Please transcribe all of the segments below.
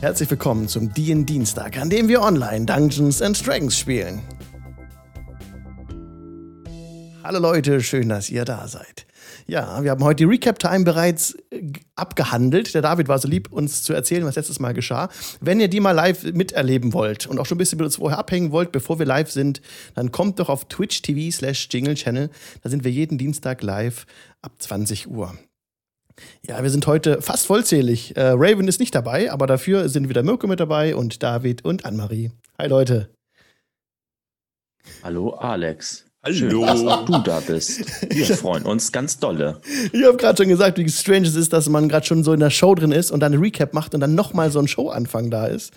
Herzlich willkommen zum DIN Dienstag, an dem wir online Dungeons and Dragons spielen. Hallo Leute, schön, dass ihr da seid. Ja, wir haben heute die Recap-Time bereits äh, abgehandelt. Der David war so lieb, uns zu erzählen, was letztes Mal geschah. Wenn ihr die mal live miterleben wollt und auch schon ein bisschen mit uns vorher abhängen wollt, bevor wir live sind, dann kommt doch auf Twitch TV slash Jingle Channel. Da sind wir jeden Dienstag live ab 20 Uhr. Ja, wir sind heute fast vollzählig. Äh, Raven ist nicht dabei, aber dafür sind wieder Mirko mit dabei und David und Annemarie. Hi Leute. Hallo Alex. Hallo. Schön, dass auch du da bist. Wir freuen uns ganz dolle. Ich habe gerade schon gesagt, wie strange es ist, dass man gerade schon so in der Show drin ist und dann eine Recap macht und dann nochmal so ein Showanfang da ist.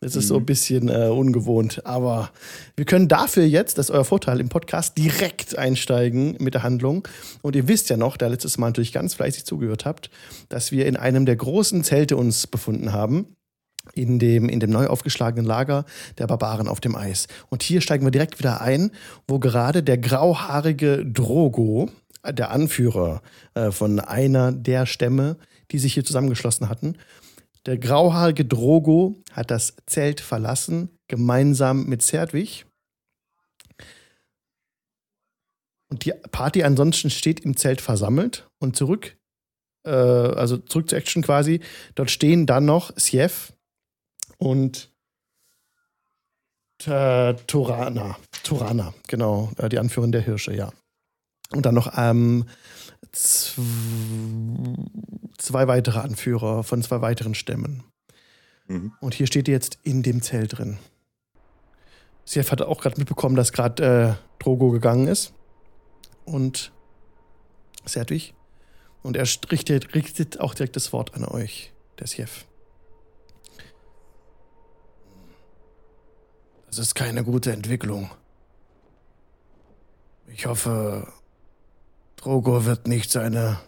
Das ist so ein bisschen äh, ungewohnt. Aber wir können dafür jetzt, das ist euer Vorteil im Podcast, direkt einsteigen mit der Handlung. Und ihr wisst ja noch, da letztes Mal natürlich ganz fleißig zugehört habt, dass wir in einem der großen Zelte uns befunden haben in dem, in dem neu aufgeschlagenen Lager der Barbaren auf dem Eis. Und hier steigen wir direkt wieder ein, wo gerade der grauhaarige Drogo, der Anführer äh, von einer der Stämme, die sich hier zusammengeschlossen hatten, der grauhaarige Drogo hat das Zelt verlassen, gemeinsam mit Zerdwig. Und die Party ansonsten steht im Zelt versammelt und zurück, äh, also zurück zur Action quasi. Dort stehen dann noch Sief, und äh, Torana. Torana, genau, äh, die Anführerin der Hirsche, ja. Und dann noch ähm, zwei weitere Anführer von zwei weiteren Stämmen. Mhm. Und hier steht ihr jetzt in dem Zelt drin. Sief hat auch gerade mitbekommen, dass gerade äh, Drogo gegangen ist. Und Sertwig. Und er richtet, richtet auch direkt das Wort an euch, der Sief. Das ist keine gute Entwicklung. Ich hoffe, Drogo wird nicht seine,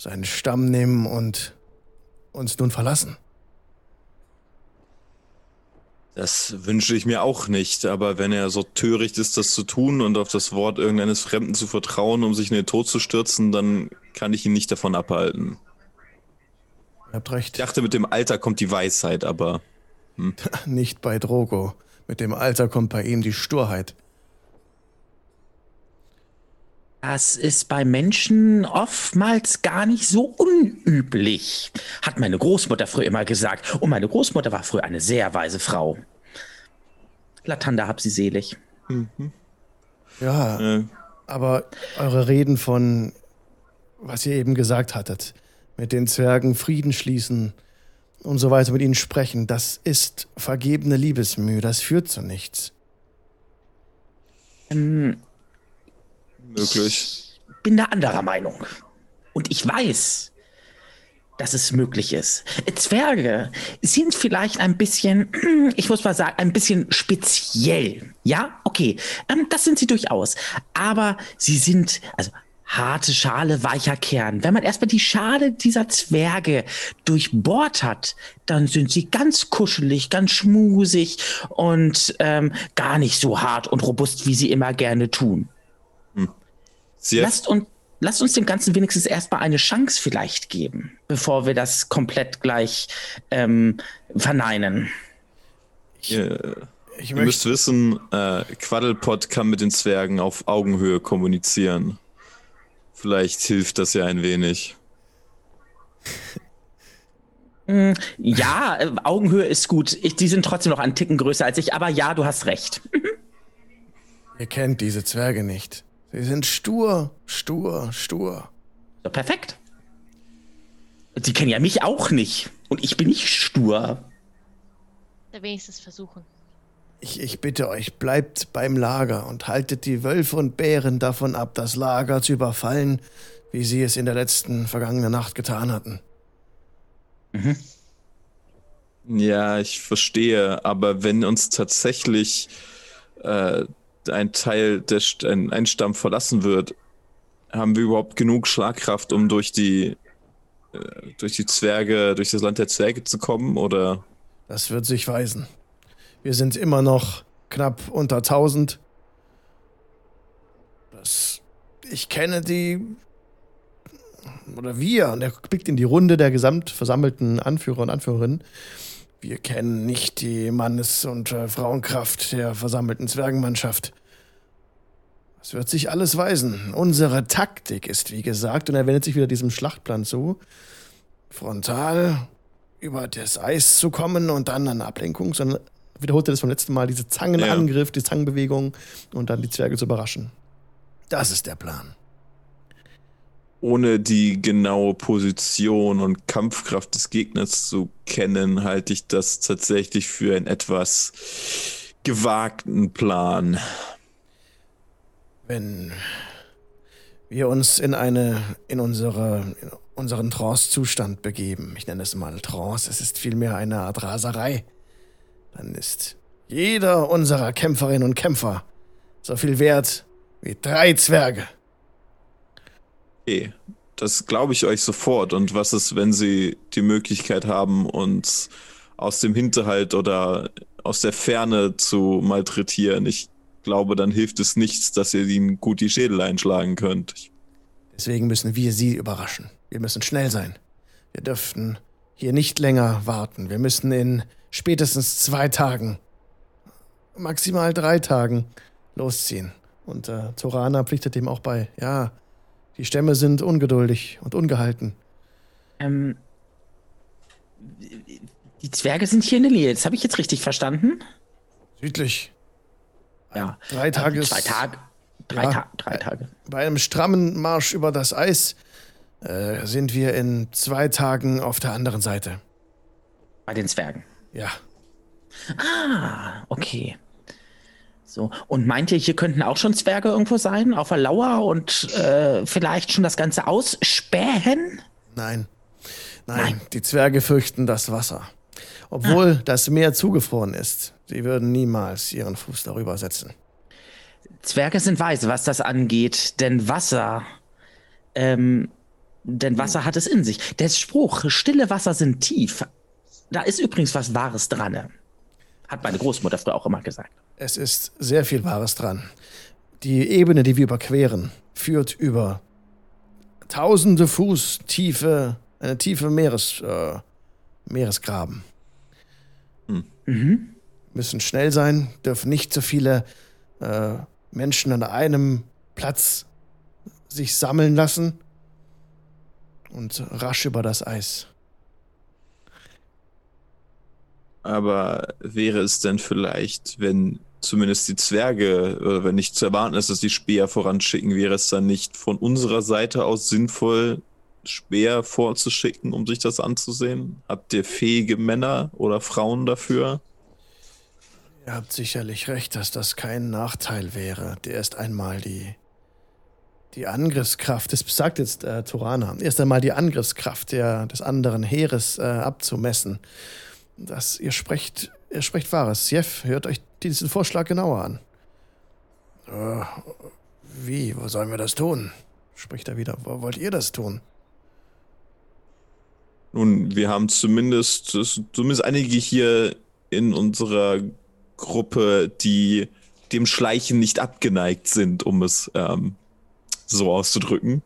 seinen Stamm nehmen und uns nun verlassen. Das wünsche ich mir auch nicht, aber wenn er so töricht ist, das zu tun und auf das Wort irgendeines Fremden zu vertrauen, um sich in den Tod zu stürzen, dann kann ich ihn nicht davon abhalten. Ihr habt recht. Ich dachte, mit dem Alter kommt die Weisheit, aber. Hm. nicht bei Drogo. Mit dem Alter kommt bei ihm die Sturheit. Das ist bei Menschen oftmals gar nicht so unüblich, hat meine Großmutter früher immer gesagt. Und meine Großmutter war früher eine sehr weise Frau. Latanda hab sie selig. Mhm. Ja, äh. aber eure Reden von, was ihr eben gesagt hattet, mit den Zwergen Frieden schließen, und so weiter mit ihnen sprechen, das ist vergebene Liebesmühe, das führt zu nichts. Ähm, Möglich. Ich bin da anderer Meinung. Und ich weiß, dass es möglich ist. Zwerge sind vielleicht ein bisschen, ich muss mal sagen, ein bisschen speziell. Ja, okay, ähm, das sind sie durchaus. Aber sie sind, also harte Schale, weicher Kern. Wenn man erstmal die Schale dieser Zwerge durchbohrt hat, dann sind sie ganz kuschelig, ganz schmusig und ähm, gar nicht so hart und robust, wie sie immer gerne tun. Hm. Lasst, und, lasst uns dem Ganzen wenigstens erstmal eine Chance vielleicht geben, bevor wir das komplett gleich ähm, verneinen. Ich, ich Ihr müsst wissen, äh, Quaddlepot kann mit den Zwergen auf Augenhöhe kommunizieren. Vielleicht hilft das ja ein wenig. Mm, ja, äh, Augenhöhe ist gut. Ich, die sind trotzdem noch einen Ticken größer als ich, aber ja, du hast recht. Ihr kennt diese Zwerge nicht. Sie sind stur, stur, stur. So, perfekt. Sie kennen ja mich auch nicht. Und ich bin nicht stur. Da wenigstens versuchen. Ich, ich bitte euch, bleibt beim Lager und haltet die Wölfe und Bären davon ab, das Lager zu überfallen, wie sie es in der letzten vergangenen Nacht getan hatten. Mhm. Ja, ich verstehe, aber wenn uns tatsächlich äh, ein Teil der ein, ein Stamm verlassen wird, haben wir überhaupt genug Schlagkraft, um durch die äh, durch die Zwerge, durch das Land der Zwerge zu kommen, oder? Das wird sich weisen. Wir sind immer noch knapp unter 1000. Das, ich kenne die. Oder wir, und er blickt in die Runde der gesamt versammelten Anführer und Anführerinnen. Wir kennen nicht die Mannes- und äh, Frauenkraft der versammelten Zwergenmannschaft. Es wird sich alles weisen. Unsere Taktik ist, wie gesagt, und er wendet sich wieder diesem Schlachtplan zu, frontal über das Eis zu kommen und dann eine Ablenkung, sondern wiederholt er das vom letzten Mal, diese Zangenangriff, die Zangenbewegung und dann die Zwerge zu überraschen. Das ist der Plan. Ohne die genaue Position und Kampfkraft des Gegners zu kennen, halte ich das tatsächlich für einen etwas gewagten Plan. Wenn wir uns in eine, in unsere, in unseren Trance-Zustand begeben, ich nenne es mal Trance, es ist vielmehr eine Art Raserei, dann ist jeder unserer Kämpferinnen und Kämpfer so viel wert wie drei Zwerge. Okay, das glaube ich euch sofort. Und was ist, wenn sie die Möglichkeit haben, uns aus dem Hinterhalt oder aus der Ferne zu malträtieren? Ich glaube, dann hilft es nichts, dass ihr ihnen gut die Schädel einschlagen könnt. Deswegen müssen wir sie überraschen. Wir müssen schnell sein. Wir dürften hier nicht länger warten. Wir müssen in spätestens zwei Tagen, maximal drei Tagen losziehen. Und äh, Torana pflichtet dem auch bei. Ja, die Stämme sind ungeduldig und ungehalten. Ähm, die Zwerge sind hier in der Nähe. Das habe ich jetzt richtig verstanden? Südlich. Ja. Drei Tage. Zwei Tage. Drei, Ja. Ta drei Tage. Bei einem strammen Marsch über das Eis äh, sind wir in zwei Tagen auf der anderen Seite. Bei den Zwergen. Ja. Ah, okay. So, und meint ihr, hier könnten auch schon Zwerge irgendwo sein, auf der Lauer und äh, vielleicht schon das Ganze ausspähen? Nein. Nein, die Zwerge fürchten das Wasser. Obwohl das Meer zugefroren ist. Sie würden niemals ihren Fuß darüber setzen. Zwerge sind weise, was das angeht, denn Wasser, ähm, denn Wasser hat es in sich. Der Spruch, stille Wasser sind tief, da ist übrigens was Wahres dran. Hat meine Großmutter früher auch immer gesagt. Es ist sehr viel Wahres dran. Die Ebene, die wir überqueren, führt über tausende Fuß tiefe, eine tiefe Meeres, äh, Meeresgraben. Müssen schnell sein, dürfen nicht so viele äh, Menschen an einem Platz sich sammeln lassen und rasch über das Eis. Aber wäre es denn vielleicht, wenn zumindest die Zwerge, oder wenn nicht zu erwarten ist, dass die Speer voranschicken, wäre es dann nicht von unserer Seite aus sinnvoll, Speer vorzuschicken, um sich das anzusehen? Habt ihr fähige Männer oder Frauen dafür? Ihr habt sicherlich recht, dass das kein Nachteil wäre. Der ist einmal die, die Angriffskraft, das sagt jetzt äh, Torana, erst einmal die Angriffskraft der, des anderen Heeres äh, abzumessen. Das, ihr sprecht, ihr sprecht Wahres. Jeff, hört euch diesen Vorschlag genauer an. Äh, wie, wo sollen wir das tun? Spricht er wieder. Wo wollt ihr das tun? Nun, wir haben zumindest, es- zumindest einige hier in unserer Gruppe, die dem Schleichen nicht abgeneigt sind, um es ähm, so auszudrücken.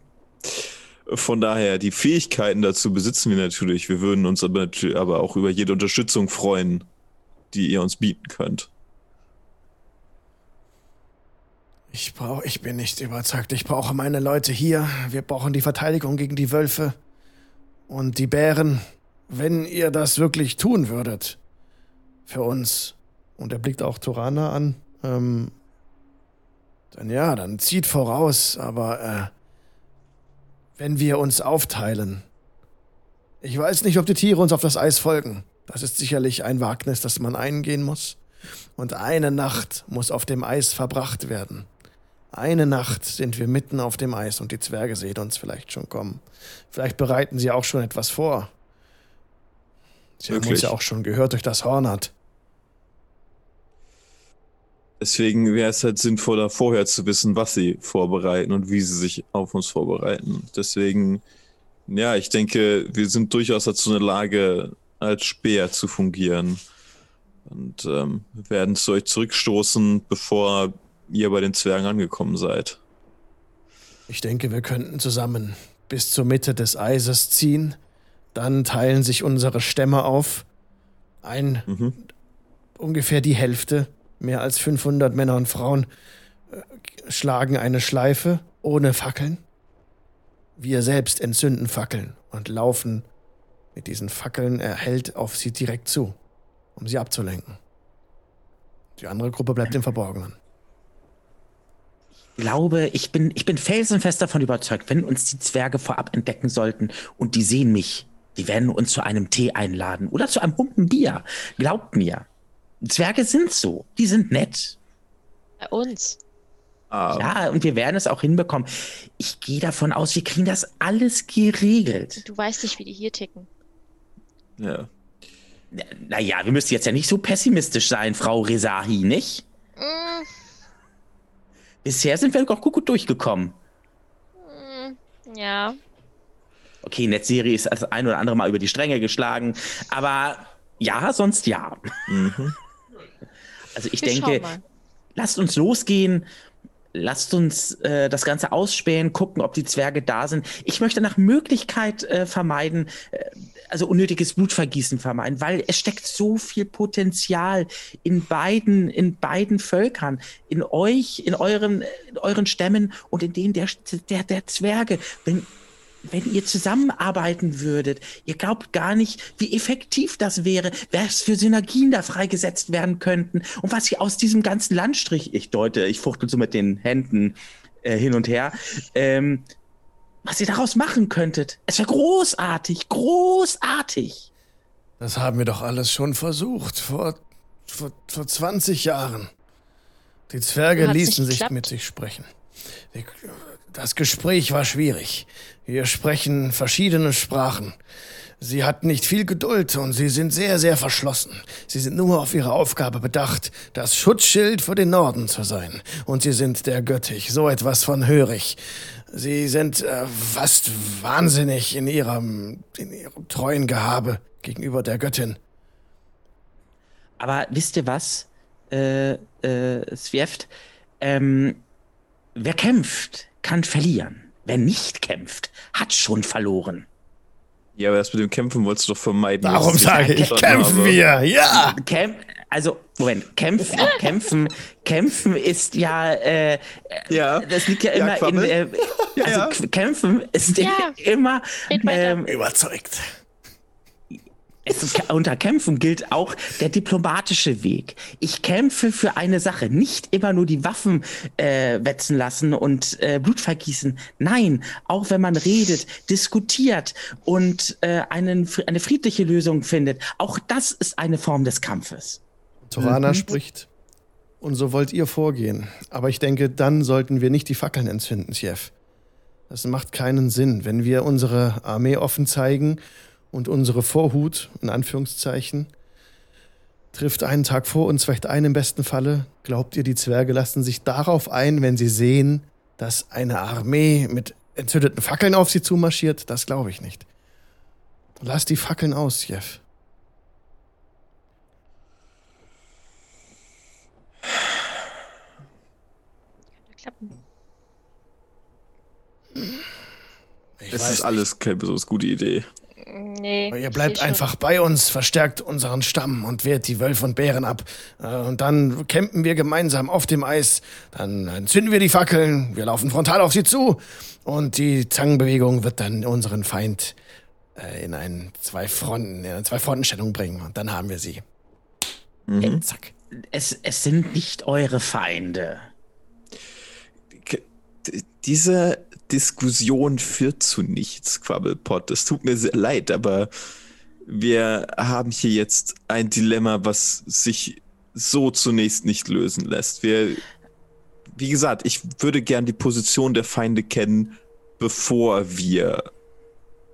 Von daher, die Fähigkeiten dazu besitzen wir natürlich. Wir würden uns aber, aber auch über jede Unterstützung freuen, die ihr uns bieten könnt. Ich brauche, ich bin nicht überzeugt. Ich brauche meine Leute hier. Wir brauchen die Verteidigung gegen die Wölfe und die Bären. Wenn ihr das wirklich tun würdet, für uns, und er blickt auch Torana an, ähm, dann ja, dann zieht voraus, aber äh, wenn wir uns aufteilen, ich weiß nicht, ob die Tiere uns auf das Eis folgen. Das ist sicherlich ein Wagnis, das man eingehen muss. Und eine Nacht muss auf dem Eis verbracht werden. Eine Nacht sind wir mitten auf dem Eis und die Zwerge sehen uns vielleicht schon kommen. Vielleicht bereiten sie auch schon etwas vor. Sie haben uns Wirklich? ja auch schon gehört durch das Hornat. Deswegen wäre es halt sinnvoller, vorher zu wissen, was sie vorbereiten und wie sie sich auf uns vorbereiten. Deswegen, ja, ich denke, wir sind durchaus dazu in der Lage, als Speer zu fungieren. Und ähm, werden zu euch zurückstoßen, bevor ihr bei den Zwergen angekommen seid. Ich denke, wir könnten zusammen bis zur Mitte des Eises ziehen. Dann teilen sich unsere Stämme auf. Ein, Mhm. ungefähr die Hälfte, mehr als 500 Männer und Frauen, äh, schlagen eine Schleife ohne Fackeln. Wir selbst entzünden Fackeln und laufen mit diesen Fackeln erhellt auf sie direkt zu, um sie abzulenken. Die andere Gruppe bleibt im Verborgenen. Glaube, ich bin, ich bin felsenfest davon überzeugt, wenn uns die Zwerge vorab entdecken sollten und die sehen mich, die werden uns zu einem Tee einladen oder zu einem Humpen Bier. Glaubt mir. Zwerge sind so. Die sind nett. Bei uns. Ah, Ja, und wir werden es auch hinbekommen. Ich gehe davon aus, wir kriegen das alles geregelt. Du weißt nicht, wie die hier ticken. ja. Naja, wir müssen jetzt ja nicht so pessimistisch sein, Frau Rezahi, nicht? Mm, Bisher sind wir doch gut, gut durchgekommen. mm, ja. Okay, Netzserie ist das ein oder andere Mal über die Stränge geschlagen, aber ja, sonst ja. Mhm. Also ich Wir denke, lasst uns losgehen. Lasst uns äh, das Ganze ausspähen, gucken, ob die Zwerge da sind. Ich möchte nach Möglichkeit äh, vermeiden, äh, also unnötiges Blutvergießen vermeiden, weil es steckt so viel Potenzial in beiden, in beiden Völkern, in euch, in euren, in euren Stämmen und in denen der, der, der Zwerge. Wenn, wenn ihr zusammenarbeiten würdet, ihr glaubt gar nicht, wie effektiv das wäre, was für Synergien da freigesetzt werden könnten und was ihr aus diesem ganzen Landstrich, ich deute, ich fuchtel so mit den Händen äh, hin und her, ähm, was ihr daraus machen könntet. Es wäre großartig, großartig. Das haben wir doch alles schon versucht, vor, vor, vor 20 Jahren. Die Zwerge Hat's ließen sich mit sich sprechen. Das Gespräch war schwierig. Wir sprechen verschiedene Sprachen. Sie hatten nicht viel Geduld und sie sind sehr, sehr verschlossen. Sie sind nur auf ihre Aufgabe bedacht, das Schutzschild für den Norden zu sein. Und sie sind der Göttich, so etwas von hörig. Sie sind äh, fast wahnsinnig in ihrem, in ihrem treuen Gehabe gegenüber der Göttin. Aber wisst ihr was, äh, äh, Swift? Ähm, wer kämpft, kann verlieren. Wer nicht kämpft, hat schon verloren. ja, aber das mit dem Kämpfen wolltest du doch vermeiden. Darum was sage ich, kämpfen habe. wir, ja! Kämp also, Moment, kämpfen, kämpfen, kämpfen ist ja, äh, Ja. das liegt ja Ja, immer in, äh, Ja, also ja. Kämpfen ist Ja. immer, ähm, Überzeugt. es ist, unter Kämpfen gilt auch der diplomatische Weg. Ich kämpfe für eine Sache, nicht immer nur die Waffen äh, wetzen lassen und äh, Blut vergießen. Nein, auch wenn man redet, diskutiert und äh, einen, eine friedliche Lösung findet, auch das ist eine Form des Kampfes. Torana spricht. Und so wollt ihr vorgehen. Aber ich denke, dann sollten wir nicht die Fackeln entzünden, Chef. Das macht keinen Sinn, wenn wir unsere Armee offen zeigen und unsere Vorhut, in Anführungszeichen, trifft einen Tag vor uns vielleicht ein im besten Falle. Glaubt ihr, die Zwerge lassen sich darauf ein, wenn sie sehen, dass eine Armee mit entzündeten Fackeln auf sie zumarschiert? Das glaube ich nicht. Lass die Fackeln aus, Jeff. Klappen. Ich Es ist alles keine besonders gute Idee. Nee. Aber ihr bleibt schon. einfach bei uns, verstärkt unseren Stamm und wehrt die Wölfe und Bären ab. Äh, Und dann campen wir gemeinsam auf dem Eis. Dann entzünden wir die Fackeln, wir laufen frontal auf sie zu. Und die Zangenbewegung wird dann unseren Feind äh, in ein zwei Fronten, in eine zwei Frontenstellung bringen. Und dann haben wir sie. Mhm. Zack. Es, es sind nicht eure Feinde. Diese Diskussion führt zu nichts, Quabbelpot. Es tut mir sehr leid, aber wir haben hier jetzt ein Dilemma, was sich so zunächst nicht lösen lässt. Wir, wie gesagt, ich würde gern die Position der Feinde kennen, bevor wir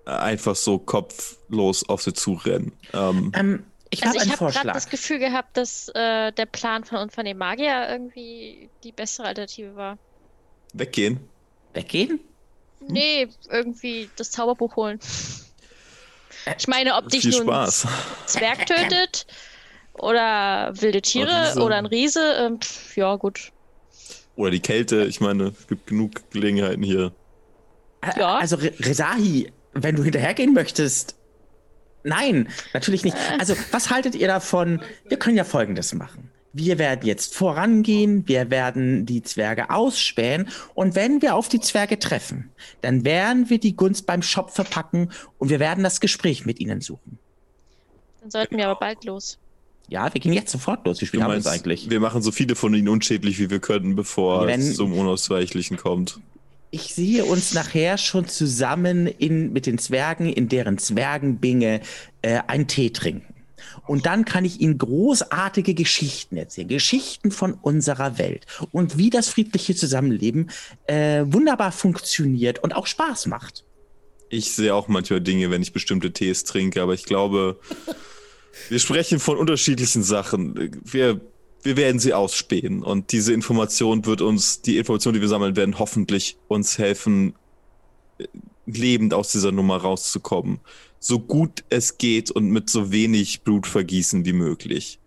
einfach so kopflos auf sie zurennen. Ähm, Ähm, ich Also habe habe gerade das Gefühl gehabt, dass äh, der Plan von uns von dem Magier irgendwie die bessere Alternative war. weggehen. Weggehen? Nee, irgendwie das Zauberbuch holen. Ich meine, ob dich nun ein. Zwerg tötet oder wilde Tiere Riese. oder ein Riese, ähm, pf, ja gut. Oder die Kälte. Ich meine, es gibt genug Gelegenheiten hier. Ja. Also Re Rezahi, wenn du hinterhergehen möchtest, Nein, natürlich nicht. Also, was haltet ihr davon? Wir können ja Folgendes machen. Wir werden jetzt vorangehen, wir werden die Zwerge ausspähen und wenn wir auf die Zwerge treffen, dann werden wir die Gunst beim Shop verpacken und wir werden das Gespräch mit ihnen suchen. Dann sollten wir aber bald los. Ja, wir gehen jetzt sofort los. Wie spät haben wir es eigentlich? wir machen so viele von ihnen unschädlich, wie wir können, bevor Wenn- es zum Unausweichlichen kommt. Ich sehe uns nachher schon zusammen in, mit den Zwergen in deren Zwergenbinge äh, einen Tee trinken. Und dann kann ich Ihnen großartige Geschichten erzählen. Geschichten von unserer Welt. Und wie das friedliche Zusammenleben äh, wunderbar funktioniert und auch Spaß macht. Ich sehe auch manchmal Dinge, wenn ich bestimmte Tees trinke, aber ich glaube, wir sprechen von unterschiedlichen Sachen. Wir, wir werden sie ausspähen und diese Information wird uns, die Information, die wir sammeln werden, hoffentlich uns helfen, lebend aus dieser Nummer rauszukommen. So gut es geht und mit so wenig Blutvergießen wie möglich.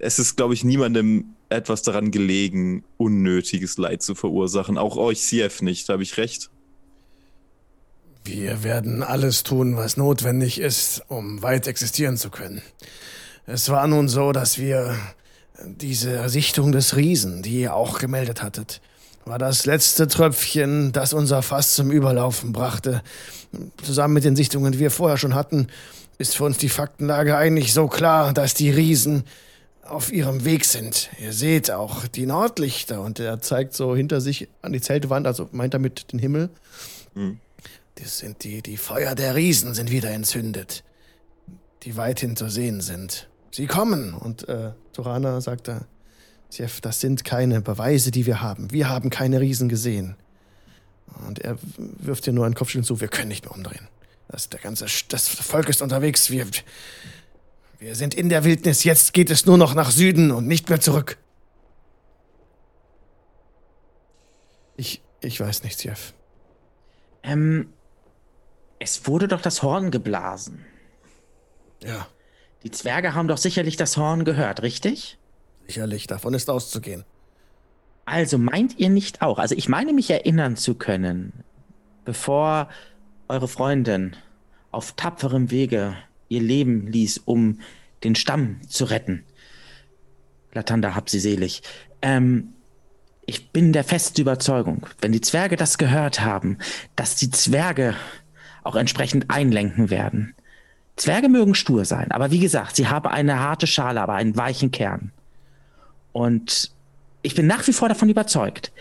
Es ist, glaube ich, niemandem etwas daran gelegen, unnötiges Leid zu verursachen. Auch euch, CF, nicht. Habe ich recht? Wir werden alles tun, was notwendig ist, um weit existieren zu können. Es war nun so, dass wir diese Sichtung des Riesen, die ihr auch gemeldet hattet, war das letzte Tröpfchen, das unser Fass zum Überlaufen brachte. Zusammen mit den Sichtungen, die wir vorher schon hatten, ist für uns die Faktenlage eigentlich so klar, dass die Riesen auf ihrem Weg sind. Ihr seht auch die Nordlichter und er zeigt so hinter sich an die Zeltwand, also meint damit den Himmel. Das sind die, die Feuer der Riesen sind wieder entzündet, die weithin zu sehen sind. Sie kommen und äh, Torana sagt da, Chef, das sind keine Beweise, die wir haben. Wir haben keine Riesen gesehen. Und er wirft dir nur einen Kopfschütteln zu, wir können nicht mehr umdrehen. Das, der ganze, das Volk ist unterwegs, wir, wir sind in der Wildnis, jetzt geht es nur noch nach Süden und nicht mehr zurück. Ich, ich weiß nicht, Chef. Ähm, es wurde doch das Horn geblasen. Ja, Die Zwerge haben doch sicherlich das Horn gehört, richtig? Sicherlich, davon ist auszugehen. Also meint ihr nicht auch? Also ich meine mich erinnern zu können, bevor eure Freundin auf tapferem Wege ihr Leben ließ, um den Stamm zu retten. Latanda hab sie selig. Ähm, ich bin der festen Überzeugung, wenn die Zwerge das gehört haben, dass die Zwerge auch entsprechend einlenken werden. Zwerge mögen stur sein, aber wie gesagt, sie haben eine harte Schale, aber einen weichen Kern. Und ich bin nach wie vor davon überzeugt,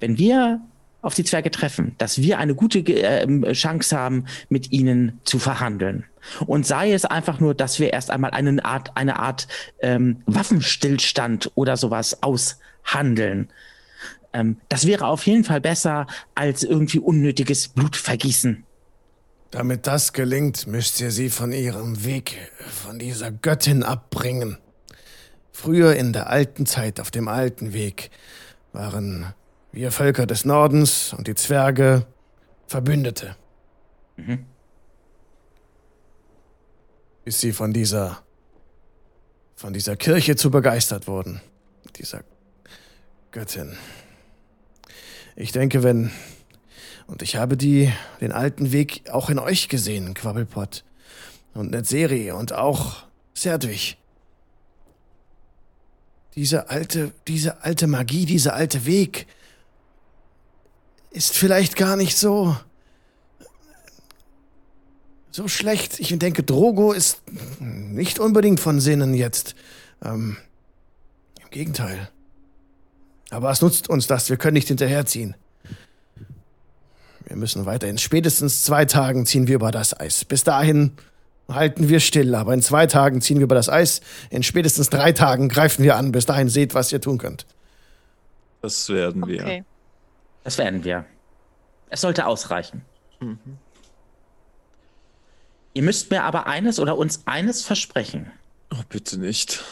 wenn wir auf die Zwerge treffen, dass wir eine gute Ge- ähm, Chance haben, mit ihnen zu verhandeln. Und sei es einfach nur, dass wir erst einmal eine Art, eine Art ähm, Waffenstillstand oder sowas aushandeln. Ähm, das wäre auf jeden Fall besser als irgendwie unnötiges Blutvergießen. Damit das gelingt, müsst ihr sie von ihrem Weg, von dieser Göttin abbringen. Früher in der alten Zeit, auf dem alten Weg, waren wir Völker des Nordens und die Zwerge Verbündete. Bis sie von dieser, von dieser Kirche zu begeistert wurden. Dieser Göttin. Ich denke, wenn und ich habe die, den alten Weg auch in euch gesehen, Quabbelpott. Und Netzeri und auch Serdwig. Diese alte, diese alte Magie, dieser alte Weg ist vielleicht gar nicht so, so schlecht. Ich denke, Drogo ist nicht unbedingt von Sinnen jetzt. Ähm, Im Gegenteil. Aber es nutzt uns das, wir können nicht hinterherziehen. Wir müssen weiter. In spätestens zwei Tagen ziehen wir über das Eis. Bis dahin halten wir still, aber in zwei Tagen ziehen wir über das Eis. In spätestens drei Tagen greifen wir an. Bis dahin seht, was ihr tun könnt. Das werden wir. Okay. Das werden wir. Es sollte ausreichen. Ihr müsst mir aber eines oder uns eines versprechen, Oh, bitte nicht.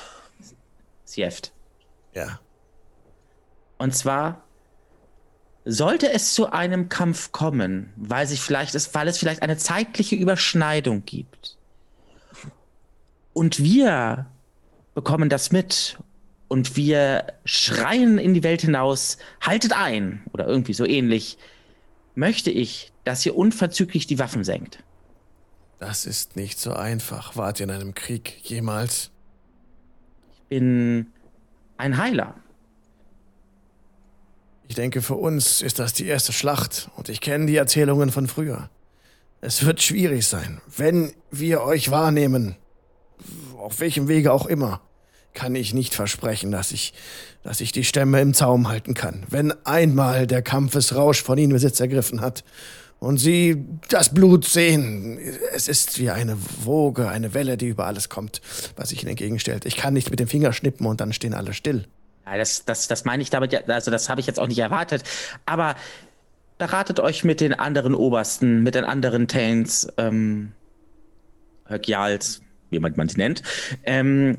Sieft. Ja. Und zwar sollte es zu einem Kampf kommen, weil sich vielleicht es, weil es vielleicht eine zeitliche Überschneidung gibt. Und wir bekommen das mit und wir schreien in die Welt hinaus, haltet ein oder irgendwie so ähnlich, möchte ich, dass ihr unverzüglich die Waffen senkt. Das ist nicht so einfach. Wart ihr in einem Krieg jemals? Ich bin ein Heiler. Ich denke, für uns ist das die erste Schlacht und ich kenne die Erzählungen von früher. Es wird schwierig sein, wenn wir euch wahrnehmen, auf welchem Wege auch immer, kann ich nicht versprechen, dass ich, dass ich die Stämme im Zaum halten kann. Wenn einmal der Kampfesrausch von ihnen Besitz ergriffen hat und sie das Blut sehen, es ist wie eine Woge, eine Welle, die über alles kommt, was sich ihnen entgegenstellt. Ich kann nicht mit dem Finger schnippen und dann stehen alle still. Ja, das, das, das meine ich damit, ja, also das habe ich jetzt auch nicht erwartet. Aber beratet euch mit den anderen Obersten, mit den anderen Tains, ähm, Höckjals, wie man, sie nennt. Ähm,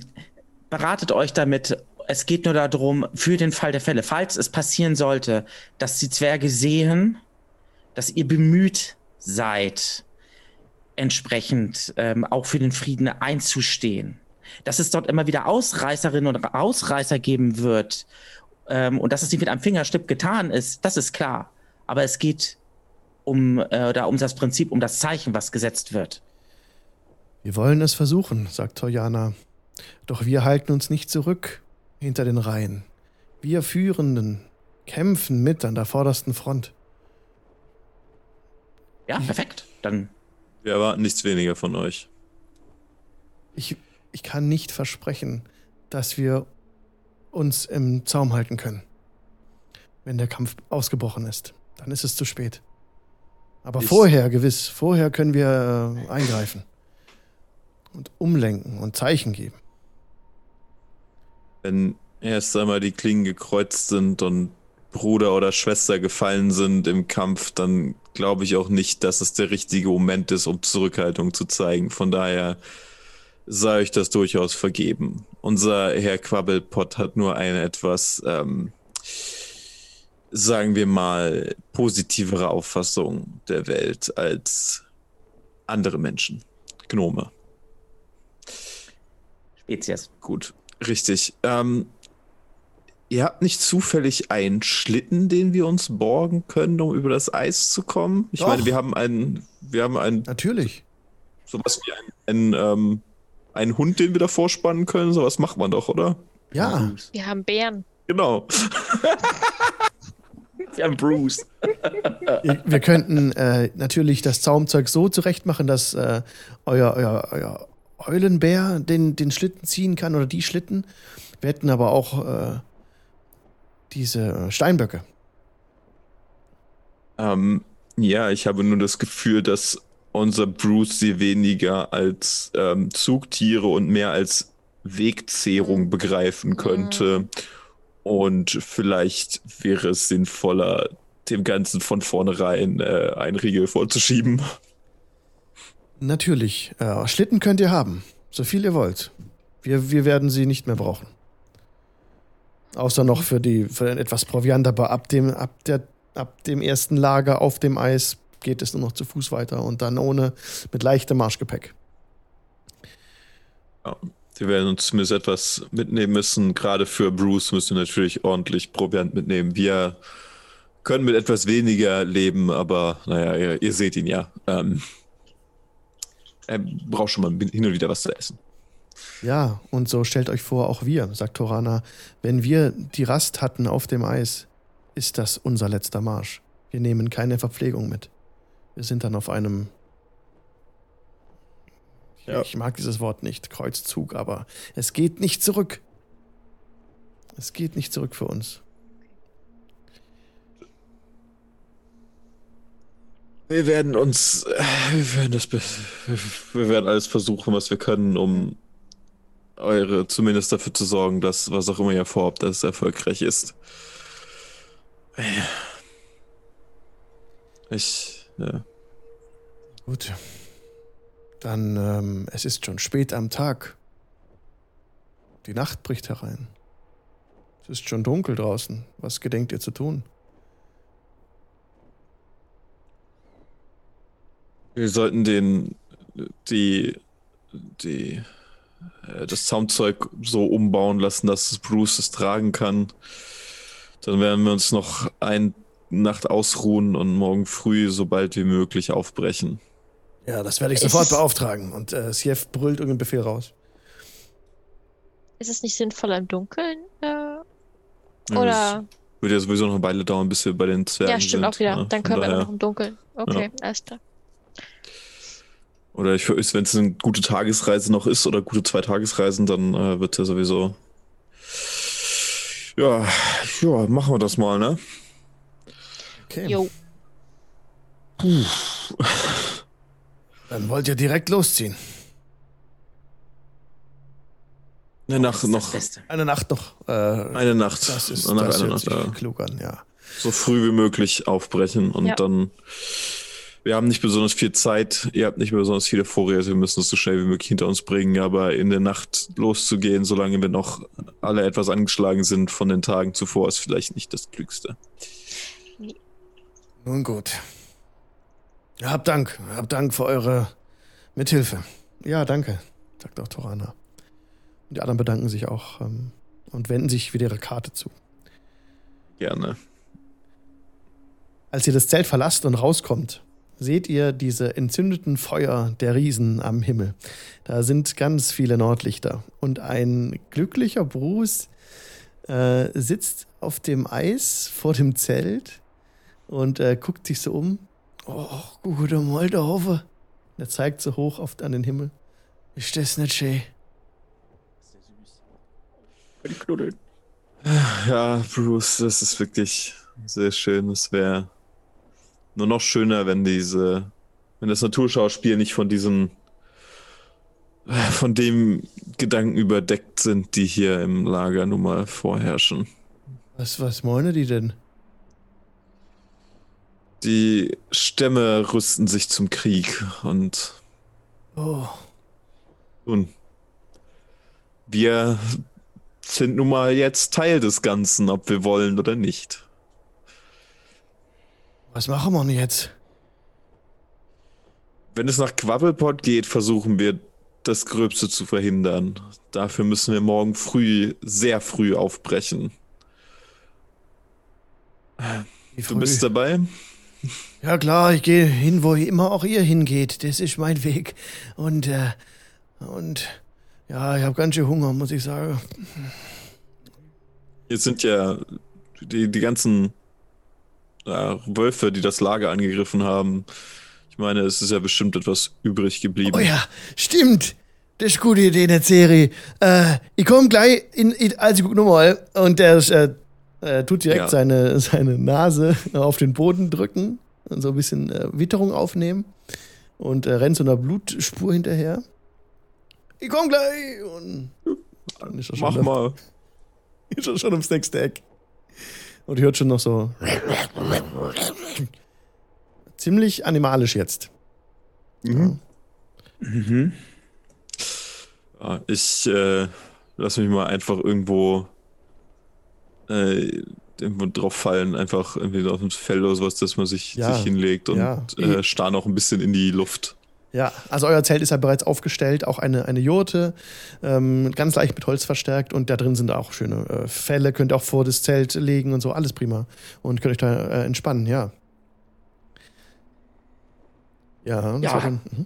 beratet euch damit. Es geht nur darum, für den Fall der Fälle, falls es passieren sollte, dass die Zwerge sehen, dass ihr bemüht seid, entsprechend ähm, auch für den Frieden einzustehen. Dass es dort immer wieder Ausreißerinnen und Ausreißer geben wird ähm, und dass es nicht mit einem Fingerschnipp getan ist, das ist klar. Aber es geht um, äh, da um das Prinzip, um das Zeichen, was gesetzt wird. Wir wollen es versuchen, sagt Tojana. Doch wir halten uns nicht zurück hinter den Reihen. Wir Führenden kämpfen mit an der vordersten Front. Ja, perfekt. Dann. Wir erwarten nichts weniger von euch. Ich, ich kann nicht versprechen, dass wir uns im Zaum halten können. Wenn der Kampf ausgebrochen ist, dann ist es zu spät. Aber Ich- vorher, gewiss, vorher können wir äh, eingreifen und umlenken und Zeichen geben. Wenn erst einmal die Klingen gekreuzt sind und Bruder oder Schwester gefallen sind im Kampf, dann glaube ich auch nicht, dass es der richtige Moment ist, um Zurückhaltung zu zeigen. Von daher sei euch das durchaus vergeben. Unser Herr Quabbelpott hat nur eine etwas, ähm, sagen wir mal, positivere Auffassung der Welt als andere Menschen. Gnome. Spezies. Gut, richtig. Ähm, ihr habt nicht zufällig einen Schlitten, den wir uns borgen können, um über das Eis zu kommen? Ich Doch. meine, wir haben einen, wir haben einen, Natürlich. sowas wie einen, einen, ähm, einen Hund, den wir davor spannen können. Sowas macht man doch, oder? Ja, Wir haben Bären. Genau. Wir haben Bruce. wir könnten äh, natürlich das Zaumzeug so zurechtmachen, dass äh, euer, euer, euer Eulenbär den, den Schlitten ziehen kann oder die Schlitten. Wir hätten aber auch äh, diese Steinböcke. Ähm, ja, ich habe nur das Gefühl, dass unser Bruce sie weniger als ähm, Zugtiere und mehr als Wegzehrung begreifen könnte. Und vielleicht wäre es sinnvoller, dem Ganzen von vornherein äh, einen Riegel vorzuschieben. Natürlich. Äh, Schlitten könnt ihr haben. So viel ihr wollt. Wir, wir werden sie nicht mehr brauchen. Außer noch für die für etwas Proviant, aber ab dem, ab, der, ab dem ersten Lager auf dem Eis geht es nur noch zu Fuß weiter und dann ohne mit leichtem Marschgepäck. Ja, wir werden uns zumindest etwas mitnehmen müssen. Gerade für Bruce müssen wir natürlich ordentlich Proviant mitnehmen. Wir können mit etwas weniger leben, aber naja, ihr, ihr seht ihn ja. Ähm, er braucht schon mal hin und wieder was zu essen. Ja, und so stellt euch vor, auch wir, sagt Torana, wenn wir die Rast hatten auf dem Eis, ist das unser letzter Marsch. Wir nehmen keine Verpflegung mit. Wir sind dann auf einem, Ja. ich mag dieses Wort nicht, Kreuzzug, aber es geht nicht zurück. Es geht nicht zurück für uns. Wir werden uns, äh, wir werden das, wir werden alles versuchen, was wir können, um eure, zumindest dafür zu sorgen, dass was auch immer ihr vorhabt, dass es erfolgreich ist. Ich, ja. Gut. Dann, ähm, es ist schon spät am Tag. Die Nacht bricht herein. Es ist schon dunkel draußen. Was gedenkt ihr zu tun? Wir sollten den, die, die, äh, das Zaumzeug so umbauen lassen, dass es Bruce es tragen kann. Dann werden wir uns noch eine Nacht ausruhen und morgen früh so bald wie möglich aufbrechen. Ja, das werde ich sofort es- beauftragen. Und äh, Sief brüllt irgendeinen Befehl raus. Ist es nicht sinnvoller im Dunkeln? Äh, Ja, oder? Würde ja sowieso noch eine Weile dauern, bis wir bei den Zwergen Ja, stimmt sind. auch wieder. Ja, Dann von können wir daher- noch im Dunkeln. Okay, alles klar. Oder ich wenn es eine gute Tagesreise noch ist oder gute zwei Tagesreisen, dann äh, wird er sowieso. Ja, ja, machen wir das mal, ne? Okay. Jo. Dann wollt ihr direkt losziehen. Eine Nacht Das ist das noch. Eine Nacht noch. Äh, Eine Nacht. das ist nach das einer hört Nacht, sich ja. klug an, ja. So früh wie möglich aufbrechen und Ja. dann. Wir haben nicht besonders viel Zeit, ihr habt nicht mehr besonders viele Vorräte, wir müssen es so schnell wie möglich hinter uns bringen, aber in der Nacht loszugehen, solange wir noch alle etwas angeschlagen sind von den Tagen zuvor, ist vielleicht nicht das Klügste. Nun gut. Ja, habt Dank. Habt Dank für eure Mithilfe. Ja, danke, sagt auch Torana. Und die anderen bedanken sich auch ähm, und wenden sich wieder ihre Karte zu. Gerne. Als ihr das Zelt verlasst und rauskommt, seht ihr diese entzündeten Feuer der Riesen am Himmel. Da sind ganz viele Nordlichter. Und ein glücklicher Bruce äh, sitzt auf dem Eis vor dem Zelt und äh, guckt sich so um. Oh, gute Moldaufe. Er zeigt so hoch oft an den Himmel. Ist das nicht schön? Ja, Bruce, das ist wirklich sehr schön. Es wäre nur noch schöner, wenn diese, wenn das Naturschauspiel nicht von diesen, äh, von dem Gedanken überdeckt sind, die hier im Lager nun mal vorherrschen. Was, was meinen die denn? Die Stämme rüsten sich zum Krieg und Oh, nun, wir sind nun mal jetzt Teil des Ganzen, ob wir wollen oder nicht. Was machen wir denn jetzt? Wenn es nach Quabbelpot geht, versuchen wir das Gröbste zu verhindern. Dafür müssen wir morgen früh, sehr früh aufbrechen. Wie Du bist früh? dabei? Ja klar, ich gehe hin, wo immer auch ihr hingeht. Das ist mein Weg. Und, äh, und, ja, ich habe ganz schön Hunger, muss ich sagen. Jetzt sind ja die, die ganzen äh, Wölfe, die das Lager angegriffen haben. Ich meine, es ist ja bestimmt etwas übrig geblieben. Oh ja, stimmt. Das ist eine gute Idee in der Serie. Äh, ich komme gleich in, in also guck nur mal. Und der äh, äh, tut direkt Ja. seine, seine Nase auf den Boden drücken und so ein bisschen äh, Witterung aufnehmen und äh, rennt so einer Blutspur hinterher. Ich komme gleich und dann ist er schon Mach da. mal. Ist er schon ums nächste Eck. Und hört schon noch so. Ziemlich animalisch jetzt. Mhm. Mhm. Ja, ich äh, lass mich mal einfach irgendwo, äh, irgendwo drauf fallen, einfach irgendwie auf dem Fell oder sowas, dass man sich, Ja, sich hinlegt und ja. äh, starr noch ein bisschen in die Luft. Ja, also euer Zelt ist ja bereits aufgestellt, auch eine, eine Jurte, ähm, ganz leicht mit Holz verstärkt und da drin sind auch schöne äh, Fälle, könnt ihr auch vor das Zelt legen und so, alles prima. Und könnt euch da äh, entspannen, ja. Ja, das Ja. war dann, mhm.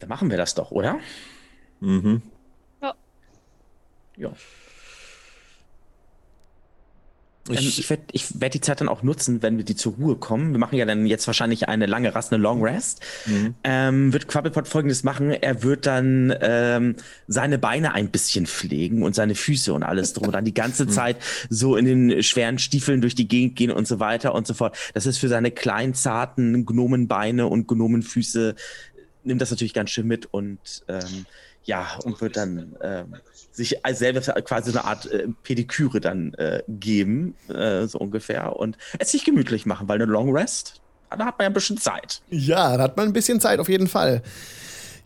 Dann machen wir das doch, oder? Mhm. Ja. Ich, Ähm, ich werde werd die Zeit dann auch nutzen, wenn wir die zur Ruhe kommen. Wir machen ja dann jetzt wahrscheinlich eine lange Rast, eine Long Rest. Mhm. Ähm, wird Quabbelpot folgendes machen. Er wird dann ähm, seine Beine ein bisschen pflegen und seine Füße und alles drum und dann die ganze Zeit so in den schweren Stiefeln durch die Gegend gehen und so weiter und so fort. Das ist für seine kleinen, zarten Gnomenbeine und Gnomenfüße, nimmt das natürlich ganz schön mit und ähm, ja, und wird dann ähm, sich als selber quasi eine Art äh, Pediküre dann äh, geben, äh, so ungefähr, und es sich gemütlich machen, weil eine Long Rest, da hat man ja ein bisschen Zeit. ja, da hat man ein bisschen Zeit auf jeden Fall.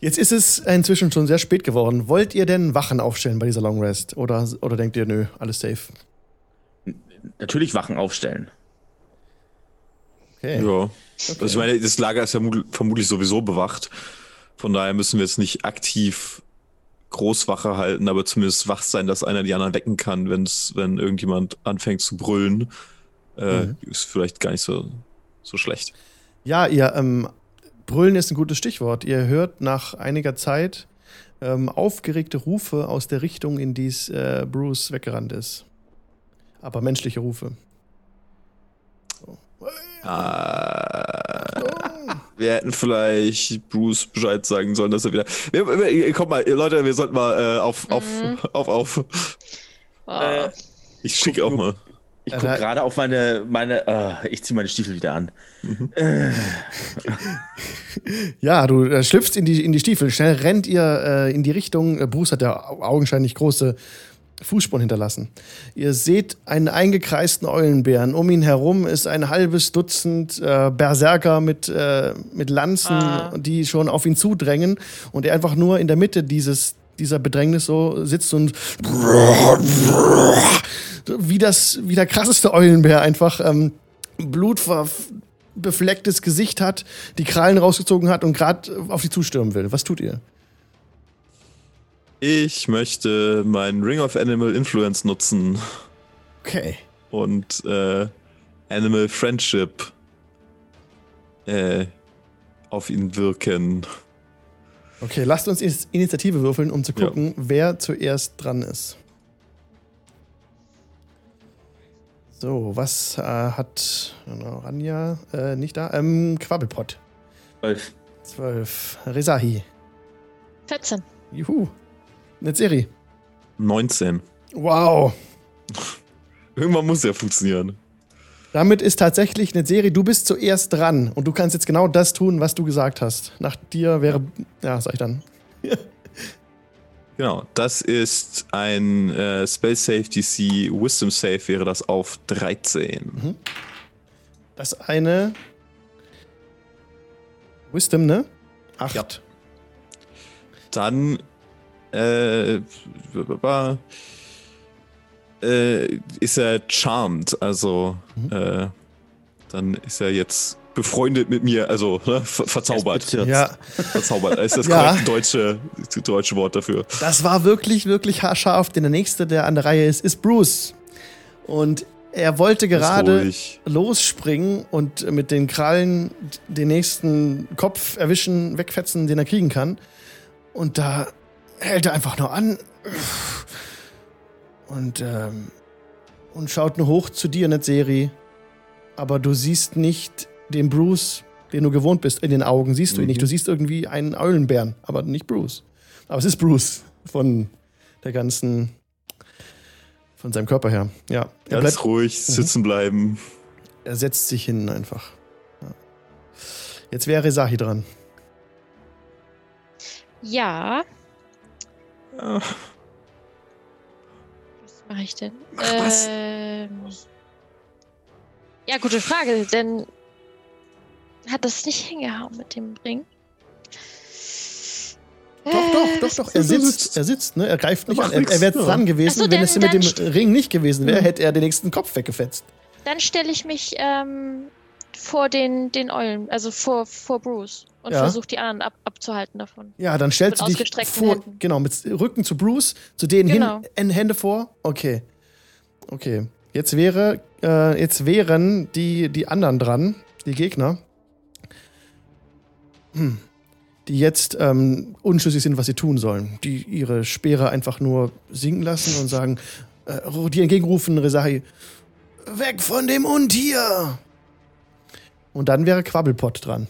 Jetzt ist es inzwischen schon sehr spät geworden. Wollt ihr denn Wachen aufstellen bei dieser Long Rest? Oder, oder denkt ihr, nö, alles safe? Natürlich Wachen aufstellen. Okay. ja. Also ich meine, das Lager ist ja mu- vermutlich sowieso bewacht. Von daher müssen wir jetzt nicht aktiv Großwache halten, aber zumindest wach sein, dass einer die anderen wecken kann, wenn's, wenn irgendjemand anfängt zu brüllen. Äh, Mhm. Ist vielleicht gar nicht so, so schlecht. Ja, ihr ähm, Brüllen ist ein gutes Stichwort. Ihr hört nach einiger Zeit ähm, aufgeregte Rufe aus der Richtung, in die es, äh, Bruce weggerannt ist. Aber menschliche Rufe. Ah, wir hätten vielleicht Bruce Bescheid sagen sollen, dass er wieder. Wir, wir, komm mal, Leute, wir sollten mal äh, auf, auf, Mhm. auf, auf. Oh. Äh, Ich schicke auch mal. ich Äh, gucke gerade auf meine, meine, äh, ich ziehe meine Stiefel wieder an. Ja, du äh, schlüpfst in die, in die Stiefel. Schnell rennt ihr äh, in die Richtung. Äh, Bruce hat ja au- augenscheinlich große Fußspuren hinterlassen. Ihr seht einen eingekreisten Eulenbären. Um ihn herum ist ein halbes Dutzend äh, Berserker mit, äh, mit Lanzen, Ah. die schon auf ihn zudrängen. Und er einfach nur in der Mitte dieses, dieser Bedrängnis so sitzt und wie, das, wie der krasseste Eulenbär einfach ähm, blutbeflecktes Gesicht hat, die Krallen rausgezogen hat und gerade auf sie zustürmen will. Was tut ihr? Ich möchte meinen Ring of Animal Influence nutzen Okay. und äh, Animal Friendship äh, auf ihn wirken. Okay, lasst uns Initiative würfeln, um zu Ja. gucken, wer zuerst dran ist. So, was äh, hat Ranja äh, nicht da? Ähm, Quabbelpott. Zwölf. 12. Rezahi. 14. Juhu. Netzeri. 19. Wow. Irgendwann muss ja funktionieren. Damit ist tatsächlich Netzeri, du bist zuerst dran und du kannst jetzt genau das tun, was du gesagt hast. Nach dir wäre, ja, sag ich dann. Genau, das ist ein äh, Spell Save DC Wisdom Save, wäre das auf 13. Das eine Wisdom, ne? Acht. Ja. Dann äh, äh, ist er charmed, also äh, dann ist er jetzt befreundet mit mir, also ne, ver verzaubert. Ja, Verzaubert, das ist das Ja. korrekte deutsche, deutsche Wort dafür. das war wirklich, wirklich haarscharf, denn der nächste, der an der Reihe ist, ist Bruce. Und er wollte gerade losspringen und mit den Krallen den nächsten Kopf erwischen, wegfetzen, den er kriegen kann. Und da hält er einfach nur an und, ähm, und schaut nur hoch zu dir, Netzeri. Aber du siehst nicht den Bruce, den du gewohnt bist. In den Augen siehst du ihn Mhm. nicht. Du siehst irgendwie einen Eulenbären, aber nicht Bruce. Aber es ist Bruce von der ganzen, von seinem Körper her. Ja, er Ganz bleibt, ruhig sitzen bleiben. er setzt sich hin einfach. Ja. Jetzt wäre Sahi dran. Ja. Was mache ich denn? Ach, was? Ähm, ja, gute Frage, denn hat das nicht hingehauen mit dem Ring? Doch, doch, Äh, doch, doch. Er sitzt, er sitzt, ne? Er greift nicht Er an. Er, er wäre dran gewesen, so, wenn es mit dem Ring nicht gewesen wäre, Mhm. hätte er den nächsten Kopf weggefetzt. Dann stelle ich mich ähm, vor den, den Eulen, also vor, vor Bruce und Ja. versuche die anderen ab, abzuhalten davon. Ja, dann stellst Mit du dich vor, Händen. genau, mit Rücken zu Bruce, zu denen Genau. hin, Hände vor. Okay. Okay. Jetzt wäre, äh, jetzt wären die, die anderen dran, die Gegner, hm, die jetzt ähm, unschlüssig sind, was sie tun sollen. Die ihre Speere einfach nur sinken lassen und sagen, äh, die entgegenrufen, Resahi, weg von dem Untier! Und dann wäre Quabbelpott dran.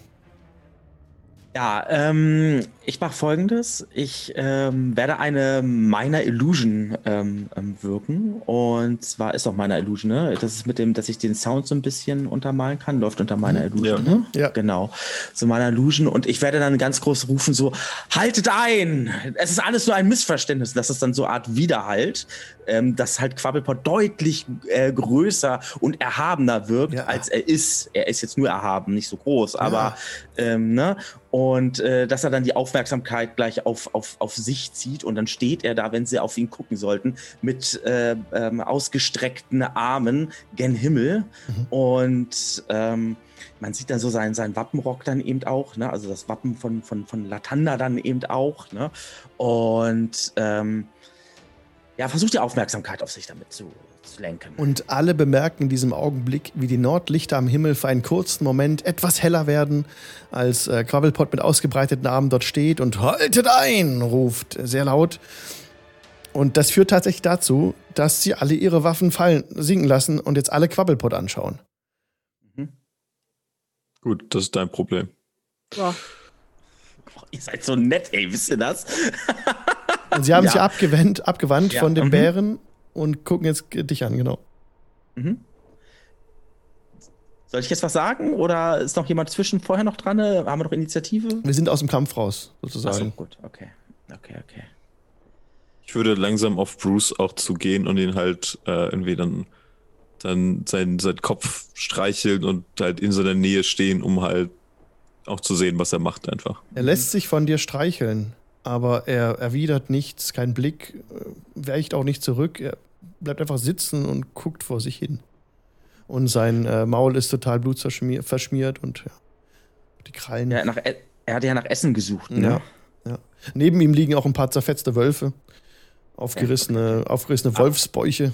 Ja, ähm, ich mache folgendes. Ich ähm, werde eine Minor Illusion ähm, ähm, wirken. Und zwar ist auch Minor Illusion, ne? Das ist mit dem, dass ich den Sound so ein bisschen untermalen kann. Läuft unter Minor Illusion, Ja. ne? Ja. Genau. So Minor Illusion. Und ich werde dann ganz groß rufen: so, haltet ein! Es ist alles nur ein Missverständnis. Das ist dann so eine Art Widerhalt, ähm, dass halt Quabbelpot deutlich äh, größer und erhabener wirkt, Ja. als er ist. Er ist jetzt nur erhaben, nicht so groß, aber Ja. ähm, ne? Und äh, dass er dann die Aufmerksamkeit gleich auf, auf, auf sich zieht und dann steht er da, wenn sie auf ihn gucken sollten, mit äh, ähm, ausgestreckten Armen gen Himmel. Und ähm, man sieht dann so seinen, seinen Wappenrock dann eben auch, ne? also das Wappen von, von, von Latanda dann eben auch. Ne? Und ähm, ja, versucht die Aufmerksamkeit auf sich damit zu, zu lenken. Und alle bemerken in diesem Augenblick, wie die Nordlichter am Himmel für einen kurzen Moment etwas heller werden, als äh, Quabbelpot mit ausgebreiteten Armen dort steht und Haltet ein! ruft sehr laut. Und das führt tatsächlich dazu, dass sie alle ihre Waffen fallen, sinken lassen und jetzt alle Quabbelpot anschauen. Gut, das ist dein Problem. Oh, ihr seid so nett, ey, wisst ihr das? Und sie haben Ja. sich abgewendet, abgewandt Ja, von dem mhm. Bären und gucken jetzt dich an, genau. Mhm. Soll ich jetzt was sagen oder ist noch jemand zwischen vorher noch dran? Haben wir noch Initiative? Wir sind aus dem Kampf raus, Achso, sozusagen. gut, okay. Okay, okay. Ich würde langsam auf Bruce auch zugehen und ihn halt äh, irgendwie dann, dann seinen, seinen Kopf streicheln und halt in seiner Nähe stehen, um halt auch zu sehen, was er macht einfach. Er lässt sich von dir streicheln, aber er erwidert nichts, kein Blick, äh, weicht auch nicht zurück. Er bleibt einfach sitzen und guckt vor sich hin. Und sein äh, Maul ist total blutverschmiert verschmiert und ja, die Krallen. Ja, nach, E- er hatte ja nach Essen gesucht, ne? Ja, ja. Neben ihm liegen auch ein paar zerfetzte Wölfe. Aufgerissene, aufgerissene Wolfsbäuche.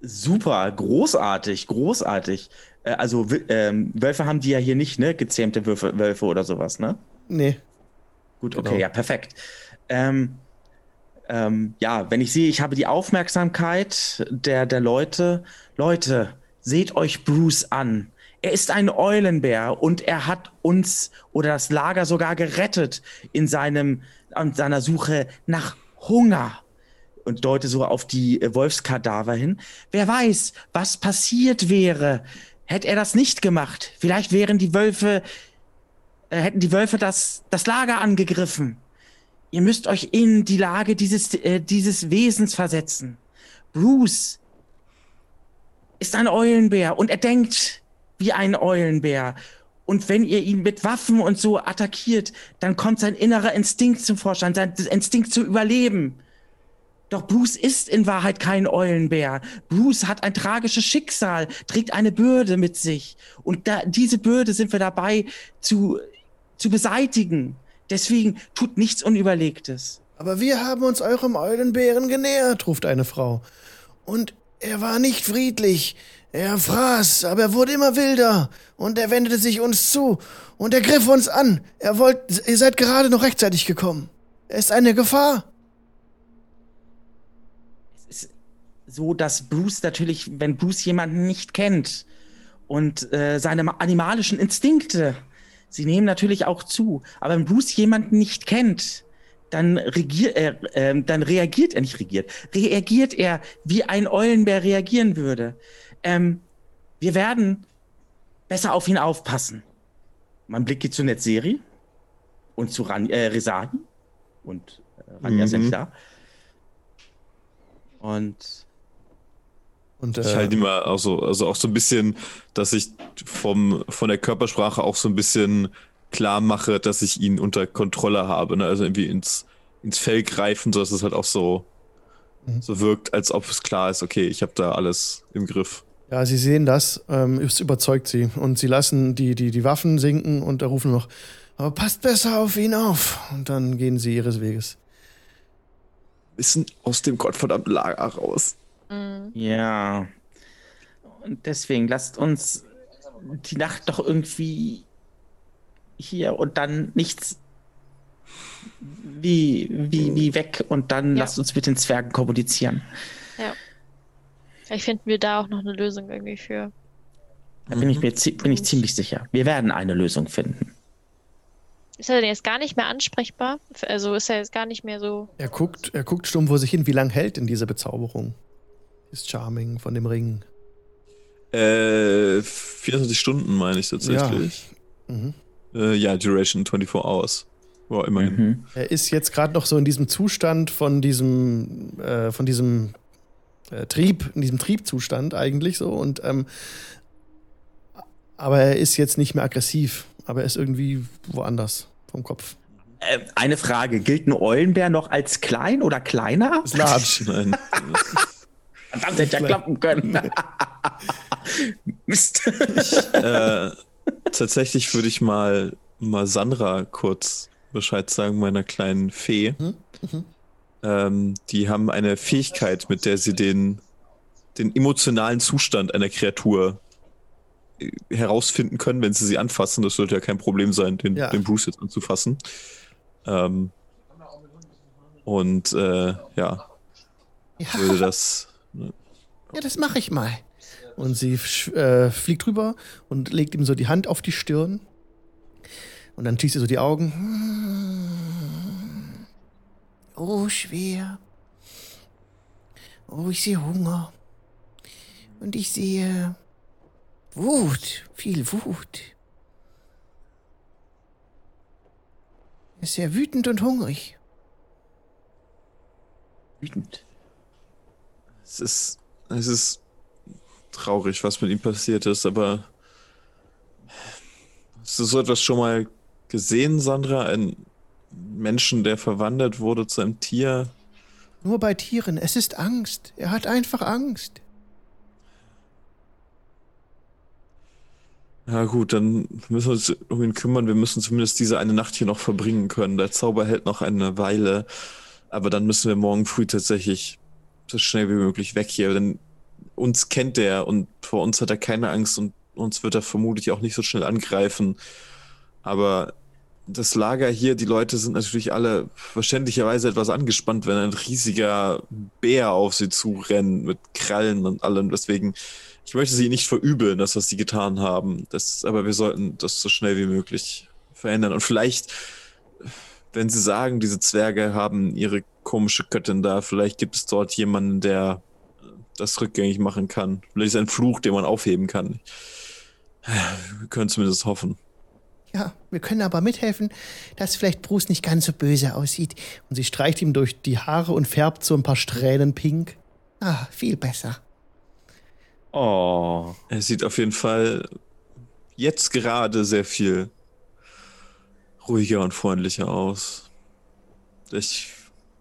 Super, großartig, großartig. Äh, also ähm, Wölfe haben die ja hier nicht, ne? Gezähmte Wölfe, Wölfe oder sowas, ne? Nee. Gut, okay, Genau. ja, perfekt. Ähm, ähm, ja, wenn ich sehe, ich habe die Aufmerksamkeit der, der Leute. Leute, seht euch Bruce an. Er ist ein Eulenbär und er hat uns oder das Lager sogar gerettet in seinem, an seiner Suche nach Hunger. Und deute so auf die äh, Wolfskadaver hin. Wer weiß, was passiert wäre, hätte er das nicht gemacht. Vielleicht wären die Wölfe äh, hätten die Wölfe das, das Lager angegriffen. Ihr müsst euch in die Lage dieses, äh, dieses Wesens versetzen. Bruce ist ein Eulenbär und er denkt wie ein Eulenbär. Und wenn ihr ihn mit Waffen und so attackiert, dann kommt sein innerer Instinkt zum Vorschein, sein Instinkt zu überleben. Doch Bruce ist in Wahrheit kein Eulenbär. Bruce hat ein tragisches Schicksal, trägt eine Bürde mit sich. Und da, diese Bürde sind wir dabei zu, zu beseitigen. Deswegen tut nichts Unüberlegtes. Aber wir haben uns eurem Eulenbären genähert, ruft eine Frau. Und er war nicht friedlich. Er fraß, aber er wurde immer wilder. Und er wendete sich uns zu. Und er griff uns an. Er wollt, ihr seid gerade noch rechtzeitig gekommen. Er ist eine Gefahr. Es ist so, dass Bruce natürlich, wenn Bruce jemanden nicht kennt und äh, seine ma- animalischen Instinkte, sie nehmen natürlich auch zu. Aber wenn Bruce jemanden nicht kennt, dann, regier, äh, ähm, dann reagiert er nicht regiert, reagiert er, wie ein Eulenbär reagieren würde. Ähm, wir werden besser auf ihn aufpassen. Mein Blick geht zu Netzeri und zu Ran äh, Resani. Und äh, Ranja ist ja Mhm. nicht da. Und Und Ich äh, halte immer auch so, also auch so ein bisschen, dass ich vom, von der Körpersprache auch so ein bisschen klar mache, dass ich ihn unter Kontrolle habe. Ne? Also irgendwie ins, ins Fell greifen, sodass es halt auch so, Mhm. so wirkt, als ob es klar ist, okay, ich habe da alles im Griff. ja, sie sehen das. Ähm, es überzeugt sie. Und sie lassen die, die, die Waffen sinken und da rufen noch, aber passt besser auf ihn auf. Und dann gehen sie ihres Weges. Wissen aus dem gottverdammten Lager raus. Mhm. ja. Und deswegen lasst uns die Nacht doch irgendwie hier und dann nichts wie, wie, wie weg und dann Ja. lasst uns mit den Zwergen kommunizieren. Vielleicht finden wir da auch noch eine Lösung irgendwie für. Da bin ich mir zi- bin ich ziemlich sicher. Wir werden eine Lösung finden. Ist er denn jetzt gar nicht mehr ansprechbar? Also ist er jetzt gar nicht mehr so. Er guckt, er guckt stumm vor sich hin. Wie lang hält denn diese Bezauberung? Ist Charming von dem Ring. Äh, 24 Stunden meine ich tatsächlich. Mhm. Ja, äh, ja Duration 24 Hours. Wow, immerhin. Mhm. Er ist jetzt gerade noch so in diesem Zustand von diesem, äh, von diesem äh, Trieb, in diesem Triebzustand eigentlich so. Und ähm, aber er ist jetzt nicht mehr aggressiv, aber er ist irgendwie woanders vom Kopf. Äh, eine Frage: Gilt ein Eulenbär noch als klein oder kleiner? Large. Nein. Verdammt, hätte ja klappen können. Mist. äh, tatsächlich würde ich mal, mal Sandra kurz Bescheid sagen, meiner kleinen Fee. Mhm, mhm. Ähm, die haben eine Fähigkeit, mit der sie den, den emotionalen Zustand einer Kreatur äh, herausfinden können, wenn sie sie anfassen. Das sollte ja kein Problem sein, den, Ja. den Bruce jetzt anzufassen. Ähm, und äh, ja, Ja, würde das. Ja das mache ich mal. Und sie äh, fliegt rüber und legt ihm so die Hand auf die Stirn. Und dann schließt sie so die Augen. Oh, schwer. Oh, ich sehe Hunger. Und ich sehe Wut, viel Wut. Er ist sehr wütend und hungrig. Wütend. Es ist, es ist traurig, was mit ihm passiert ist, aber hast du so etwas schon mal gesehen, Sandra? Ein Menschen, der verwandelt wurde zu einem Tier? Nur bei Tieren, es ist Angst. Er hat einfach Angst. Ja gut, dann müssen wir uns um ihn kümmern. Wir müssen zumindest diese eine Nacht hier noch verbringen können. Der Zauber hält noch eine Weile, aber dann müssen wir morgen früh tatsächlich so schnell wie möglich weg hier, denn uns kennt er und vor uns hat er keine Angst und uns wird er vermutlich auch nicht so schnell angreifen. Aber das Lager hier, die Leute sind natürlich alle verständlicherweise etwas angespannt, wenn ein riesiger Bär auf sie zurennt mit Krallen und allem. Deswegen, ich möchte sie nicht verübeln, das, was sie getan haben. Das, aber wir sollten das so schnell wie möglich verändern. Und vielleicht, wenn sie sagen, diese Zwerge haben ihre komische Göttin da, vielleicht gibt es dort jemanden, der das rückgängig machen kann. Vielleicht ist ein Fluch, den man aufheben kann. Wir können zumindest hoffen. Ja, wir können aber mithelfen, dass vielleicht Bruce nicht ganz so böse aussieht. Und sie streicht ihm durch die Haare und färbt so ein paar Strähnen pink. Ah, viel besser. Oh. Er sieht auf jeden Fall jetzt gerade sehr viel ruhiger und freundlicher aus. Ich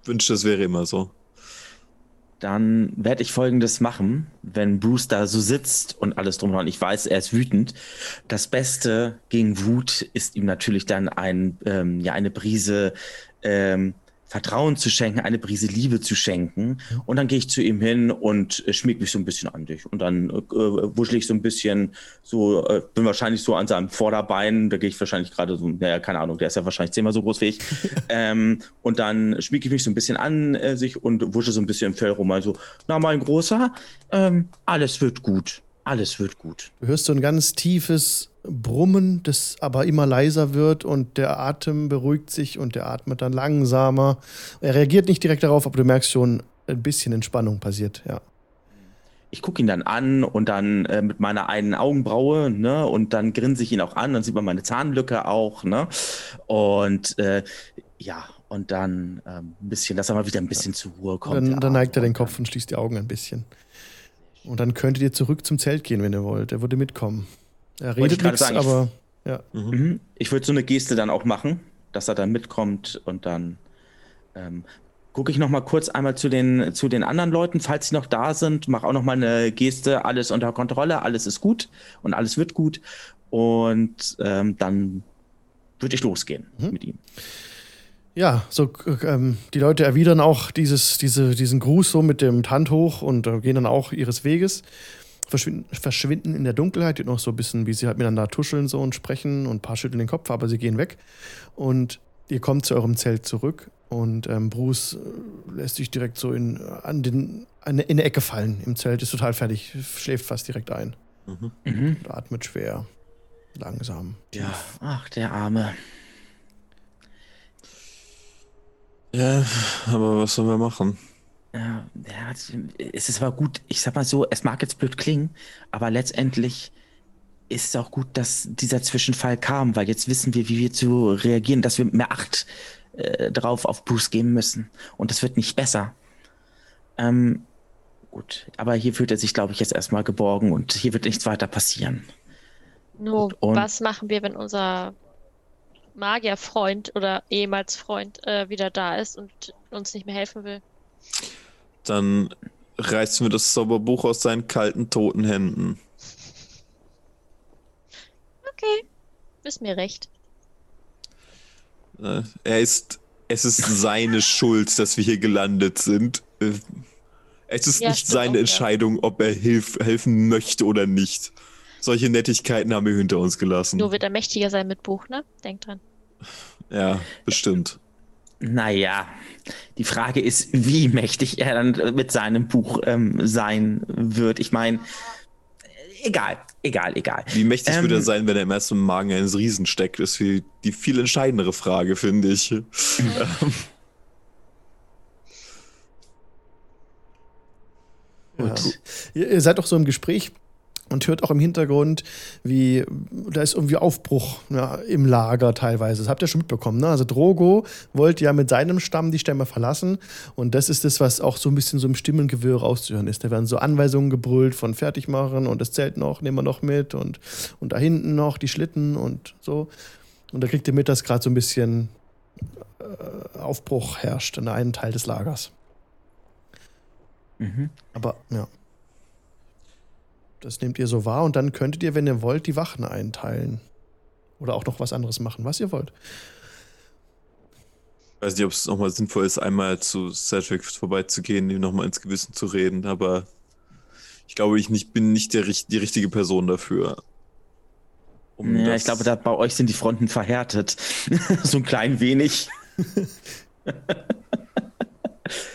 wünschte, es wäre immer so. Dann werde ich folgendes machen, wenn Bruce da so sitzt und alles drum und ich weiß, er ist wütend. Das Beste gegen Wut ist ihm natürlich dann ein, ähm, ja, eine Brise ähm, Vertrauen zu schenken, eine Brise Liebe zu schenken. Und dann gehe ich zu ihm hin und äh, schmieg mich so ein bisschen an dich. Und dann äh, wuschel ich so ein bisschen, so, äh, bin wahrscheinlich so an seinem Vorderbein, da gehe ich wahrscheinlich gerade so, naja, keine Ahnung, der ist ja wahrscheinlich zehnmal so groß wie ich. ähm, und dann schmieg ich mich so ein bisschen an äh, sich und wusche so ein bisschen im Fell rum. Also, na, mein Großer, ähm, alles wird gut. Alles wird gut. Du hörst so ein ganz tiefes Brummen, das aber immer leiser wird und der Atem beruhigt sich und der atmet dann langsamer. Er reagiert nicht direkt darauf, aber du merkst schon, ein bisschen Entspannung passiert, ja. Ich gucke ihn dann an und dann äh, mit meiner einen Augenbraue, ne, und dann grinse ich ihn auch an, dann sieht man meine Zahnlücke auch, ne, und äh, ja, und dann ähm, ein bisschen, dass er mal wieder ein bisschen zur Ruhe kommt. Dann, ja, dann neigt er den Kopf und schließt die Augen ein bisschen. Und dann könntet ihr zurück zum Zelt gehen, wenn ihr wollt. Er würde mitkommen. Er ich redet nichts, sagen, ich- aber ja. Mhm. Ich würde so eine Geste dann auch machen, dass er dann mitkommt und dann ähm, gucke ich noch mal kurz einmal zu den, zu den anderen Leuten, falls sie noch da sind. Mache auch noch mal eine Geste, alles unter Kontrolle, alles ist gut und alles wird gut. Und ähm, dann würde ich losgehen Mhm. mit ihm. Ja, so äh, ähm, die Leute erwidern auch dieses, diese, diesen Gruß so mit dem Hand hoch und äh, gehen dann auch ihres Weges. Verschwinden, verschwinden in der Dunkelheit, die noch so ein bisschen, wie sie halt miteinander tuscheln so und sprechen und ein paar schütteln den Kopf, aber sie gehen weg. Und ihr kommt zu eurem Zelt zurück und ähm, Bruce äh, lässt sich direkt so in, an den, an, in eine Ecke fallen im Zelt, ist total fertig, schläft fast direkt ein Mhm. Mhm. und atmet schwer, langsam. Ja, ach, der Arme. Ja, aber was sollen wir machen? Ja, es ist aber gut, ich sag mal so, es mag jetzt blöd klingen, aber letztendlich ist es auch gut, dass dieser Zwischenfall kam, weil jetzt wissen wir, wie wir zu reagieren, dass wir mehr Acht äh, drauf auf Bruce geben müssen. Und das wird nicht besser. Ähm, gut, aber hier fühlt er sich, glaube ich, jetzt erstmal geborgen und hier wird nichts weiter passieren. Nur, Und- was machen wir, wenn unser Magierfreund oder ehemals Freund äh, wieder da ist und uns nicht mehr helfen will? Dann reißen wir das Zauberbuch aus seinen kalten, toten Händen. Okay, ist mir recht. Äh, Er ist es ist seine Schuld, dass wir hier gelandet sind. Äh, Es ist Ja, nicht seine auch, ja. Entscheidung, ob er hilf helfen möchte oder nicht. Solche Nettigkeiten haben wir hinter uns gelassen. Nur wird er mächtiger sein mit Buch, ne? Denk dran. Ja, bestimmt. Naja, die Frage ist, wie mächtig er dann mit seinem Buch ähm, sein wird. Ich meine, egal, egal, egal. Wie mächtig Ähm, würde er sein, wenn er im ersten Magen eines Riesen steckt? Das ist viel, die viel entscheidendere Frage, finde ich. Ähm, Ja. Ihr, ihr seid doch so im Gespräch und hört auch im Hintergrund, wie da ist irgendwie Aufbruch ja, im Lager teilweise. Das habt ihr schon mitbekommen. Ne? Also Drogo wollte ja mit seinem Stamm die Stämme verlassen und das ist das, was auch so ein bisschen so im Stimmengewirr rauszuhören ist. Da werden so Anweisungen gebrüllt von Fertigmachen und das Zelt noch, nehmen wir noch mit und, und da hinten noch die Schlitten und so. Und da kriegt ihr mit, dass gerade so ein bisschen äh, Aufbruch herrscht in einem Teil des Lagers. Mhm. Aber ja. Das nehmt ihr so wahr und dann könntet ihr, wenn ihr wollt, die Wachen einteilen. Oder auch noch was anderes machen, was ihr wollt. Ich weiß nicht, ob es nochmal sinnvoll ist, einmal zu Cedric vorbeizugehen, ihm nochmal ins Gewissen zu reden, aber ich glaube, ich nicht, bin nicht der, die richtige Person dafür. Um Ja, ich glaube, da bei euch sind die Fronten verhärtet. so ein klein wenig.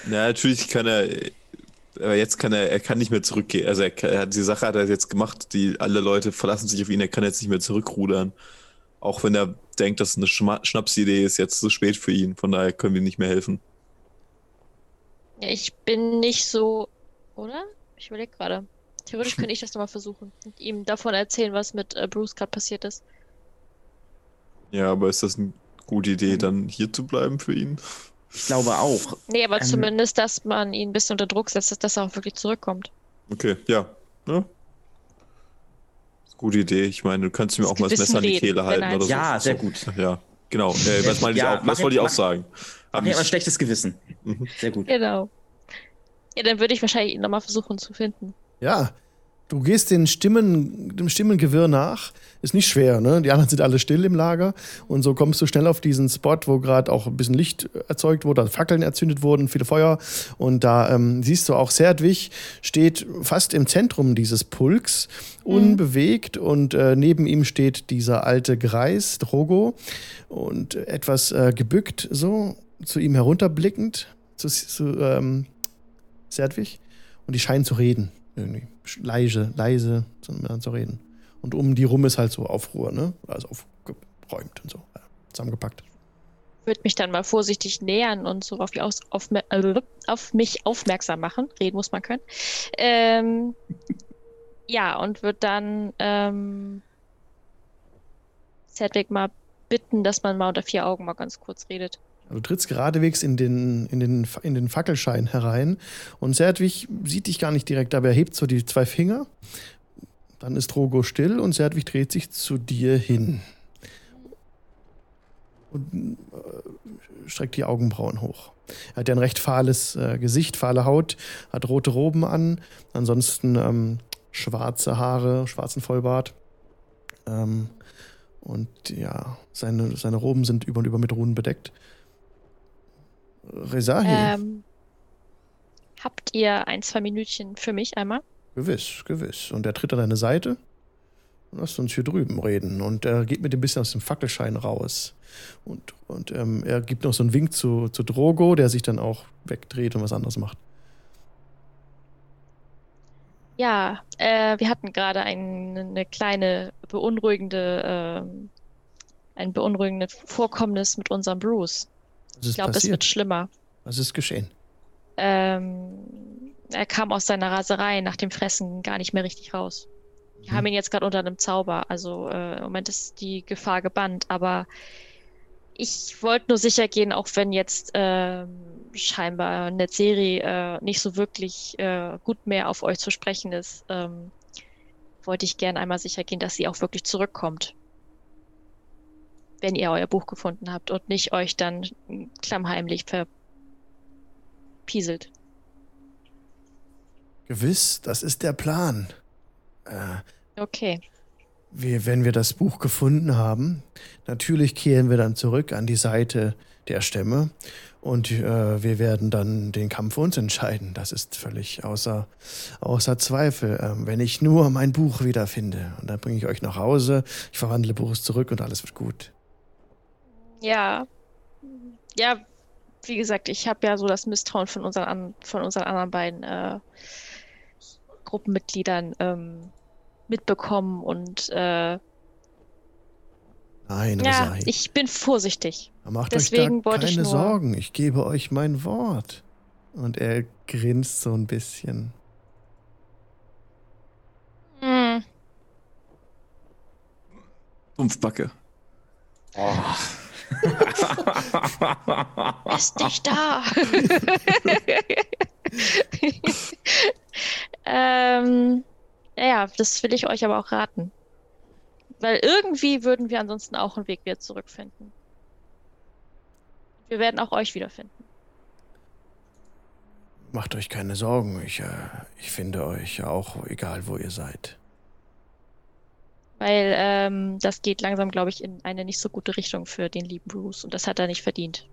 Na, natürlich kann er, aber jetzt kann er, er kann nicht mehr zurückgehen. Also er, kann- er hat die Sache hat er jetzt gemacht, die alle Leute verlassen sich auf ihn, er kann jetzt nicht mehr zurückrudern. Auch wenn er denkt, dass es eine Schnapsidee ist, jetzt zu spät für ihn. Von daher können wir ihm nicht mehr helfen. Ja, ich bin nicht so, oder? Ich überlege gerade. Theoretisch könnte ich das nochmal versuchen und ihm davon erzählen, was mit äh, Bruce gerade passiert ist. Ja, aber ist das eine gute Idee, dann hier zu bleiben für ihn? Ich glaube auch. Nee, aber Ähm, zumindest, dass man ihn ein bisschen unter Druck setzt, dass er auch wirklich zurückkommt. Okay, ja. ja. Gute Idee. Ich meine, du kannst mir Das auch mal das Messer an die reden, Kehle halten er oder so. Ja, sehr gut. Ja, genau. Äh, was, meine ich Ja, auch, was wollte ich auch sagen? Hab mir ich- immer ein schlechtes Gewissen. Mhm. Sehr gut. Genau. Ja, dann würde ich wahrscheinlich ihn nochmal versuchen zu finden. Ja, du gehst den Stimmen, dem Stimmengewirr nach. Ist nicht schwer, ne? Die anderen sind alle still im Lager. Und so kommst du schnell auf diesen Spot, wo gerade auch ein bisschen Licht erzeugt wurde, also Fackeln erzündet wurden, viele Feuer. Und da ähm, siehst du auch Serdwig steht fast im Zentrum dieses Pulks, unbewegt. Und äh, neben ihm steht dieser alte Greis, Drogo, und etwas äh, gebückt, so zu ihm herunterblickend, zu, zu ähm, Serdwig. Und die scheinen zu reden. Irgendwie. Leise, leise miteinander zu reden. Und um die rum ist halt so Aufruhr, ne? Also aufgeräumt und so. Zusammengepackt. Würde mich dann mal vorsichtig nähern und so auf, aus, auf, äh, auf mich aufmerksam machen. Reden muss man können. Ähm, ja, und würde dann ähm, Cedric mal bitten, dass man mal unter vier Augen mal ganz kurz redet. Du trittst geradewegs in den, in, den, in den Fackelschein herein und Serdwig sieht dich gar nicht direkt, aber er hebt so die zwei Finger. Dann ist Drogo still und Serdwig dreht sich zu dir hin. Und äh, streckt die Augenbrauen hoch. Er hat ja ein recht fahles äh, Gesicht, fahle Haut, hat rote Roben an, ansonsten ähm, schwarze Haare, schwarzen Vollbart. Ähm, und ja, seine, seine Roben sind über und über mit Runen bedeckt. Rezahi, Ähm, habt ihr ein, zwei Minütchen für mich einmal? gewiss, gewiss. Und er tritt an deine Seite. Und Lasst uns hier drüben reden. Und er geht mit dem bisschen aus dem Fackelschein raus. Und, und ähm, er gibt noch so einen Wink zu, zu Drogo, der sich dann auch wegdreht und was anderes macht. Ja, äh, wir hatten gerade ein, eine kleine beunruhigende, ähm, ein beunruhigendes Vorkommnis mit unserem Bruce. Ich glaube, es wird schlimmer. Was ist geschehen? Ähm, er kam aus seiner Raserei nach dem Fressen gar nicht mehr richtig raus. Wir haben ihn jetzt gerade unter einem Zauber, also äh, im Moment ist die Gefahr gebannt, aber ich wollte nur sicher gehen, auch wenn jetzt ähm, scheinbar Netzeri äh, nicht so wirklich äh, gut mehr auf euch zu sprechen ist, ähm, wollte ich gern einmal sicher gehen, dass sie auch wirklich zurückkommt. Wenn ihr euer Buch gefunden habt und nicht euch dann klammheimlich verpieselt. Gewiss, das ist der Plan. Äh, Okay. wir, wenn wir das Buch gefunden haben, natürlich kehren wir dann zurück an die Seite der Stämme. Und äh, wir werden dann den Kampf für uns entscheiden. Das ist völlig außer, außer Zweifel. Ähm, wenn ich nur mein Buch wiederfinde. Und dann bringe ich euch nach Hause, ich verwandle Buches zurück und alles wird gut. Ja. Ja, wie gesagt, ich habe ja so das Misstrauen von unseren, von unseren anderen beiden äh, Gruppenmitgliedern ähm, mitbekommen und äh, Nein, ja, Resai. ich bin vorsichtig. Macht deswegen euch da ich keine nur- Sorgen. Ich gebe euch mein Wort. Und er grinst so ein bisschen. Hm, Dumpfbacke. Ist nicht da. ähm, ja, das will ich euch aber auch raten. Weil irgendwie würden wir ansonsten auch einen Weg wieder zurückfinden. Wir werden auch euch wiederfinden. Macht euch keine Sorgen. Ich, äh, ich finde euch auch, egal wo ihr seid. Weil ähm, das geht langsam, glaube ich, in eine nicht so gute Richtung für den lieben Bruce. Und das hat er nicht verdient.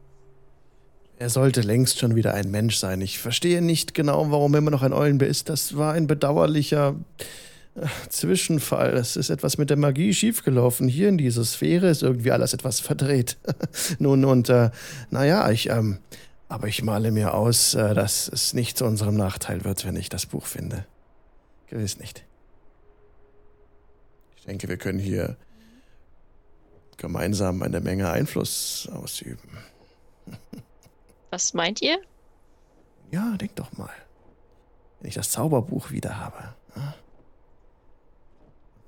Er sollte längst schon wieder ein Mensch sein. Ich verstehe nicht genau, warum er immer noch ein Eulenbär ist. Das war ein bedauerlicher äh, Zwischenfall. Es ist etwas mit der Magie schiefgelaufen. Hier in dieser Sphäre ist irgendwie alles etwas verdreht. Nun, und äh, naja, ich, ähm, aber ich male mir aus, äh, dass es nicht zu unserem Nachteil wird, wenn ich das Buch finde. Gewiss nicht. Ich denke, wir können hier gemeinsam eine Menge Einfluss ausüben. Was meint ihr? Ja, denk doch mal. Wenn ich das Zauberbuch wieder habe, ja?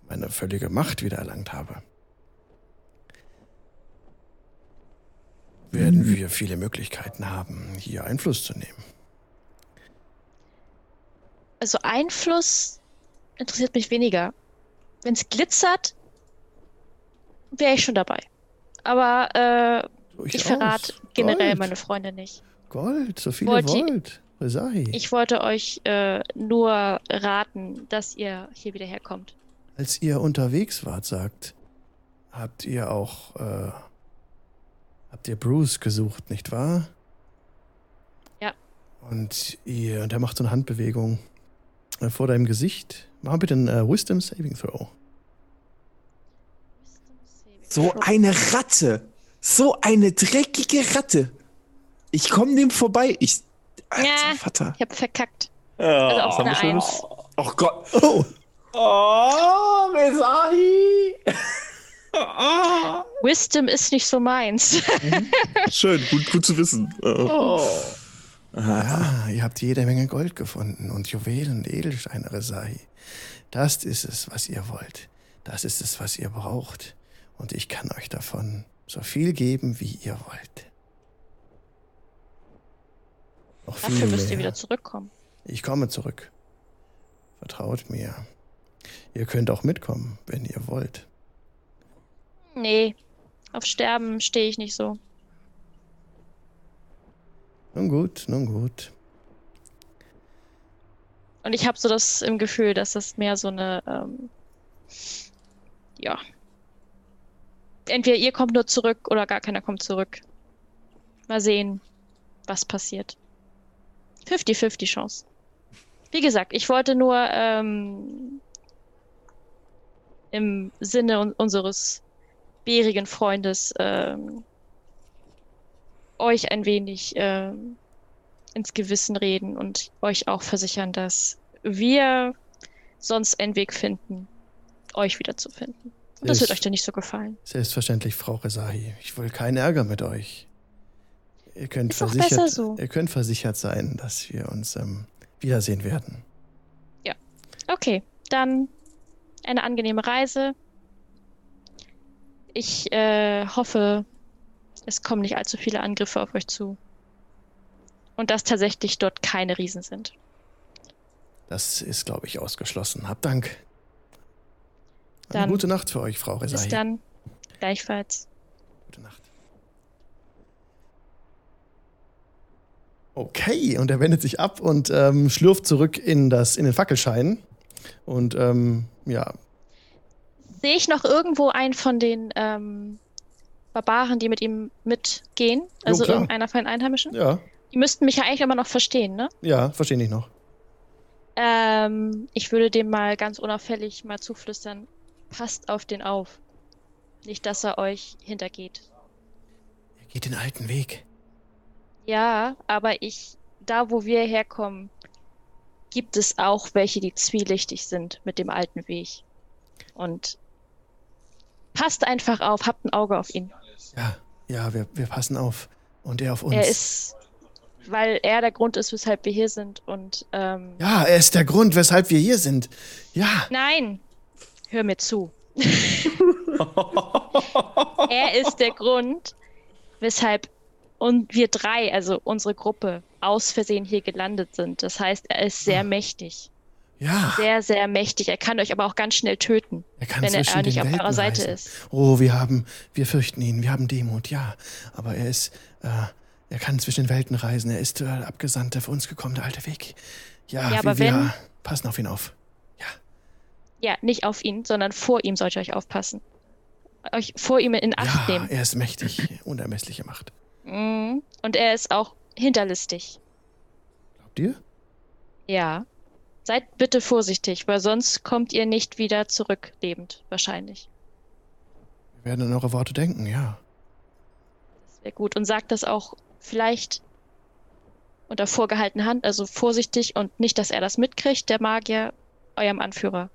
meine völlige Macht wieder erlangt habe, werden wir viele Möglichkeiten haben, hier Einfluss zu nehmen. Also Einfluss interessiert mich weniger. Wenn es glitzert, wäre ich schon dabei. Aber äh, ich verrate generell Gold. meine Freunde nicht. Gold, so viel ihr Wollt. Resai. Ich wollte euch äh, nur raten, dass ihr hier wieder herkommt. Als ihr unterwegs wart, sagt, habt ihr auch, äh, habt ihr Bruce gesucht, nicht wahr? Ja. Und ihr, und er macht so eine Handbewegung äh, vor deinem Gesicht. Mach bitte einen äh, Wisdom Saving Throw. So eine Ratte. So eine dreckige Ratte. Ich komme dem vorbei. Ich. Alter, Ja. Vater. Ich habe verkackt. Ja, Also auf eine Eins. Oh Gott. Oh, Oh, Resahi. oh. Wisdom ist nicht so meins. Schön, gut, gut zu wissen. Oh. ja, ihr habt jede Menge Gold gefunden und Juwelen Edelsteine, Resai. Das ist es, was ihr wollt. Das ist es, was ihr braucht. Und ich kann euch davon so viel geben, wie ihr wollt. Noch Dafür müsst ihr wieder zurückkommen. Ich komme zurück. Vertraut mir. Ihr könnt auch mitkommen, wenn ihr wollt. Nee, auf Sterben stehe ich nicht so. Nun gut, nun gut. Und ich habe so das im Gefühl, dass das mehr so eine, ähm, ja. Entweder ihr kommt nur zurück oder gar keiner kommt zurück. Mal sehen, was passiert. 50-50 Chance. Wie gesagt, ich wollte nur ähm, im Sinne un unseres bärigen Freundes ähm, euch ein wenig ähm, ins Gewissen reden und euch auch versichern, dass wir sonst einen Weg finden, euch wiederzufinden. Und das wird euch dann nicht so gefallen. Selbstverständlich, Frau Resahi. Ich will keinen Ärger mit euch. Ihr könnt, Ist versichert, so. ihr könnt versichert sein, dass wir uns ähm, wiedersehen werden. Okay, dann eine angenehme Reise. Ich äh, hoffe, es kommen nicht allzu viele Angriffe auf euch zu. Und dass tatsächlich dort keine Riesen sind. Das ist, glaube ich, ausgeschlossen. Habt Dank. Eine Dann- gute Nacht für euch, Frau Bis Resahi. dann. Gleichfalls. Gute Nacht. Okay, und er wendet sich ab und ähm, schlürft zurück in, das, in den Fackelschein. Und ähm, ja, Sehe ich noch irgendwo einen von den ähm, Barbaren, die mit ihm mitgehen, also klar. irgendeiner von den Einheimischen, Ja, die müssten mich ja eigentlich immer noch verstehen, ne? ja, verstehe ich noch. Ähm, ich würde dem mal ganz unauffällig mal zuflüstern, passt auf den auf. Nicht, dass er euch hintergeht. Er geht den alten Weg. Ja, aber ich, da wo wir herkommen, gibt es auch welche, die zwielichtig sind mit dem alten Weg. Und passt einfach auf, habt ein Auge auf ihn. Ja, ja, wir, wir passen auf. Und er auf uns. Er ist, weil er der Grund ist, weshalb wir hier sind. Und ähm, ja, er ist der Grund, weshalb wir hier sind. Ja, nein, hör mir zu. er ist der Grund, weshalb und wir drei, also unsere Gruppe, aus Versehen hier gelandet sind. Das heißt, er ist sehr mächtig. ja. Sehr, sehr mächtig. Er kann euch aber auch ganz schnell töten, wenn er nicht auf Welten eurer Seite reisen. ist. Oh, wir haben, wir fürchten ihn, wir haben Demut, ja. Aber er ist, äh, er kann zwischen den Welten reisen. Er ist äh, Abgesandter für uns gekommen, der alte Weg. Ja, Ja, wir, aber wir wenn- passen auf ihn auf. Ja, nicht auf ihn, sondern vor ihm sollt ihr euch aufpassen. Euch vor ihm in Acht Ja, nehmen. er ist mächtig, unermessliche Macht. Mhm. Und er ist auch hinterlistig. Glaubt ihr? Ja. Seid bitte vorsichtig, weil sonst kommt ihr nicht wieder zurück, lebend, wahrscheinlich. Wir werden an eure Worte denken, ja. Sehr gut. Und sagt das auch vielleicht unter vorgehaltener Hand, also vorsichtig und nicht, dass er das mitkriegt, der Magier, eurem Anführer.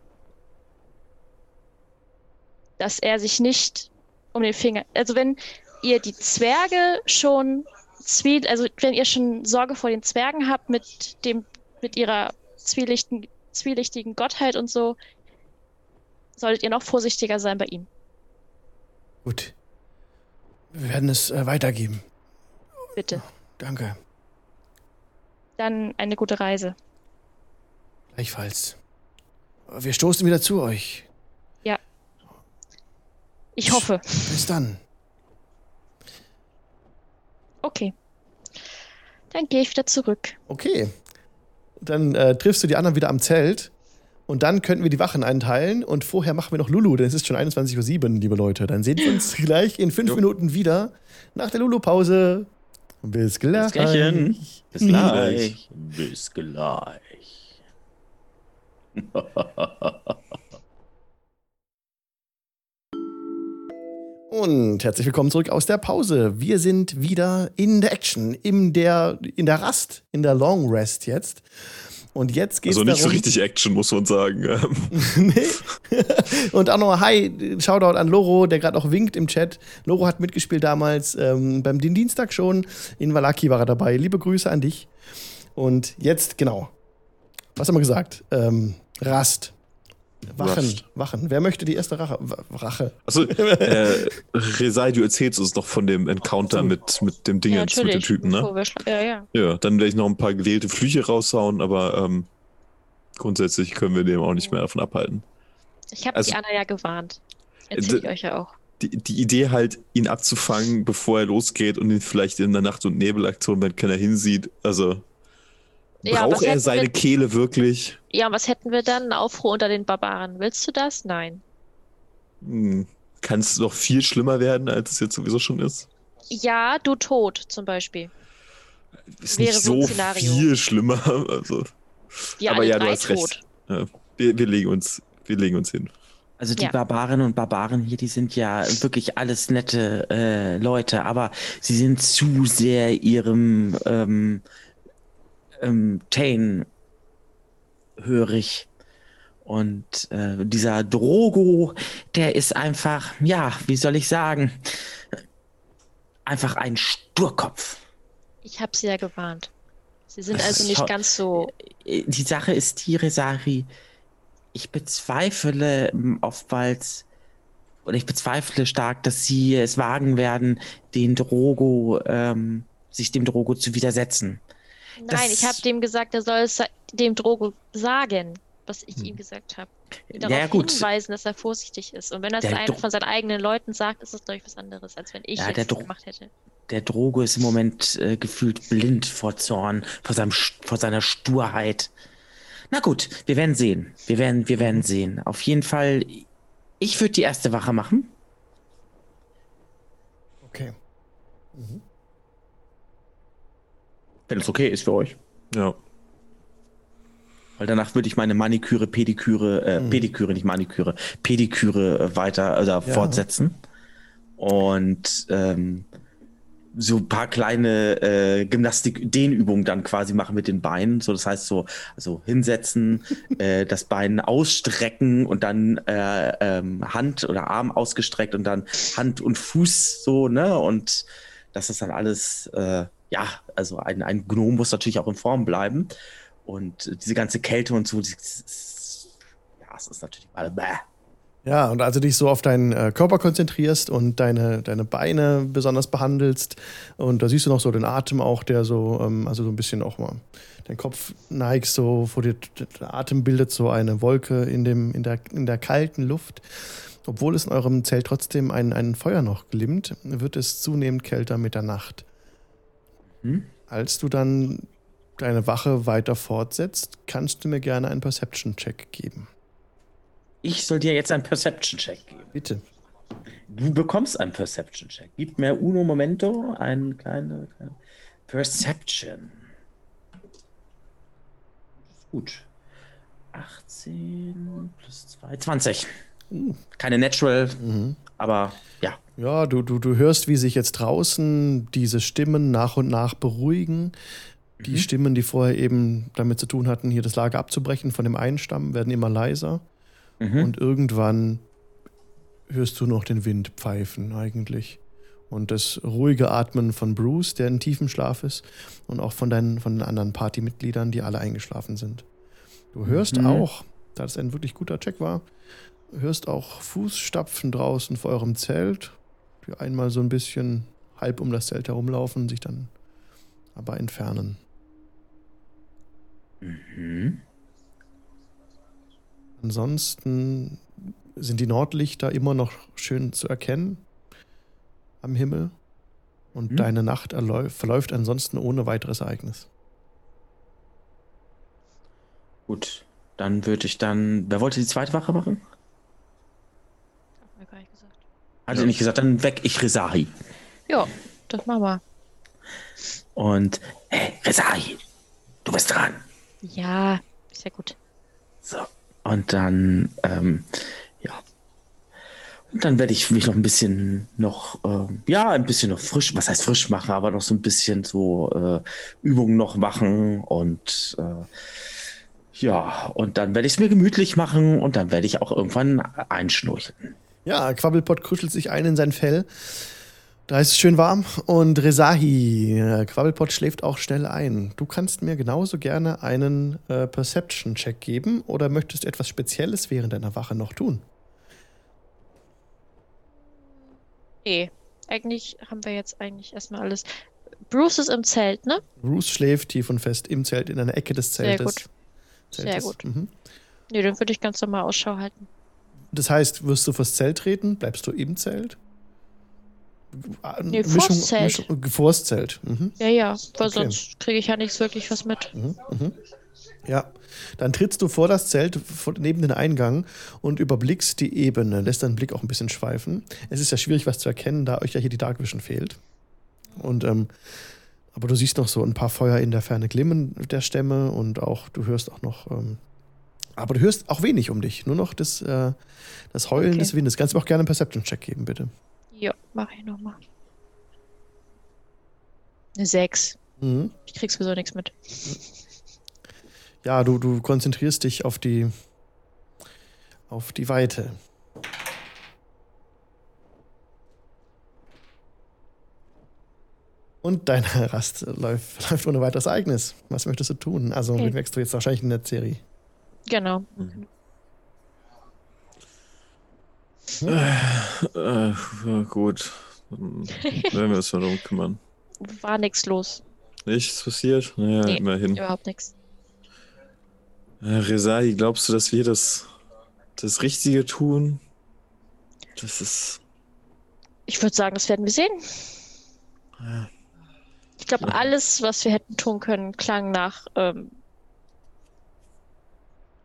Dass er sich nicht um den Finger. Also wenn ihr die Zwerge schon zwie, also wenn ihr schon Sorge vor den Zwergen habt mit dem, mit ihrer zwielichten, zwielichtigen Gottheit und so, solltet ihr noch vorsichtiger sein bei ihm. Gut. Wir werden es äh, weitergeben. Bitte. Danke. Dann eine gute Reise. Gleichfalls. Wir stoßen wieder zu euch. Ich hoffe. Bis dann. Okay. Dann gehe ich wieder zurück. Okay. Dann äh, triffst du die anderen wieder am Zelt. Und dann könnten wir die Wachen einteilen. Und vorher machen wir noch Lulu, denn es ist schon 21.07 Uhr, liebe Leute. Dann sehen wir uns gleich in fünf Minuten wieder nach der Lulu-Pause. Bis gleich. Gleichen. Bis gleich. Bis gleich. Und herzlich willkommen zurück aus der Pause. Wir sind wieder in der Action, in der, in der Rast, in der Long Rest jetzt. Und jetzt geht's Also nicht so darum, richtig Action, muss man sagen. Nee. Und auch noch Hi, Shoutout an Loro, der gerade auch winkt im Chat. Loro hat mitgespielt damals ähm, beim den Dienstag schon. In Valaki war er dabei. Liebe Grüße an dich. Und jetzt, genau. Was haben wir gesagt? Ähm, Rast. Wachen. Rust. Wachen. Wer möchte die erste Rache? Rache. Achso, äh, Resai, du erzählst uns noch von dem Encounter mit, mit dem Ding jetzt, mit dem Typen, ne? Ja, ja. Ja, dann werde ich noch ein paar gewählte Flüche raushauen, aber ähm, grundsätzlich können wir dem auch nicht mehr davon abhalten. Ich habe Also- die Anna ja gewarnt. Erzähl d- ich euch ja auch. Die, die Idee halt, ihn abzufangen, bevor er losgeht und ihn vielleicht in der Nacht- und Nebelaktion, wenn keiner hinsieht, also Ja, braucht er seine wir- Kehle wirklich? Ja, und was hätten wir dann? Aufruhr unter den Barbaren. Willst du das? Nein. Hm, Kann es noch viel schlimmer werden, als es jetzt sowieso schon ist? Ja, du tot zum Beispiel. Ist Wäre nicht so ein so Szenario. viel schlimmer. Also, Ja, aber ja, du hast tot. recht. Ja, wir, wir, legen uns, wir legen uns hin. Also die Ja. Barbarinnen und Barbaren hier, die sind ja wirklich alles nette äh, Leute, aber sie sind zu sehr ihrem ähm, ähm, Tain hörig. Und äh, dieser Drogo, der ist einfach, ja, wie soll ich sagen, einfach ein Sturkopf. Ich habe sie ja gewarnt. Sie sind also ist nicht ganz so. Äh, Die Sache ist die, Resari, ich bezweifle ähm, oftmals, oder ich bezweifle stark, dass sie es wagen werden, den Drogo, ähm, sich dem Drogo zu widersetzen. Nein, Das- ich habe dem gesagt, er soll es dem Drogo sagen, was ich ihm gesagt habe. Darauf Ja, gut. hinweisen, dass er vorsichtig ist. Und wenn er es einem Dro- von seinen eigenen Leuten sagt, ist das, glaube ich, was anderes, als wenn ich Ja, der es gemacht hätte. Der Drogo ist im Moment äh, gefühlt blind vor Zorn, vor, seinem, vor seiner Sturheit. Na gut, wir werden sehen. Wir werden, wir werden sehen. Auf jeden Fall, ich würde die erste Wache machen. Wenn es okay ist für euch. Ja. Weil danach würde ich meine Maniküre, Pediküre, äh, Mhm. Pediküre, nicht Maniküre, Pediküre äh, weiter oder Ja. fortsetzen. Und ähm, so ein paar kleine äh, Gymnastik-Dehnübungen dann quasi machen mit den Beinen. So, das heißt so, also hinsetzen, äh, das Bein ausstrecken und dann äh, ähm, Hand oder Arm ausgestreckt und dann Hand und Fuß so, ne? Und das ist dann alles, äh, ja, also ein, ein Gnom muss natürlich auch in Form bleiben. Und diese ganze Kälte und so, das ist, ja, es ist natürlich alle bäh. Ja, und also dich so auf deinen äh, Körper konzentrierst und deine, deine Beine besonders behandelst. Und da siehst du noch so den Atem auch, der so, ähm, also so ein bisschen auch mal, dein Kopf neigst so vor dir, der Atem bildet so eine Wolke in, dem, in, der, in der kalten Luft. Obwohl es in eurem Zelt trotzdem ein, ein Feuer noch glimmt, wird es zunehmend kälter mit der Nacht. Hm? Als du dann deine Wache weiter fortsetzt, kannst du mir gerne einen Perception-Check geben. Ich soll dir jetzt einen Perception-Check geben. Bitte. Du bekommst einen Perception-Check. Gib mir uno momento, ein kleine, kleine Perception. Gut. 18 plus 2, 20. Uh. Keine Natural, Mhm. aber ja. Ja, du, du, du hörst, wie sich jetzt draußen diese Stimmen nach und nach beruhigen. Die Mhm. Stimmen, die vorher eben damit zu tun hatten, hier das Lager abzubrechen von dem einen Stamm, werden immer leiser. Mhm. Und irgendwann hörst du noch den Wind pfeifen eigentlich. Und das ruhige Atmen von Bruce, der in tiefem Schlaf ist, und auch von, deinen, von den anderen Partymitgliedern, die alle eingeschlafen sind. Du hörst Mhm. auch, da das ein wirklich guter Check war, hörst auch Fußstapfen draußen vor eurem Zelt, die einmal so ein bisschen halb um das Zelt herumlaufen, sich dann aber entfernen. Mhm. Ansonsten sind die Nordlichter immer noch schön zu erkennen am Himmel. Und Hm. deine Nacht erläu- verläuft ansonsten ohne weiteres Ereignis. Gut. Dann würde ich dann. Wer wollte die zweite Wache machen? Hab mir gar nicht gesagt. Hat er nicht gesagt, dann weg ich Resahi. Ja, das machen wir. Und, hey, Resahi, du bist dran. Ja, ist ja gut. So. Und dann, ähm, ja. Und dann werde ich mich noch ein bisschen noch, ähm, ja, ein bisschen noch frisch, was heißt frisch machen, aber noch so ein bisschen so äh, Übungen noch machen und äh, ja, und dann werde ich es mir gemütlich machen und dann werde ich auch irgendwann einschnurcheln. Ja, Quabbelpott kuschelt sich ein in sein Fell. Da ist es schön warm. Und Resahi, äh, Quabbelpott schläft auch schnell ein. Du kannst mir genauso gerne einen äh, Perception-Check geben oder möchtest du etwas Spezielles während deiner Wache noch tun? Nee, eigentlich haben wir jetzt eigentlich erstmal alles. Bruce ist im Zelt, ne? Bruce schläft tief und fest im Zelt, in einer Ecke des Sehr Zeltes. gut. Sehr Zeltes. gut. Mhm. Nee, dann würde ich ganz normal Ausschau halten. Das heißt, wirst du fürs Zelt treten? Bleibst du im Zelt? Nee, vors Zelt. Mischung, äh, vors Zelt. Mhm. Ja, ja, weil Okay. sonst kriege ich ja nichts wirklich was mit. Mhm. Mhm. Ja, dann trittst du vor das Zelt vor- neben den Eingang und überblickst die Ebene, lässt deinen Blick auch ein bisschen schweifen. Es ist ja schwierig, was zu erkennen, da euch ja hier die Dark Vision fehlt. Und ähm, aber du siehst noch so ein paar Feuer in der Ferne glimmen der Stämme und auch du hörst auch noch, ähm, aber du hörst auch wenig um dich, nur noch das, äh, das Heulen Okay. des Windes. Kannst du mir auch gerne einen Perception-Check geben, bitte. Ja, mache ich nochmal. Eine 6. Mhm. Ich krieg sowieso nichts mit. Ja, du, du konzentrierst dich auf die, auf die Weite. Und deine Rast läuft, läuft ohne weiteres Ereignis. Was möchtest du tun? Also, Okay. mit wächst du jetzt wahrscheinlich in der Serie. Genau. Äh, ja, gut. Dann werden wir uns mal darum kümmern. War nichts los. Nichts passiert? Naja, Nee. immerhin. Überhaupt nichts. Äh, Resahi, glaubst du, dass wir das, das Richtige tun? Das ist. Ich würde sagen, das werden wir sehen. Ja. Ich glaube, alles, was wir hätten tun können, klang nach ähm,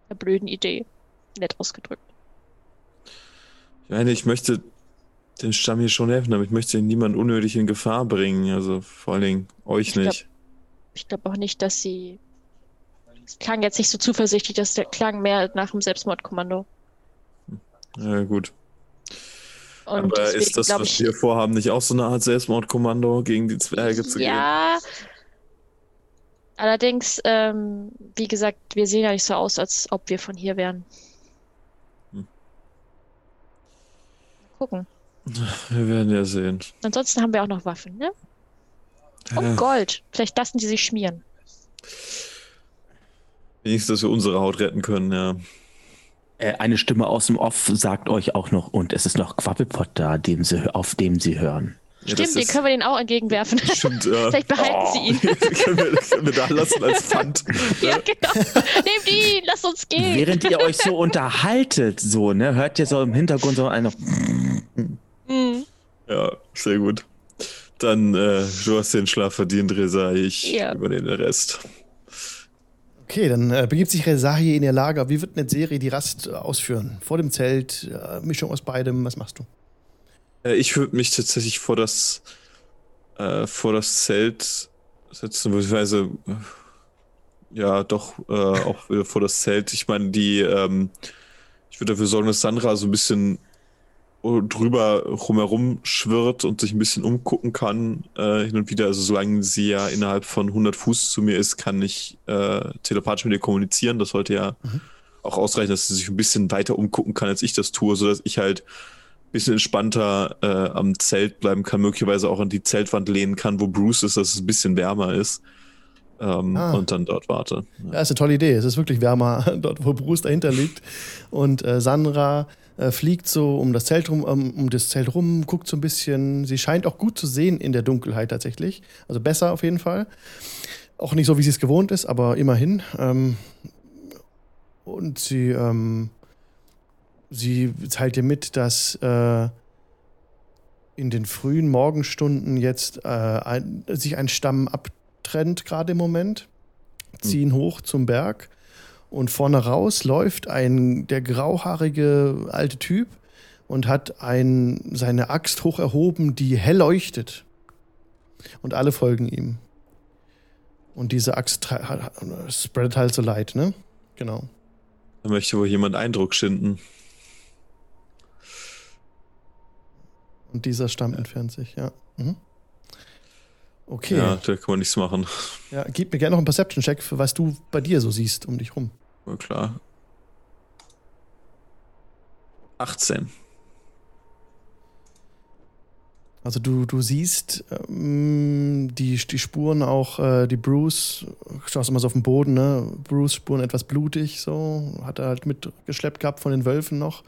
einer blöden Idee. Nett ausgedrückt. Ich meine, ich möchte dem Stamm hier schon helfen, aber ich möchte niemand unnötig in Gefahr bringen. Also vor allen Dingen euch Ich glaub- nicht. Ich glaube auch nicht, dass sie. Es klang jetzt nicht so zuversichtlich, das klang mehr nach einem Selbstmordkommando. Ja, gut. Und aber deswegen ist das, glaub was ich, wir vorhaben, nicht auch so eine Art Selbstmordkommando gegen die Zwerge zu gehen? Ja. Allerdings, ähm, wie gesagt, wir sehen ja nicht so aus, als ob wir von hier wären. Hm. Gucken. Wir werden ja sehen. Ansonsten haben wir auch noch Waffen, ne? Und Ja, Gold. Vielleicht lassen die sich schmieren. wenigstens, dass wir unsere Haut retten können, ja. Äh, eine Stimme aus dem Off sagt euch auch noch, und es ist noch Quabbelpot da, dem sie, auf dem sie hören. Ja Stimmt, den können wir denen auch entgegenwerfen. Stimmt, ja. Vielleicht behalten sie ihn. können, wir, können wir da lassen als Pfand. ja, genau. Nehmt ihn, lasst uns gehen. Während ihr euch so unterhaltet, so, ne, hört ihr so im Hintergrund so einer. Mhm. Ja, sehr gut. Dann, äh, du hast den Schlaf verdient, Resa. Ich Ja. übernehme den Rest. Okay, dann äh, begibt sich Resahi in ihr Lager. Wie wird Netzeri die Rast ausführen? Vor dem Zelt, äh, Mischung aus beidem, was machst du? Äh, ich würde mich tatsächlich vor das, äh, vor das Zelt setzen, beziehungsweise äh, ja, doch äh, auch wieder vor das Zelt. Ich meine, die, ähm, ich würde dafür sorgen, dass Sandra so ein bisschen drüber rumherum schwirrt und sich ein bisschen umgucken kann äh, hin und wieder. Also solange sie ja innerhalb von 100 Fuß zu mir ist, kann ich äh, telepathisch mit ihr kommunizieren. Das sollte ja Mhm. auch ausreichen, dass sie sich ein bisschen weiter umgucken kann, als ich das tue, sodass ich halt bisschen entspannter äh, am Zelt bleiben kann, möglicherweise auch an die Zeltwand lehnen kann, wo Bruce ist, dass es ein bisschen wärmer ist. Ähm, Ah. Und dann dort warte. Ja, ist eine tolle Idee. Es ist wirklich wärmer dort, wo Bruce dahinter liegt. Und äh, Sandra äh, fliegt so um das Zelt rum, um, um das Zelt rum, guckt so ein bisschen. Sie scheint auch gut zu sehen in der Dunkelheit tatsächlich. Also besser auf jeden Fall. Auch nicht so, wie sie es gewohnt ist, aber immerhin. Ähm, und sie, ähm, sie teilt dir mit, dass äh, in den frühen Morgenstunden jetzt äh, ein, sich ein Stamm abtrennt, gerade im Moment ziehen hoch zum Berg und vorne raus läuft ein der grauhaarige alte Typ und hat ein, seine Axt hoch erhoben, die hell leuchtet. Und alle folgen ihm. Und diese Axt spreadet halt so Leid, ne? Genau. Da möchte wohl jemand Eindruck schinden. Und dieser Stamm entfernt sich, ja. Mhm. Okay. Ja, Ja. da kann man nichts machen. gib mir gerne noch einen Perception-Check, für was du bei dir so siehst um dich rum. War klar. 18. Also du, du siehst ähm, die, die Spuren auch, äh, die Bruce, schaust immer so auf den Boden, ne? Bruce Spuren etwas blutig, so, hat er halt mitgeschleppt gehabt von den Wölfen noch.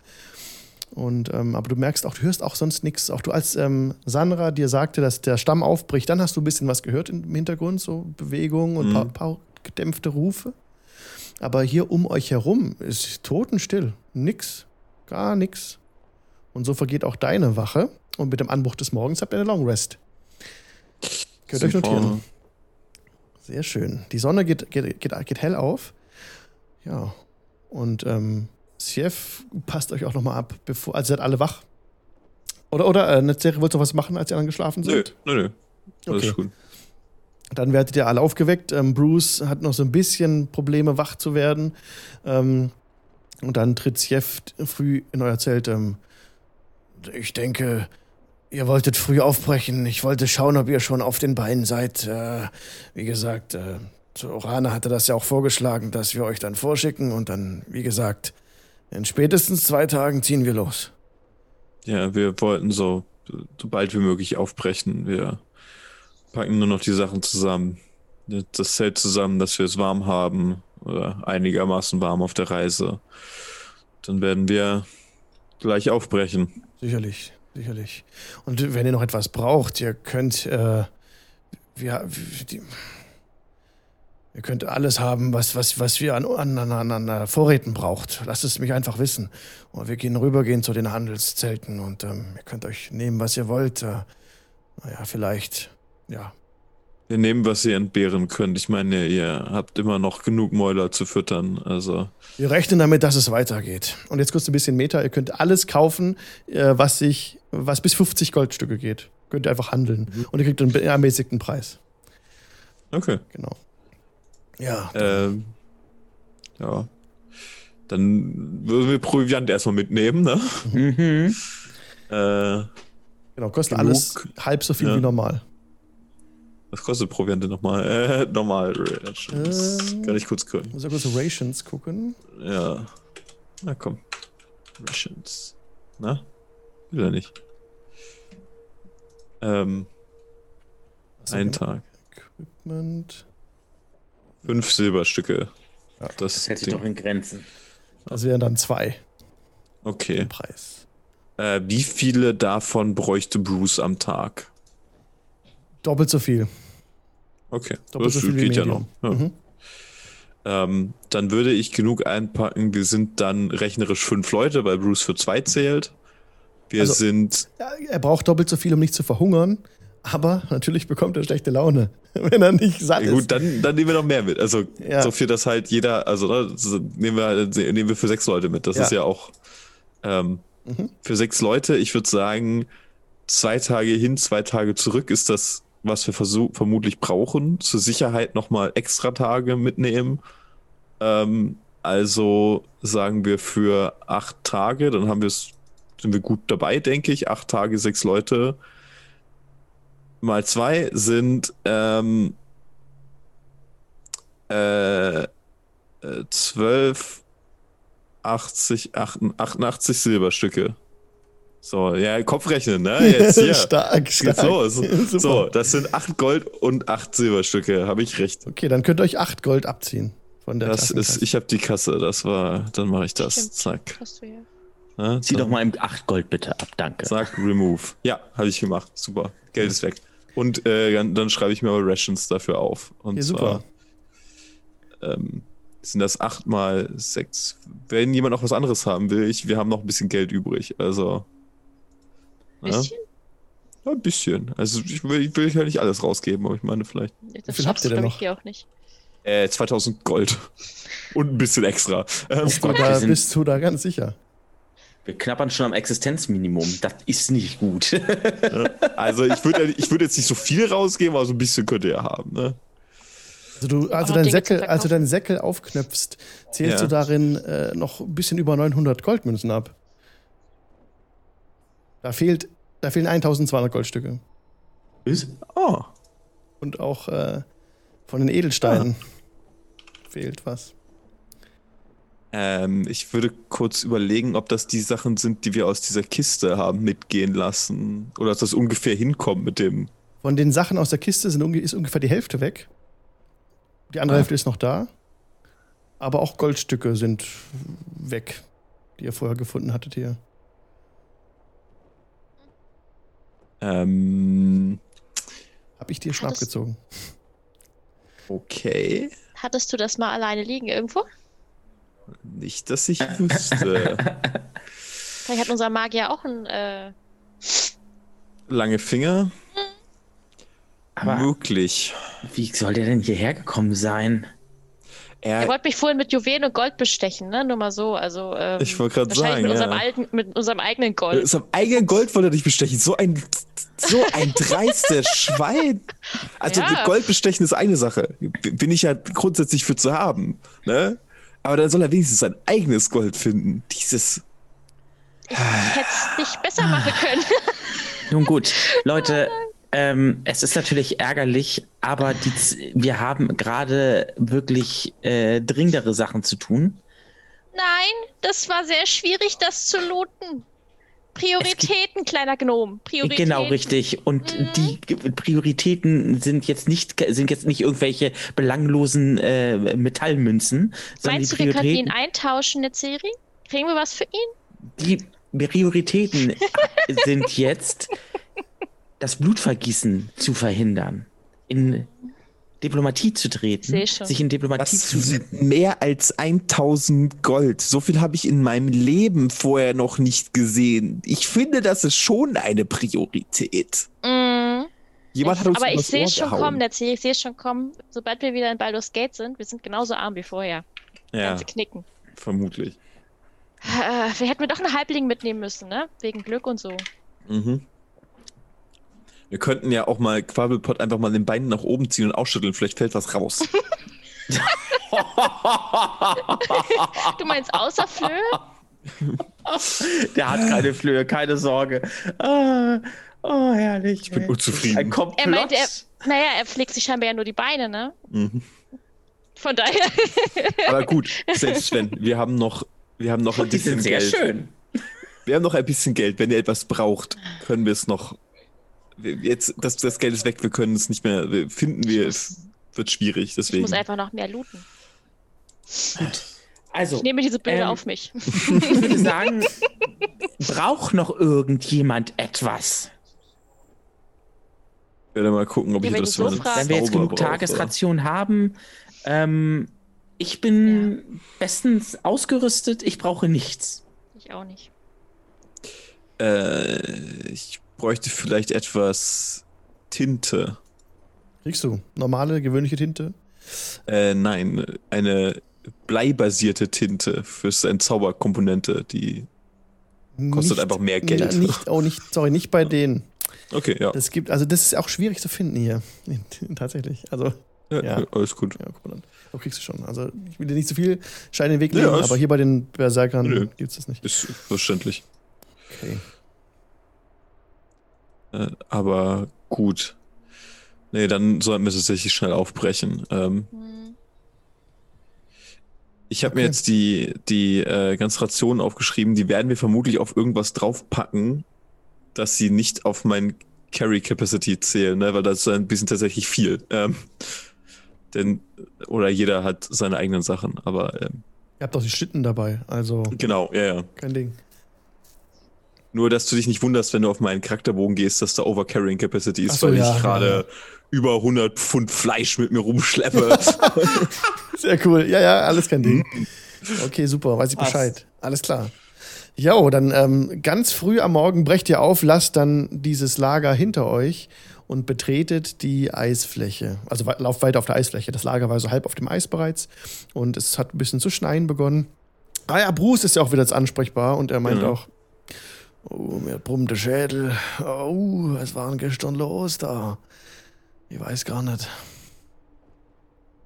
Und ähm, aber du merkst auch, du hörst auch sonst nichts. Auch du, als ähm, Sandra dir sagte, dass der Stamm aufbricht, dann hast du ein bisschen was gehört im Hintergrund, so Bewegungen und ein Mhm. paar, paar gedämpfte Rufe. Aber hier um euch herum ist totenstill. Nix. Gar nix. Und so vergeht auch deine Wache. Und mit dem Anbruch des Morgens habt ihr eine Long Rest. Könnt ihr euch notieren. Sehr schön. Die Sonne geht, geht, geht, geht hell auf. Ja. Und ähm, Sief passt euch auch nochmal ab, bevor. Also seid alle wach. Oder, oder, äh, Netzeri, wolltest du was machen, als die anderen geschlafen Nö, sind? nö, nö. Alles Okay. gut. Dann werdet ihr alle aufgeweckt. Ähm, Bruce hat noch so ein bisschen Probleme, wach zu werden. Ähm, und dann tritt Sjef früh in euer Zelt. Ähm, ich denke, ihr wolltet früh aufbrechen. Ich wollte schauen, ob ihr schon auf den Beinen seid. Äh, wie gesagt, äh, Orana hatte das ja auch vorgeschlagen, dass wir euch dann vorschicken. Und dann, wie gesagt, in spätestens zwei Tagen ziehen wir los. Ja, wir wollten so, so bald wie möglich aufbrechen. Wir packen nur noch die Sachen zusammen. Das Zelt zusammen, dass wir es warm haben oder einigermaßen warm auf der Reise. Dann werden wir gleich aufbrechen. Sicherlich, sicherlich. Und wenn ihr noch etwas braucht, ihr könnt, äh, wir, die, ihr könnt alles haben, was, was, was wir an, an, an, an äh, Vorräten braucht. Lasst es mich einfach wissen. Und wir gehen rübergehen zu den Handelszelten und ähm, ihr könnt euch nehmen, was ihr wollt. Äh, naja, vielleicht, ja, Wir nehmen, was ihr entbehren könnt. Ich meine, ihr habt immer noch genug Mäuler zu füttern. Also. Wir rechnen damit, dass es weitergeht. Und jetzt kurz ein bisschen Meter. Ihr könnt alles kaufen, äh, was sich, was bis 50 Goldstücke geht. Könnt ihr einfach handeln. Mhm. Und ihr kriegt einen ermäßigten Preis. Okay. Genau. Ja. Ähm, ja. Dann würden wir Proviant erstmal mitnehmen, ne? Mhm. Äh, Genau, kostet genug. alles halb so viel Ja. wie normal. was kostet Proviant denn nochmal? Äh, normal. Rations. Ähm. Kann ich kurz gucken. Muss ja kurz Rations gucken. Ja. Na komm. Rations. Na? Will er nicht. Ähm, ein genau. Tag. Equipment. Fünf Silberstücke. Ja. das Das hält sich Ding. doch in Grenzen. Das wären dann zwei Okay. Preis. Äh, wie viele davon bräuchte Bruce am Tag? Doppelt so viel. Okay. Doppelt so das viel wie geht ja noch. Ja. Mhm. Ähm, dann würde ich genug einpacken. Wir sind dann rechnerisch fünf Leute, weil Bruce für zwei zählt. Wir Also- sind. Er braucht doppelt so viel, um nicht zu verhungern. Aber natürlich bekommt er schlechte Laune, wenn er nicht satt Ja, ist. gut, dann, dann nehmen wir noch mehr mit. Also Ja. so viel, dass halt jeder, also ne, nehmen wir nehmen wir für sechs Leute mit. Das Ja. ist ja auch ähm, Mhm. für sechs Leute. Ich würde sagen, zwei Tage hin, zwei Tage zurück ist das, was wir vermutlich brauchen. Zur Sicherheit nochmal extra Tage mitnehmen. Ähm, also sagen wir für acht Tage, dann haben wir es, sind wir gut dabei, denke ich. Acht Tage, sechs Leute mal zwei sind ähm, äh, äh, 12, 80, 88 Silberstücke. So, ja, Kopfrechnen, ne? Jetzt hier. stark, stark. los. Super. So, das sind 8 Gold und 8 Silberstücke, habe ich recht. Okay, dann könnt ihr euch 8 Gold abziehen von der Das ist, ich habe die Kasse, das war, dann mache ich das. Stimmt. Zack. Hast du ja. Zieh doch mal im 8 Gold bitte ab, danke. Zack, remove. Ja, habe ich gemacht. Super. Geld ist weg. Und äh, dann, dann schreibe ich mir mal Rations dafür auf. Und Ja, super. Zwar, ähm, sind das 8 mal 6. Wenn jemand noch was anderes haben will, ich, wir haben noch ein bisschen Geld übrig. Also. Ja, Bisschen? ja, ein bisschen. Also ich will, ich will ja nicht alles rausgeben, aber ich meine vielleicht. Das viel habt schaffst ihr du, denn ich, noch? hier auch nicht. Äh, 2000 Gold. Und ein bisschen extra. Ähm, Gott, wir Aber sind- bist du da ganz sicher? Wir knappern schon am Existenzminimum. Das ist nicht gut. also ich würde ich würd jetzt nicht so viel rausgeben, aber so ein bisschen könnt ihr ja haben. Ne? Also, du, also dein Säckel, als du deinen Säckel aufknöpfst, zählst Ja. du darin äh, noch ein bisschen über 900 Goldmünzen ab. Da fehlt, da fehlen 1200 Goldstücke. Oh. Und auch äh, von den Edelsteinen fehlt was. Ähm, ich würde kurz überlegen, ob das die Sachen sind, die wir aus dieser Kiste haben mitgehen lassen. Oder dass das ungefähr hinkommt mit dem. Von den Sachen aus der Kiste sind, ist ungefähr die Hälfte weg. Die andere Ah. Hälfte ist noch da. Aber auch Goldstücke sind weg, die ihr vorher gefunden hattet hier. Ähm, Hab ich dir schon Hattest- abgezogen. okay. Hattest du das mal alleine liegen irgendwo? Nicht, dass ich wüsste. Vielleicht hat unser Magier auch ein. Äh, Lange Finger? Aber Möglich. wie soll der denn hierher gekommen sein? er Er, wollte mich vorhin mit Juwelen und Gold bestechen, ne? Nur mal so. Also, ähm, Ich wollte gerade sagen, mit, ja. unserem alten, mit unserem eigenen Gold. ist am eigenen Gold wollte er dich bestechen. So ein, so ein dreistes Schwein. Also Ja. mit Gold bestechen ist eine Sache. Bin ich ja grundsätzlich für zu haben. Ne? Aber dann soll er wenigstens sein eigenes Gold finden. Dieses. Ich hätte es nicht besser machen können. Nun gut, Leute, ähm, es ist natürlich ärgerlich, aber die, wir haben gerade wirklich äh, dringendere Sachen zu tun. Nein, das war sehr schwierig, das zu looten. Prioritäten, kleiner Gnom. Prioritäten. Genau, richtig. Und Mhm. die Prioritäten sind jetzt nicht sind jetzt nicht irgendwelche belanglosen äh, Metallmünzen, sondern Meinst du, wir können ihn eintauschen, Nezeri? Kriegen wir was für ihn? die Prioritäten sind jetzt das Blutvergießen zu verhindern, in Diplomatie zu treten, sich in Diplomatie Das zu sind mehr als 1000 Gold. So viel habe ich in meinem Leben vorher noch nicht gesehen. Ich finde, das ist schon eine Priorität. Mm, Jemand ich, hat uns aber ich sehe es schon kommen, der ich sehe es schon kommen. Sobald wir wieder in Baldur's Gate sind, wir sind genauso arm wie vorher. Ja, Ganze Knicken. vermutlich. Äh, wir hätten wir doch einen Halbling mitnehmen müssen, ne? Wegen Glück und so. Mhm. Wir könnten ja auch mal Quabbelpot einfach mal den Beinen nach oben ziehen und ausschütteln. Vielleicht fällt was raus. Du meinst außer Flöhe? Der hat keine Flöhe, keine Sorge. Ah, oh, herrlich. Ich bin unzufrieden. Ein Komplott. Er meinte, er, naja, er pflegt sich scheinbar ja nur die Beine, ne? Mhm. Von daher. Aber gut, selbst wenn, wir haben noch, wir haben noch ein die sind bisschen sehr Geld. schön. Wir haben noch ein bisschen Geld. Wenn ihr etwas braucht, können wir es noch. Jetzt, das, das Geld ist weg, wir können es nicht mehr finden. Wir, es wird schwierig, Ich deswegen. muss einfach noch mehr looten. Also, Ich nehme diese Bilder Ähm, auf mich. ich würde sagen, braucht noch irgendjemand etwas? Ich werde mal gucken, ob Ja, ich du so fragst. Wenn wir jetzt genug brauche. Tagesration haben, ähm, ich bin bestens ausgerüstet, ich brauche nichts. Ich auch nicht. Äh, ich bräuchte vielleicht etwas Tinte. Kriegst du normale, gewöhnliche Tinte? Äh, nein, eine bleibasierte Tinte für eine Zauberkomponente, die kostet Nicht- einfach mehr Geld. Na, nicht, oh, nicht, sorry, nicht bei denen. Okay, ja. Das gibt, also das ist auch schwierig zu finden hier. Tatsächlich. Also, ja, ja. Alles gut. ja, guck mal dann. Aber kriegst du schon. Also, ich will dir nicht zu viel Schein in den Weg Ja, legen, ist- aber hier bei den Berserkern gibt es das nicht. Ist verständlich. Okay. Äh, aber gut. Nee, dann sollten wir tatsächlich schnell aufbrechen. Ähm, Hm. ich habe mir Okay. jetzt die, die äh, ganze Ration aufgeschrieben. Die werden wir vermutlich auf irgendwas draufpacken, dass sie nicht auf mein Carry Capacity zählen, ne? weil das ist ein bisschen tatsächlich viel. Ähm, denn, oder jeder hat seine eigenen Sachen, aber ähm, Ihr habt doch die Schlitten dabei, also genau, ja, ja. kein Ding. Nur, dass du dich nicht wunderst, wenn du auf meinen Charakterbogen gehst, dass da Overcarrying Capacity ist, so, weil ja, ich gerade ja, über 100 Pfund Fleisch mit mir rumschleppe. Sehr cool. Ja, ja, alles kein Ding. Mhm. Okay, super, weiß ich. Bescheid. Alles klar. Jo, dann ähm, ganz früh am Morgen brecht ihr auf, lasst dann dieses Lager hinter euch und betretet die Eisfläche. Also wei- lauft weiter auf der Eisfläche. Das Lager war so halb auf dem Eis bereits und es hat ein bisschen zu schneien begonnen. Ah ja, Bruce ist ja auch wieder jetzt ansprechbar und er meint Ja. auch, oh, mir brummt der Schädel. Oh, was war denn gestern los da? Ich weiß gar nicht.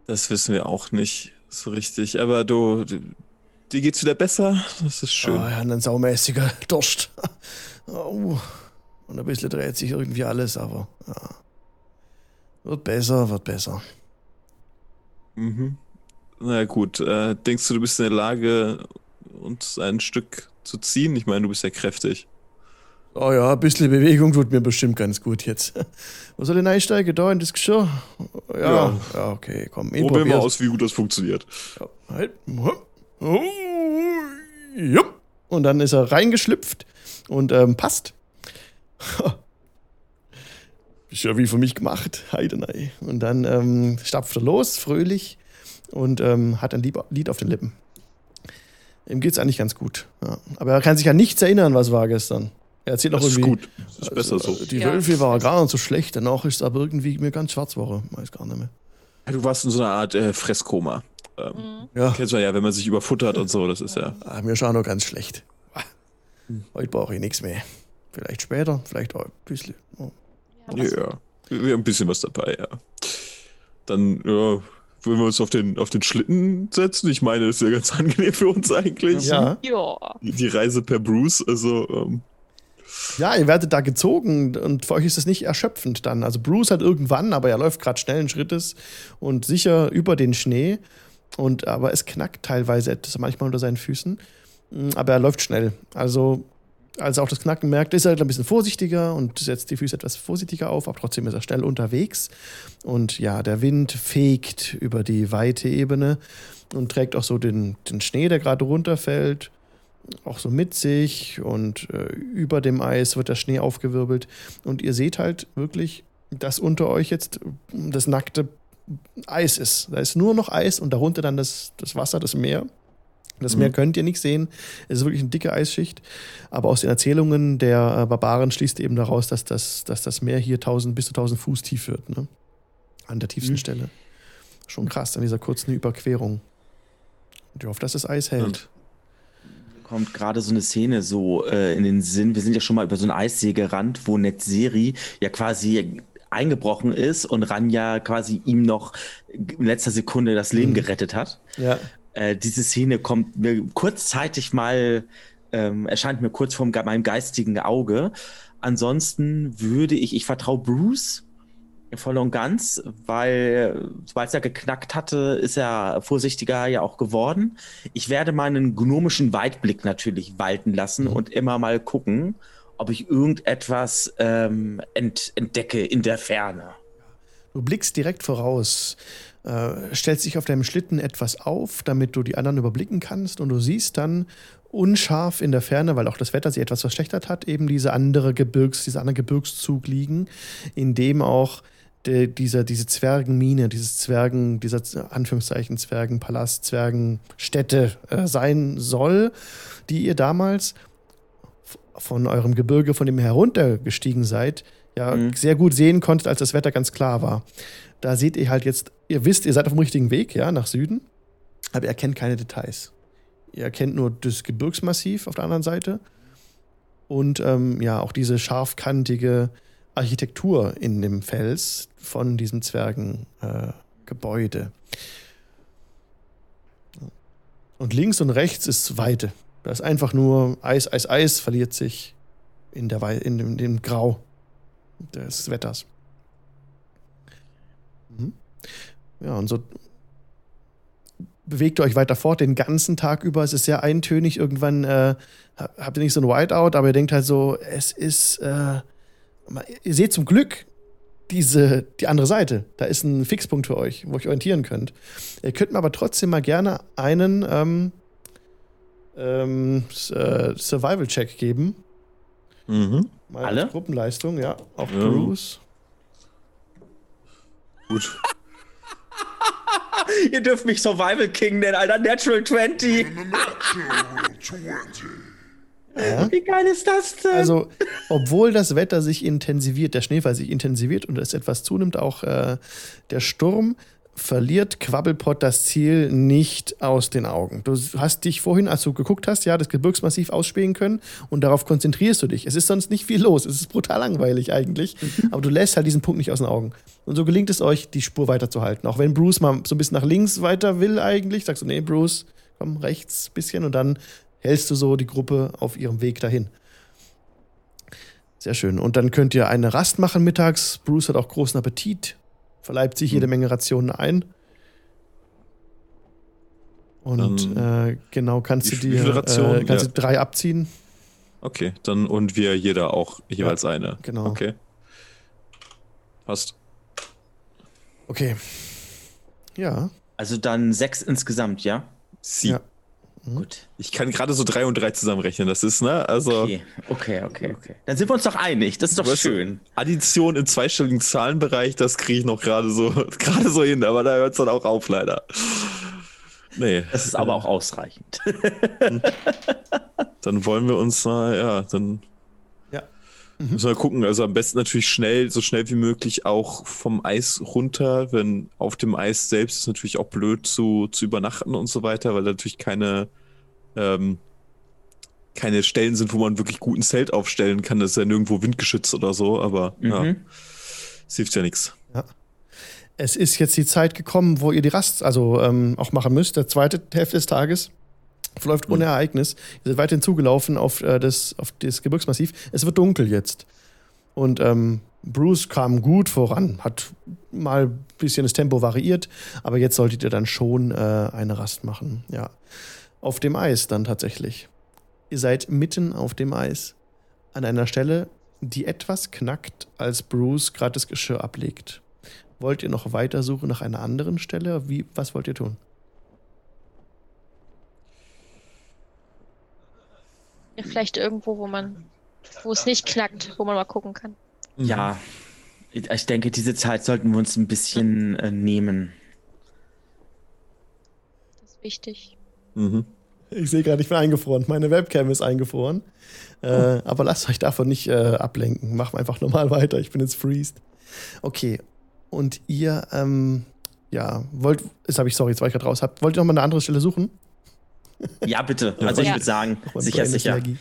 Das wissen wir auch nicht so richtig. Aber du, dir geht's wieder besser. Das ist schön. Oh, ja, ein saumäßiger Durst. Oh. Und ein bisschen dreht sich irgendwie alles, aber ja. Wird besser, wird besser. Mhm. Na gut, äh, denkst du, du bist in der Lage, uns ein Stück zu ziehen? Ich meine, du bist ja kräftig. Oh ja, ein bisschen Bewegung tut mir bestimmt ganz gut jetzt. Wo soll ich einsteigen? Da in das Geschirr? Ja, ja, Ja. okay, komm. ich Probier mal probier's. aus, wie gut das funktioniert. Ja, halt. Und dann ist er reingeschlüpft und ähm, passt. Ist ja wie für mich gemacht. Heidenei. Und dann ähm, stapft er los, fröhlich, und ähm, hat ein Lied auf den Lippen. Ihm geht's eigentlich ganz gut. Ja. Aber er kann sich an nichts erinnern, was war gestern. Er erzählt noch Das ist irgendwie. gut. Das ist besser also, so. Die Ja. Wölfe war gar nicht so schlecht. Danach ist aber irgendwie mir ganz schwarz geworden. Weiß gar nicht mehr. Du warst in so einer Art äh, Fresskoma. Ähm, Mhm. Ja. Kennst du ja, wenn man sich überfuttert und so, das ist ja. Ah, mir schauen noch ganz schlecht. Ah, Heute brauche ich nichts mehr. Vielleicht später, vielleicht auch ein bisschen. Oh. Ja, ja. Wir wir haben ein bisschen was dabei, ja. Dann, ja, wollen wir uns auf den, auf den Schlitten setzen? Ich meine, das ist ja ganz angenehm für uns eigentlich. Ja, Ja. Die die Reise per Bruce, also, ähm, ja, ihr werdet da gezogen und für euch ist es nicht erschöpfend dann. Also Bruce hat irgendwann, aber er läuft gerade schnellen Schrittes und sicher über den Schnee. Und aber es knackt teilweise etwas, manchmal unter seinen Füßen. Mm, Aber er läuft schnell. Also, als er auch das Knacken merkt, ist er ein bisschen vorsichtiger und setzt die Füße etwas vorsichtiger auf, aber trotzdem ist er schnell unterwegs. Und ja, der Wind fegt über die weite Ebene und trägt auch so den, den Schnee, der gerade runterfällt, auch so mit sich. Und äh, über dem Eis wird der Schnee aufgewirbelt. Und ihr seht halt wirklich, dass unter euch jetzt das nackte Eis ist. Da ist nur noch Eis und darunter dann das, das Wasser, das Meer. Das Meer könnt ihr nicht sehen. Es ist wirklich eine dicke Eisschicht. Aber aus den Erzählungen der äh, Barbaren schließt eben daraus, dass das, dass das Meer hier 1000 bis zu 1000 Fuß tief wird. Ne? An der tiefsten Mhm. Stelle. Schon krass, an dieser kurzen Überquerung. Und ich hoffe, dass das Eis hält. kommt gerade so eine Szene so äh, in den Sinn. Wir sind ja schon mal über so einen Eissee gerannt, wo Netzeri ja quasi eingebrochen ist und Ranja quasi ihm noch in letzter Sekunde das Leben Mhm. gerettet hat. Ja. Äh, diese Szene kommt mir kurzzeitig mal, ähm, erscheint mir kurz vor meinem geistigen Auge. Ansonsten würde ich, ich vertraue Bruce voll und ganz, weil sobald es ja geknackt hatte, ist er vorsichtiger ja auch geworden. Ich werde meinen gnomischen Weitblick natürlich walten lassen Mhm. und immer mal gucken, ob ich irgendetwas ähm, ent entdecke in der Ferne. Du blickst direkt voraus, äh, stellst dich auf deinem Schlitten etwas auf, damit du die anderen überblicken kannst und du siehst dann unscharf in der Ferne, weil auch das Wetter sich etwas verschlechtert hat, eben diese andere Gebirgs, dieser andere Gebirgszug liegen, in dem auch de, dieser, diese Zwergenmine, dieses Zwergen, dieser Anführungszeichen Zwergenpalast, Zwergenstätte äh, sein soll, die ihr damals von eurem Gebirge, von dem ihr heruntergestiegen seid, ja Mhm. sehr gut sehen konntet, als das Wetter ganz klar war. Da seht ihr halt jetzt, ihr wisst, ihr seid auf dem richtigen Weg, ja, nach Süden, aber ihr kennt keine Details. Ihr erkennt nur das Gebirgsmassiv auf der anderen Seite und ähm, ja, auch diese scharfkantige Architektur in dem Fels von diesem Zwergengebäude. Äh, und links und rechts ist Weite. Da ist einfach nur Eis, Eis, Eis, verliert sich in, der Wei in, dem, dem Grau des Wetters. Mhm. Ja, und so bewegt ihr euch weiter fort den ganzen Tag über. Es ist sehr eintönig. Irgendwann äh, habt ihr nicht so ein Whiteout, aber ihr denkt halt so, es ist. Äh, ihr seht zum Glück diese, die andere Seite. Da ist ein Fixpunkt für euch, wo ihr euch orientieren könnt. Ihr könnt mir aber trotzdem mal gerne einen ähm, ähm, äh, Survival-Check geben. Mhm. Mal Alle? Gruppenleistung, ja. Auf Ja. Bruce. Gut. Ihr dürft mich Survival King nennen, Alter. Natural 20. Ja. Wie geil ist das denn? Also, obwohl das Wetter sich intensiviert, der Schneefall sich intensiviert und es etwas zunimmt, auch äh, der Sturm, verliert Quabbelpot das Ziel nicht aus den Augen. Du hast dich vorhin, als du geguckt hast, ja, das Gebirgsmassiv ausspähen können und darauf konzentrierst du dich. Es ist sonst nicht viel los. Es ist brutal langweilig eigentlich, aber du lässt halt diesen Punkt nicht aus den Augen. Und so gelingt es euch, die Spur weiterzuhalten. Auch wenn Bruce mal so ein bisschen nach links weiter will eigentlich, sagst du, nee, Bruce, komm rechts ein bisschen und dann hältst du so die Gruppe auf ihrem Weg dahin. Sehr schön. Und dann könnt ihr eine Rast machen mittags. Bruce hat auch großen Appetit, verleibt sich jede Menge Rationen ein. Und äh, genau kannst du dir äh, kannst Ja. du drei abziehen. Okay, dann und wir jeder auch jeweils eine. genau. Okay. Passt. Okay. Ja. also dann sechs insgesamt, ja? Sie. Ja. Gut. Ich kann gerade so drei und drei zusammenrechnen. Das ist, ne? Also Okay, okay, okay, okay. Dann sind wir uns doch einig. Das ist doch schön. Addition im zweistelligen Zahlenbereich, das kriege ich noch gerade so, gerade so hin, aber da hört es dann auch auf, leider. Nee. Das ist aber auch ausreichend. Dann wollen wir uns mal, ja, dann. Müssen wir gucken. Also am besten natürlich schnell, so schnell wie möglich auch vom Eis runter, wenn auf dem Eis selbst ist natürlich auch blöd zu, zu übernachten und so weiter, weil da natürlich keine, ähm, keine Stellen sind, wo man wirklich gut ein Zelt aufstellen kann. Das ist ja nirgendwo windgeschützt oder so, aber ja, Mhm. es hilft ja nichts. Es ist jetzt die Zeit gekommen, wo ihr die Rast also ähm, auch machen müsst. Der zweite Hälfte des Tages verläuft ohne Ereignis. Ihr seid weiterhin zugelaufen auf, äh, das, auf das Gebirgsmassiv. Es wird dunkel jetzt. Und ähm, Bruce kam gut voran, hat mal ein bisschen das Tempo variiert, aber jetzt solltet ihr dann schon äh, eine Rast machen. Ja. Auf dem Eis dann tatsächlich. Ihr seid mitten auf dem Eis. An einer Stelle, die etwas knackt, als Bruce gerade das Geschirr ablegt. Wollt ihr noch weiter suchen nach einer anderen Stelle? Wie, was wollt ihr tun? Ja, vielleicht irgendwo, wo man, wo es nicht knackt, wo man mal gucken kann. Ja, ich denke, diese Zeit sollten wir uns ein bisschen äh, nehmen. Das ist wichtig. Mhm. Ich sehe gerade, ich bin eingefroren. Meine Webcam ist eingefroren. Äh, aber lasst euch davon nicht äh, ablenken. Machen wir einfach normal weiter. Ich bin jetzt freezed. Okay. Und ihr, ähm, ja, wollt, jetzt habe ich, sorry, jetzt war ich gerade raus. Habt, wollt ihr noch mal eine andere Stelle suchen? Ja, bitte. Also ich würde sagen, Nochmal sicher, sicher. Energie.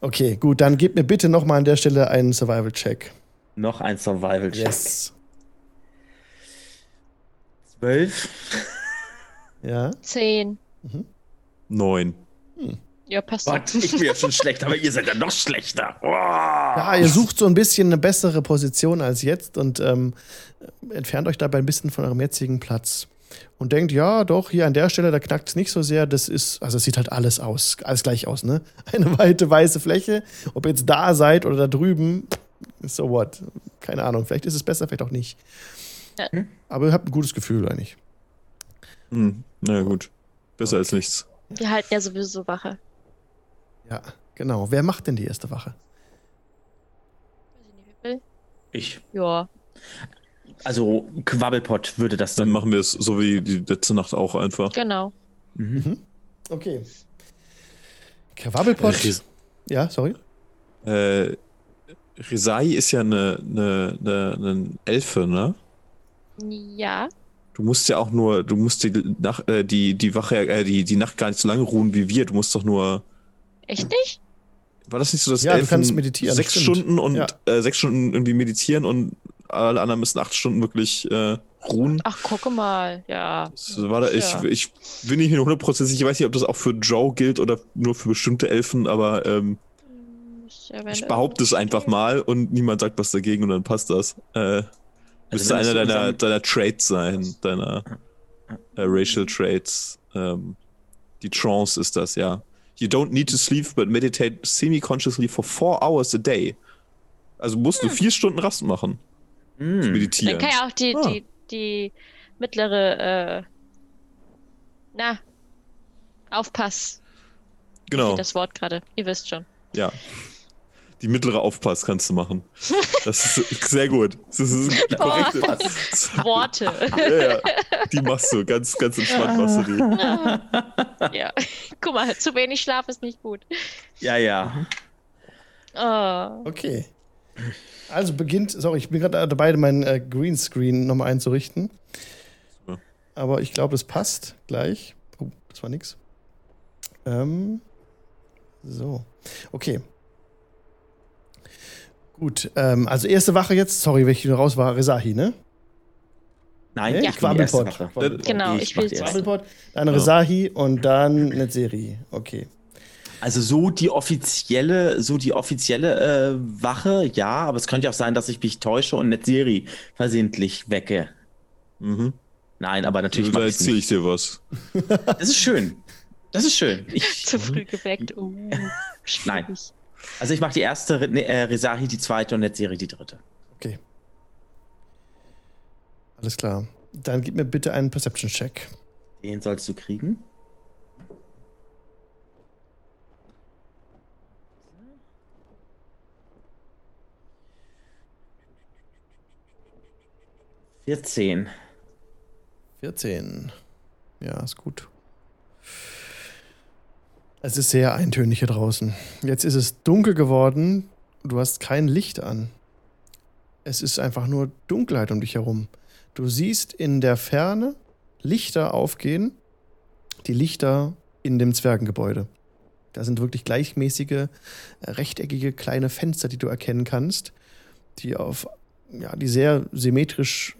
Okay, gut, dann gebt mir bitte noch mal an der Stelle einen Survival-Check. Noch ein Survival-Check. Yes. Zwölf. Ja. Zehn. Neun. Ja, passt. Gott, ich bin ja schon schlecht, aber ihr seid ja noch schlechter. Oh. Ja, ihr sucht so ein bisschen eine bessere Position als jetzt und ähm, entfernt euch dabei ein bisschen von eurem jetzigen Platz. Und denkt, ja, doch, hier an der Stelle, da knackt es nicht so sehr. Das ist, also es sieht halt alles aus, alles gleich aus, ne? Eine weite weiße Fläche. Ob ihr jetzt da seid oder da drüben, so what? Keine Ahnung. Vielleicht ist es besser, vielleicht auch nicht. Ja. Aber ihr habt ein gutes Gefühl eigentlich. Hm. Na gut. Besser als nichts. Wir halten ja sowieso Wache. Ja, genau. Wer macht denn die erste Wache? Ich. Ja. Also Quabbelpott würde das Dann dann machen wir es so wie die letzte Nacht auch einfach. Genau. Mhm. Okay. Quabbelpott. Ris- Ja, sorry. Äh, Risai ist ja eine, eine, eine, eine Elfe, ne? Ja. Du musst ja auch nur, du musst die, Nacht, äh, die, die Wache, äh, die, die Nacht gar nicht so lange ruhen wie wir. Du musst doch nur. Echt nicht? War das nicht so, dass Ja, du Elfen kannst meditieren, sechs stimmt. Stunden und Ja. äh, sechs Stunden irgendwie meditieren und alle anderen müssen acht Stunden wirklich äh, ruhen? Ach, gucke mal. Ja. Das war da, ich, Ja. ich bin nicht mehr 100% sicher. Ich weiß nicht, ob das auch für Joe gilt oder nur für bestimmte Elfen, aber ähm, ja, wenn ich behaupte es einfach mal und niemand sagt was dagegen und dann passt das. Äh, müsste wenn es einer so deiner, deiner Traits sein, deiner äh, Racial Traits. Ähm, die Trance ist das, ja. You don't need to sleep, but meditate semi-consciously for four hours a day. Also musst du vier Stunden Rast machen. Mhm. Dann Meditieren. kann ja auch die, Ah. die, die mittlere, äh, na, Aufpass. Genau, Das Wort gerade. Ihr wisst schon. ja. Die mittlere Aufpass kannst du machen. Das ist sehr gut. Das ist die korrekte. Worte. Ja, ja. Die machst du. Ganz, ganz entspannt machst du die. ja. Guck mal, zu wenig Schlaf ist nicht gut. Ja, ja. Oh. Okay. Also beginnt, sorry, ich bin gerade dabei, meinen äh, Greenscreen nochmal einzurichten. Super. Aber ich glaube, es passt gleich. Oh, das war nix. Ähm, so. Okay. Gut, ähm, also erste Wache jetzt, sorry, wenn ich wieder raus war, Resahi, ne? Nein, Nee, ich bin die erste Quabbelpott. Wache. Quabbelpott. Genau, ich erste. Quabbelpott, dann Ja. Resahi und dann Netzeri. Okay. Also so die offizielle, so die offizielle äh, Wache, ja, aber es könnte ja auch sein, dass ich mich täusche und Netzeri versehentlich wecke. Mhm. Nein, aber natürlich Da erzähle ich dir was. Das ist schön. Das ist schön. Ich, Zu früh geweckt. Uh, Nein. also ich mache die erste, äh, Resahi die zweite und Netzeri die dritte. Okay. Alles klar. Dann gib mir bitte einen Perception-Check. Den sollst du kriegen. Vierzehn. 14. Ja, ist gut. Es ist sehr eintönig hier draußen. Jetzt ist es dunkel geworden. Du hast kein Licht an. Es ist einfach nur Dunkelheit um dich herum. Du siehst in der Ferne Lichter aufgehen. Die Lichter in dem Zwergengebäude. Da sind wirklich gleichmäßige, äh, rechteckige kleine Fenster, die du erkennen kannst, die auf, ja, die sehr symmetrisch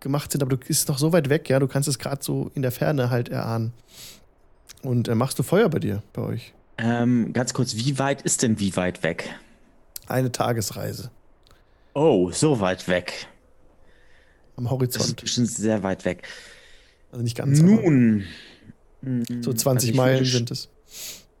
gemacht sind, aber du bist noch so weit weg, ja, du kannst es gerade so in der Ferne halt erahnen. Und äh, machst du Feuer bei dir, bei euch? Ähm, ganz kurz, wie weit ist denn wie weit weg? Eine Tagesreise Oh, so weit weg. am Das ist Horizont. bestimmt sehr weit weg. Also nicht ganz, Nun. so 20 Also ich Meilen sind es.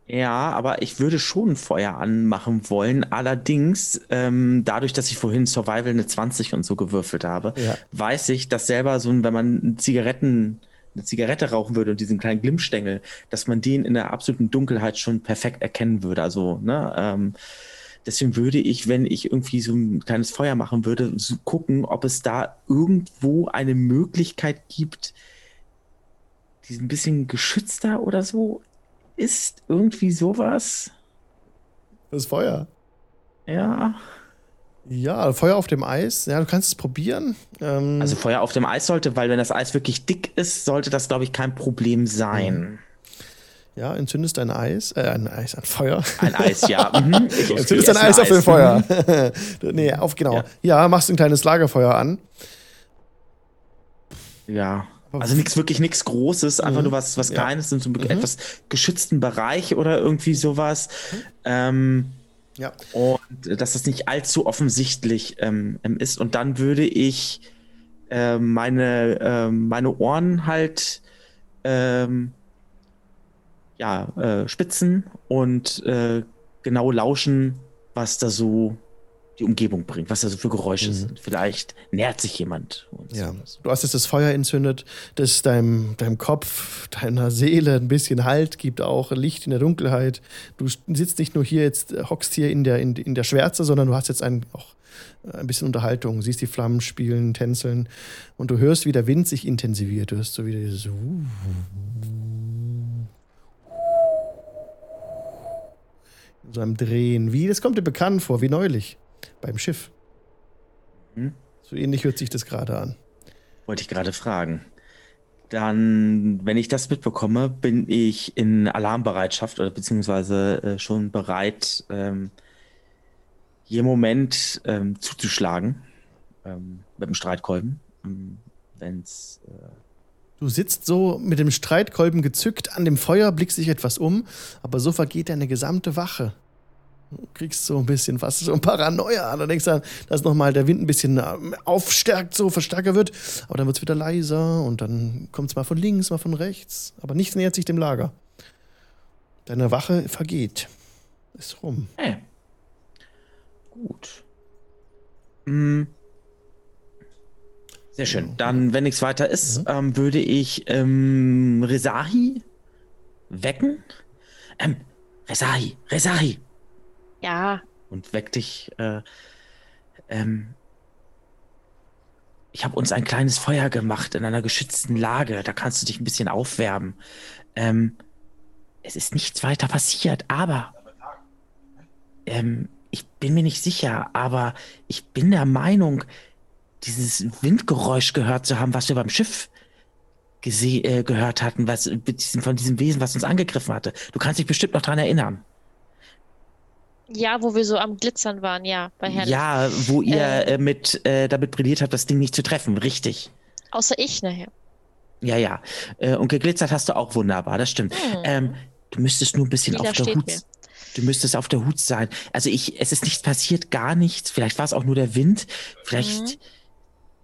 Ja, aber ich würde schon Feuer anmachen wollen. Allerdings, ähm, dadurch, dass ich vorhin Survival eine 20 und so gewürfelt habe, Ja. weiß ich, dass selber so, ein- wenn man Zigaretten, eine Zigarette rauchen würde und diesen kleinen Glimmstängel, dass man den in der absoluten Dunkelheit schon perfekt erkennen würde. Also, ne, ähm, deswegen würde ich, wenn ich irgendwie so ein kleines Feuer machen würde, so gucken, ob es da irgendwo eine Möglichkeit gibt, die ein bisschen geschützter oder so ist irgendwie sowas. Das Feuer. Ja. Ja, Feuer auf dem Eis. Ja, du kannst es probieren. Ähm, Also Feuer auf dem Eis sollte, weil wenn das Eis wirklich dick ist, sollte das, glaube ich, kein Problem sein. ja, entzündest ein Eis, äh, ein Eis, ein Feuer. Ein Eis, ja. Mhm. Entzündest ein Eis auf dem Feuer. Mhm. nee, auf, genau. Ja. Ja. machst ein kleines Lagerfeuer an. Ja. Also nichts wirklich nichts Großes, einfach Mhm. nur was, was Ja. Kleines in so einem etwas geschützten Bereich oder irgendwie sowas. Ähm, Ja. und äh, dass das nicht allzu offensichtlich ähm, ähm, ist. Und dann würde ich äh, meine, ähm, meine Ohren halt ähm, ja, äh, spitzen und äh, genau lauschen, was da so die Umgebung bringt, was da so für Geräusche sind. Vielleicht nähert sich jemand. Ja, oder so. du hast jetzt das Feuer entzündet, das deinem, deinem Kopf, deiner Seele ein bisschen Halt gibt, auch Licht in der Dunkelheit. Du sitzt nicht nur hier jetzt, hockst hier in der, in, in der Schwärze, sondern du hast jetzt ein, auch äh, ein bisschen Unterhaltung, siehst die Flammen spielen, tänzeln und du hörst, wie der Wind sich intensiviert. Du hörst so wieder dieses in so einem Drehen. Wie, das kommt dir bekannt vor, wie neulich beim Schiff. Mhm. So ähnlich hört sich das gerade an. Wollte ich gerade fragen. Dann, wenn ich das mitbekomme, bin ich in Alarmbereitschaft oder beziehungsweise äh, schon bereit, ähm, jeden Moment ähm, zuzuschlagen ähm, mit dem Streitkolben. Ähm, wenn's, äh, Du sitzt so mit dem Streitkolben gezückt an dem Feuer, blickst dich etwas um, aber so vergeht deine gesamte Wache. Du kriegst so ein bisschen fast so ein Paranoia. Da denkst du, dass nochmal der Wind ein bisschen ähm, aufstärkt, so verstärker wird. Aber dann wird es wieder leiser und dann kommt es mal von links, mal von rechts. Aber nichts nähert sich dem Lager. Deine Wache vergeht. Ist rum. hey. Gut. Mm. Sehr schön. Dann, wenn nichts weiter ist, ähm, würde ich ähm, Rezahi wecken. Ähm, Rezahi, Rezahi. Ja, und weck dich. Äh, ähm, ich habe uns ein kleines Feuer gemacht in einer geschützten Lage. Da kannst du dich ein bisschen aufwärmen. Ähm, es ist nichts weiter passiert, aber ähm, ich bin mir nicht sicher, aber ich bin der Meinung, dieses Windgeräusch gehört zu haben, was wir beim Schiff äh, gehört hatten, was von diesem Wesen, was uns angegriffen hatte. Du kannst dich bestimmt noch dran erinnern. Ja, wo wir so am Glitzern waren, ja, bei Herrn. Ja, wo ihr Äh. äh, mit äh, damit brilliert habt, das Ding nicht zu treffen, richtig. Außer ich nachher. Ja, ja. Äh, und geglitzert hast du auch wunderbar, das stimmt. Hm. Ähm, du müsstest nur ein bisschen Lila auf der Hut. mir. Du müsstest auf der Hut sein. Also ich, es ist nichts passiert, gar nichts. Vielleicht war es auch nur der Wind. Vielleicht Mhm.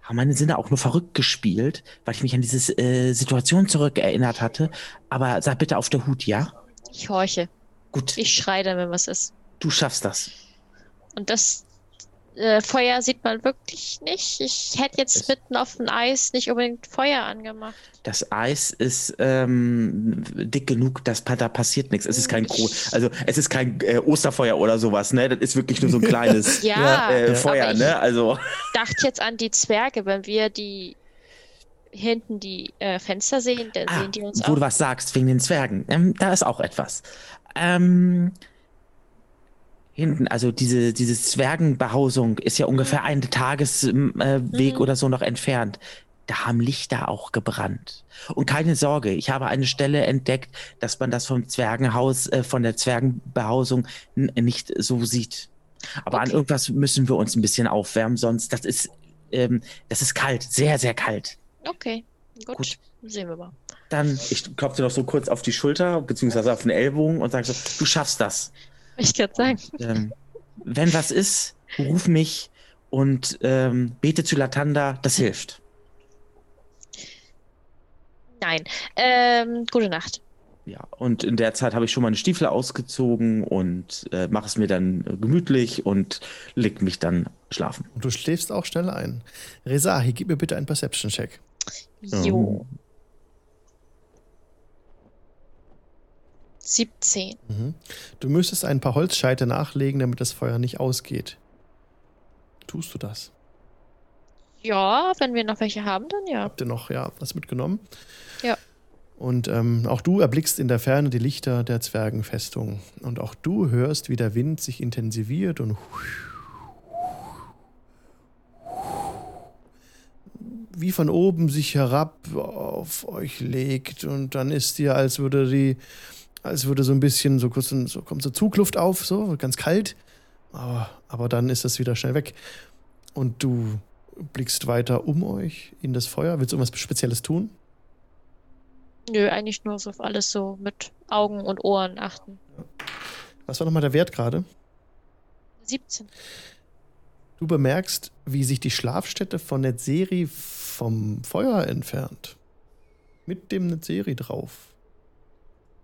haben meine Sinne auch nur verrückt gespielt, weil ich mich an diese äh, Situation zurückerinnert hatte. Aber sei bitte auf der Hut, ja? Ich horche. Gut, Ich schreie dann, wenn was ist. Du schaffst das. Und das äh, Feuer sieht man wirklich nicht. Ich hätte jetzt Es- mitten auf dem Eis nicht unbedingt Feuer angemacht. Das Eis ist ähm, dick genug, dass da passiert nichts. Es ist kein Gro also es ist kein äh, Osterfeuer oder sowas, ne? Das ist wirklich nur so ein kleines Ja, äh, Feuer, ich ne? Also dachte jetzt an die Zwerge, wenn wir die hinten die äh, Fenster sehen, dann ah, sehen die uns wo auch. du was sagst wegen den Zwergen, ähm, da ist auch etwas. Ähm, hinten, also diese diese Zwergenbehausung ist ja ungefähr einen Tagesweg äh, Mhm. oder so noch entfernt. Da haben Lichter auch gebrannt. Und keine Sorge, ich habe eine Stelle entdeckt, dass man das vom Zwergenhaus, äh, von der Zwergenbehausung nicht so sieht. Aber an Okay. irgendwas müssen wir uns ein bisschen aufwärmen, sonst das ist, ähm, das ist kalt, sehr, sehr kalt. Okay, gut. Gut. Sehen wir mal. Dann, ich klopfe dir noch so kurz auf die Schulter, beziehungsweise auf den Ellbogen und sage so, du schaffst das. Ich kann sagen. Ähm, wenn was ist, ruf mich und ähm, bete zu Latanda, das hilft. Nein. Ähm, gute Nacht. Ja, und in der Zeit habe ich schon meine Stiefel ausgezogen und äh, mache es mir dann gemütlich und leg mich dann schlafen. Und du schläfst auch schnell ein. Rezahi, gib mir bitte einen Perception-Check. Jo. 17. Mhm. Du müsstest ein paar Holzscheite nachlegen, damit das Feuer nicht ausgeht. Tust du das? Ja, wenn wir noch welche haben, dann ja. Habt ihr noch ja was mitgenommen? Ja. Und ähm, auch du erblickst in der Ferne die Lichter der Zwergenfestung. Und auch du hörst, wie der Wind sich intensiviert und wie von oben sich herab auf euch legt. Und dann ist dir, als würde die, als würde so ein bisschen, so kurz, so kommt so Zugluft auf, so ganz kalt. Aber, aber dann ist das wieder schnell weg. Und du blickst weiter um euch in das Feuer. Willst du irgendwas Spezielles tun? Nö, eigentlich nur so auf alles so mit Augen und Ohren achten. Was war nochmal der Wert gerade? 17. Du bemerkst, wie sich die Schlafstätte von Netzeri vom Feuer entfernt. Mit dem Netzeri drauf.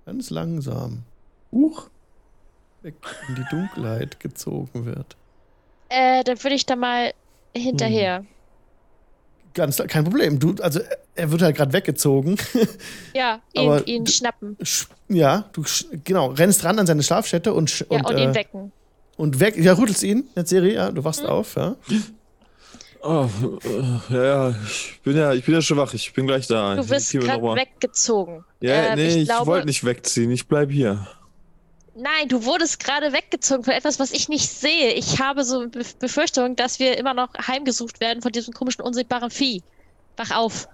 Ganz langsam. Huch. Weg in die Dunkelheit gezogen wird. Äh, dann würde ich da mal hinterher. Ganz kein Problem. Du, also er wird halt gerade weggezogen. Ja, ihn, Aber ihn schnappen. Sch- ja, du sch- genau rennst ran an seine Schlafstätte und sch- Ja, und, und, äh, ihn wecken. und weg. Ja, rüttelst ihn, Netzeri. Ja, du wachst auf. Ja. Oh, äh, ja, ja, ich bin ja, ich bin ja schon wach. Ich bin gleich da. Du noch gerade weggezogen. Ja, Ähm, nee, ich, glaube- wollte nicht wegziehen. Ich bleib hier. Nein, du wurdest gerade weggezogen von etwas, was ich nicht sehe. Ich habe so Be Befürchtung, dass wir immer noch heimgesucht werden von diesem komischen, unsichtbaren Vieh. Wach auf.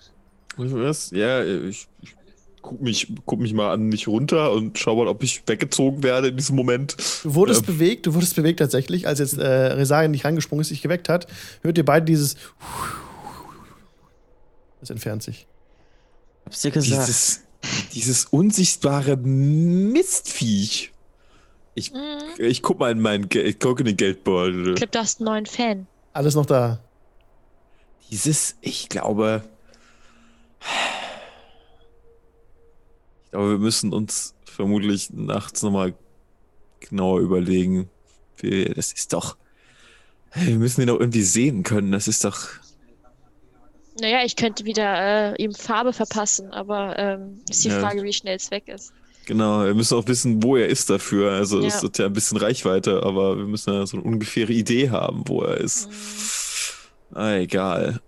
Was? Ja, ich, ich guck, mich, guck mich mal an mich runter und schau mal, ob ich weggezogen werde in diesem Moment. Du wurdest Ähm. bewegt, du wurdest bewegt tatsächlich, als jetzt äh, Resarin nicht rangesprungen ist, dich geweckt hat, hört ihr beide dieses. Es entfernt sich. Hab's dir gesagt. Dieses, dieses unsichtbare Mistviech. Ich, Mhm. ich guck mal in meinen ich guck in den Geldbeutel. Ich glaube, du hast einen neuen Fan. Alles noch da. Dieses, ich glaube. Glaube, wir müssen uns vermutlich nachts nochmal genauer überlegen. Wir, das ist doch. Wir müssen ihn doch irgendwie sehen können. Das ist doch. Naja, ich könnte wieder äh, ihm Farbe verpassen, aber ähm, ist die Ja. Frage, wie schnell es weg ist. Genau, wir müssen auch wissen, wo er ist dafür. Also, es Ja. hat ja ein bisschen Reichweite, aber wir müssen ja so eine ungefähre Idee haben, wo er ist. Ah, egal.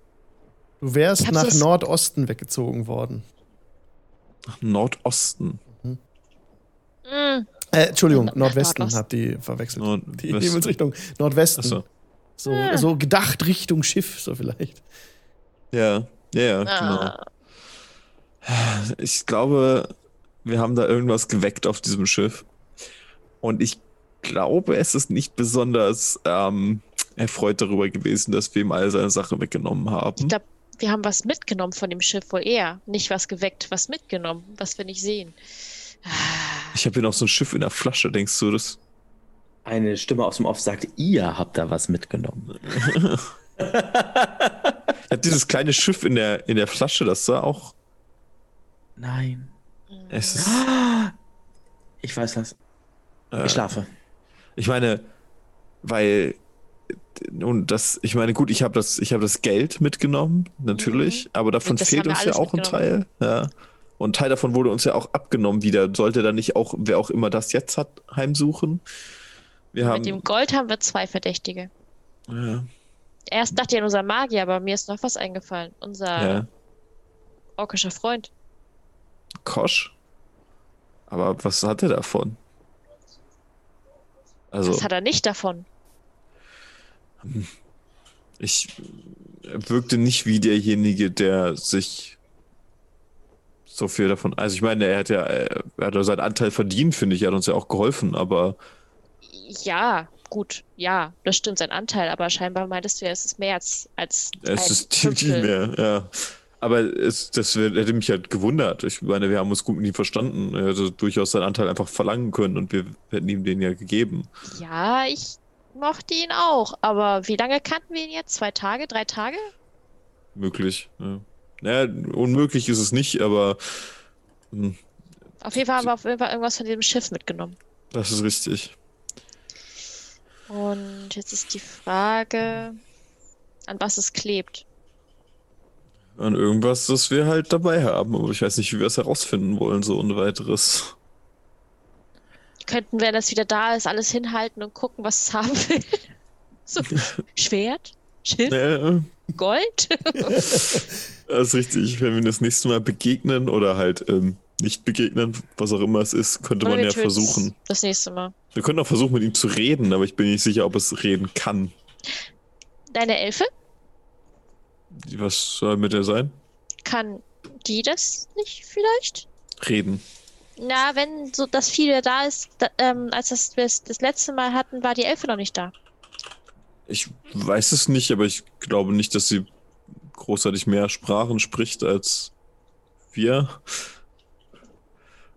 Du wärst nach Nordosten weggezogen worden. Nach Nordosten. Mm, Äh, Entschuldigung, Nordwesten Nordosten. habt ihr verwechselt. Nordwesten. Die Himmelsrichtung. Nordwesten. Achso. So, Ah. so gedacht Richtung Schiff, so vielleicht. Ja, ja, ja, genau. ah, Ich glaube, wir haben da irgendwas geweckt auf diesem Schiff. Und ich glaube, es ist nicht besonders ähm, erfreut darüber gewesen, dass wir ihm all seine Sachen weggenommen haben. ich glaube, wir haben was mitgenommen von dem Schiff, wohl eher. Nicht was geweckt, was mitgenommen, was wir nicht sehen. Ah, Ich habe hier noch so ein Schiff in der Flasche, denkst du das? Eine Stimme aus dem Off sagt, ihr habt da was mitgenommen. Hab dieses kleine Schiff in der, in der Flasche, das sah auch. Nein. Es ist, Ich weiß was. äh, Ich schlafe. Ich meine, weil und das, ich meine, gut, ich habe das, ich habe das Geld mitgenommen, natürlich, aber davon Mhm. Fehlt uns ja auch ein Teil. Ja. Und ein Teil davon wurde uns ja auch abgenommen wieder. Sollte dann nicht auch, wer auch immer das jetzt hat, heimsuchen? Wir haben. Mit dem Gold haben wir zwei Verdächtige. ja, Erst dachte ich an unser Magier, aber mir ist noch was eingefallen. Unser ja, orkischer Freund. Kosch. Aber was hat er davon? Also, Was hat er nicht davon? Ich wirkte nicht wie derjenige, der sich so viel davon. Also ich meine, er hat ja, er hat ja seinen Anteil verdient, finde ich. Er hat uns ja auch geholfen, aber Ja, gut, ja, das stimmt, sein Anteil, aber scheinbar meintest du ja, es ist mehr als, als es ist viel mehr, ja. Aber es, das hätte mich halt gewundert. Ich meine, wir haben uns gut mit ihm verstanden. Er hätte durchaus seinen Anteil einfach verlangen können und wir hätten ihm den ja gegeben. Ja, ich mochte ihn auch, aber wie lange kannten wir ihn jetzt? Zwei Tage, drei Tage? Möglich. Ja. Naja, unmöglich ist es nicht, aber hm, Auf jeden Fall haben wir auf jeden Fall irgendwas von diesem Schiff mitgenommen. das ist richtig. Und jetzt ist die Frage, an was es klebt. An irgendwas, das wir halt dabei haben. Aber ich weiß nicht, wie wir es herausfinden wollen, so ohne weiteres. Könnten wir, wenn das wieder da ist, alles hinhalten und gucken, was es haben will? So, Schwert? Schiff? Ja, Gold? das ist richtig. Wenn wir das nächste Mal begegnen oder halt ähm, nicht begegnen, was auch immer es ist, könnte man ja versuchen. Das nächste Mal. Wir können auch versuchen, mit ihm zu reden, aber ich bin nicht sicher, ob es reden kann. Deine Elfe? Was soll mit der sein? Kann die das nicht vielleicht? Reden. Na, wenn so das Vieh da ist, da, ähm, als das, wir es das letzte Mal hatten, war die Elfe noch nicht da. Ich weiß es nicht, aber ich glaube nicht, dass sie großartig mehr Sprachen spricht als wir.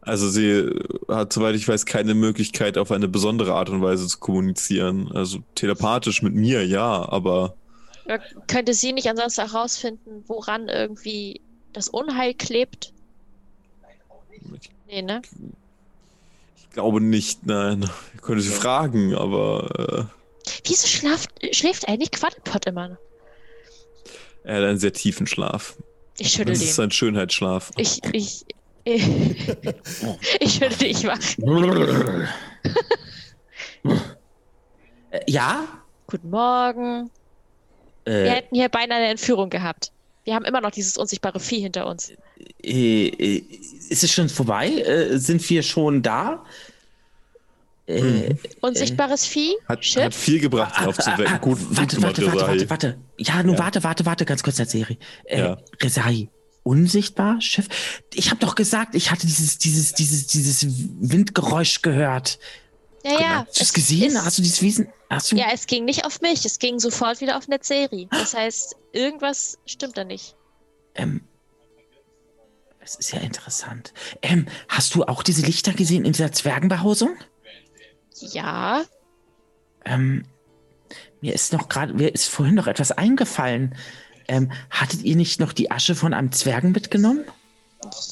Also sie hat, soweit ich weiß, keine Möglichkeit, auf eine besondere Art und Weise zu kommunizieren. Also telepathisch mit mir, ja, aber Oder könnte sie nicht ansonsten herausfinden, woran irgendwie das Unheil klebt? ich, Nee, ne? ich glaube nicht, nein. Ich könnte sie fragen, aber Wieso schlaft, schläft eigentlich Quaddlepot immer? noch? äh, er hat einen sehr tiefen Schlaf. Ich schüttel Das ist den. ein Schönheitsschlaf. Ich, ich, ich, ich schüttel dich wach. Äh, ja? Guten Morgen. Wir Äh, hätten hier beinahe eine Entführung gehabt. Wir haben immer noch dieses unsichtbare Vieh hinter uns. äh, äh, ist es schon vorbei? Äh, sind wir schon da? Äh, Unsichtbares Vieh? Hat, Schiff? hat viel gebracht, ihn aufzuwecken. ah, Gut, warte, gut warte, gemacht, warte, Rezahi. warte, warte. Ja, nun Ja. warte, warte, warte, ganz kurz, Serie. Äh, Ja. Resai, unsichtbar, Schiff. Ich habe doch gesagt, ich hatte dieses, dieses, dieses, dieses Windgeräusch gehört. ja, ja. Hast du es gesehen? ist- Hast du dieses Wesen? Hast du? Ja, es ging nicht auf mich, es ging sofort wieder auf Netzeri. Das heißt, irgendwas stimmt da nicht. Ähm, das ist ja interessant. Ähm, hast du auch diese Lichter gesehen in dieser Zwergenbehausung? Ja, Ähm, mir ist noch gerade, mir ist vorhin noch etwas eingefallen. Ähm, hattet ihr nicht noch die Asche von einem Zwergen mitgenommen?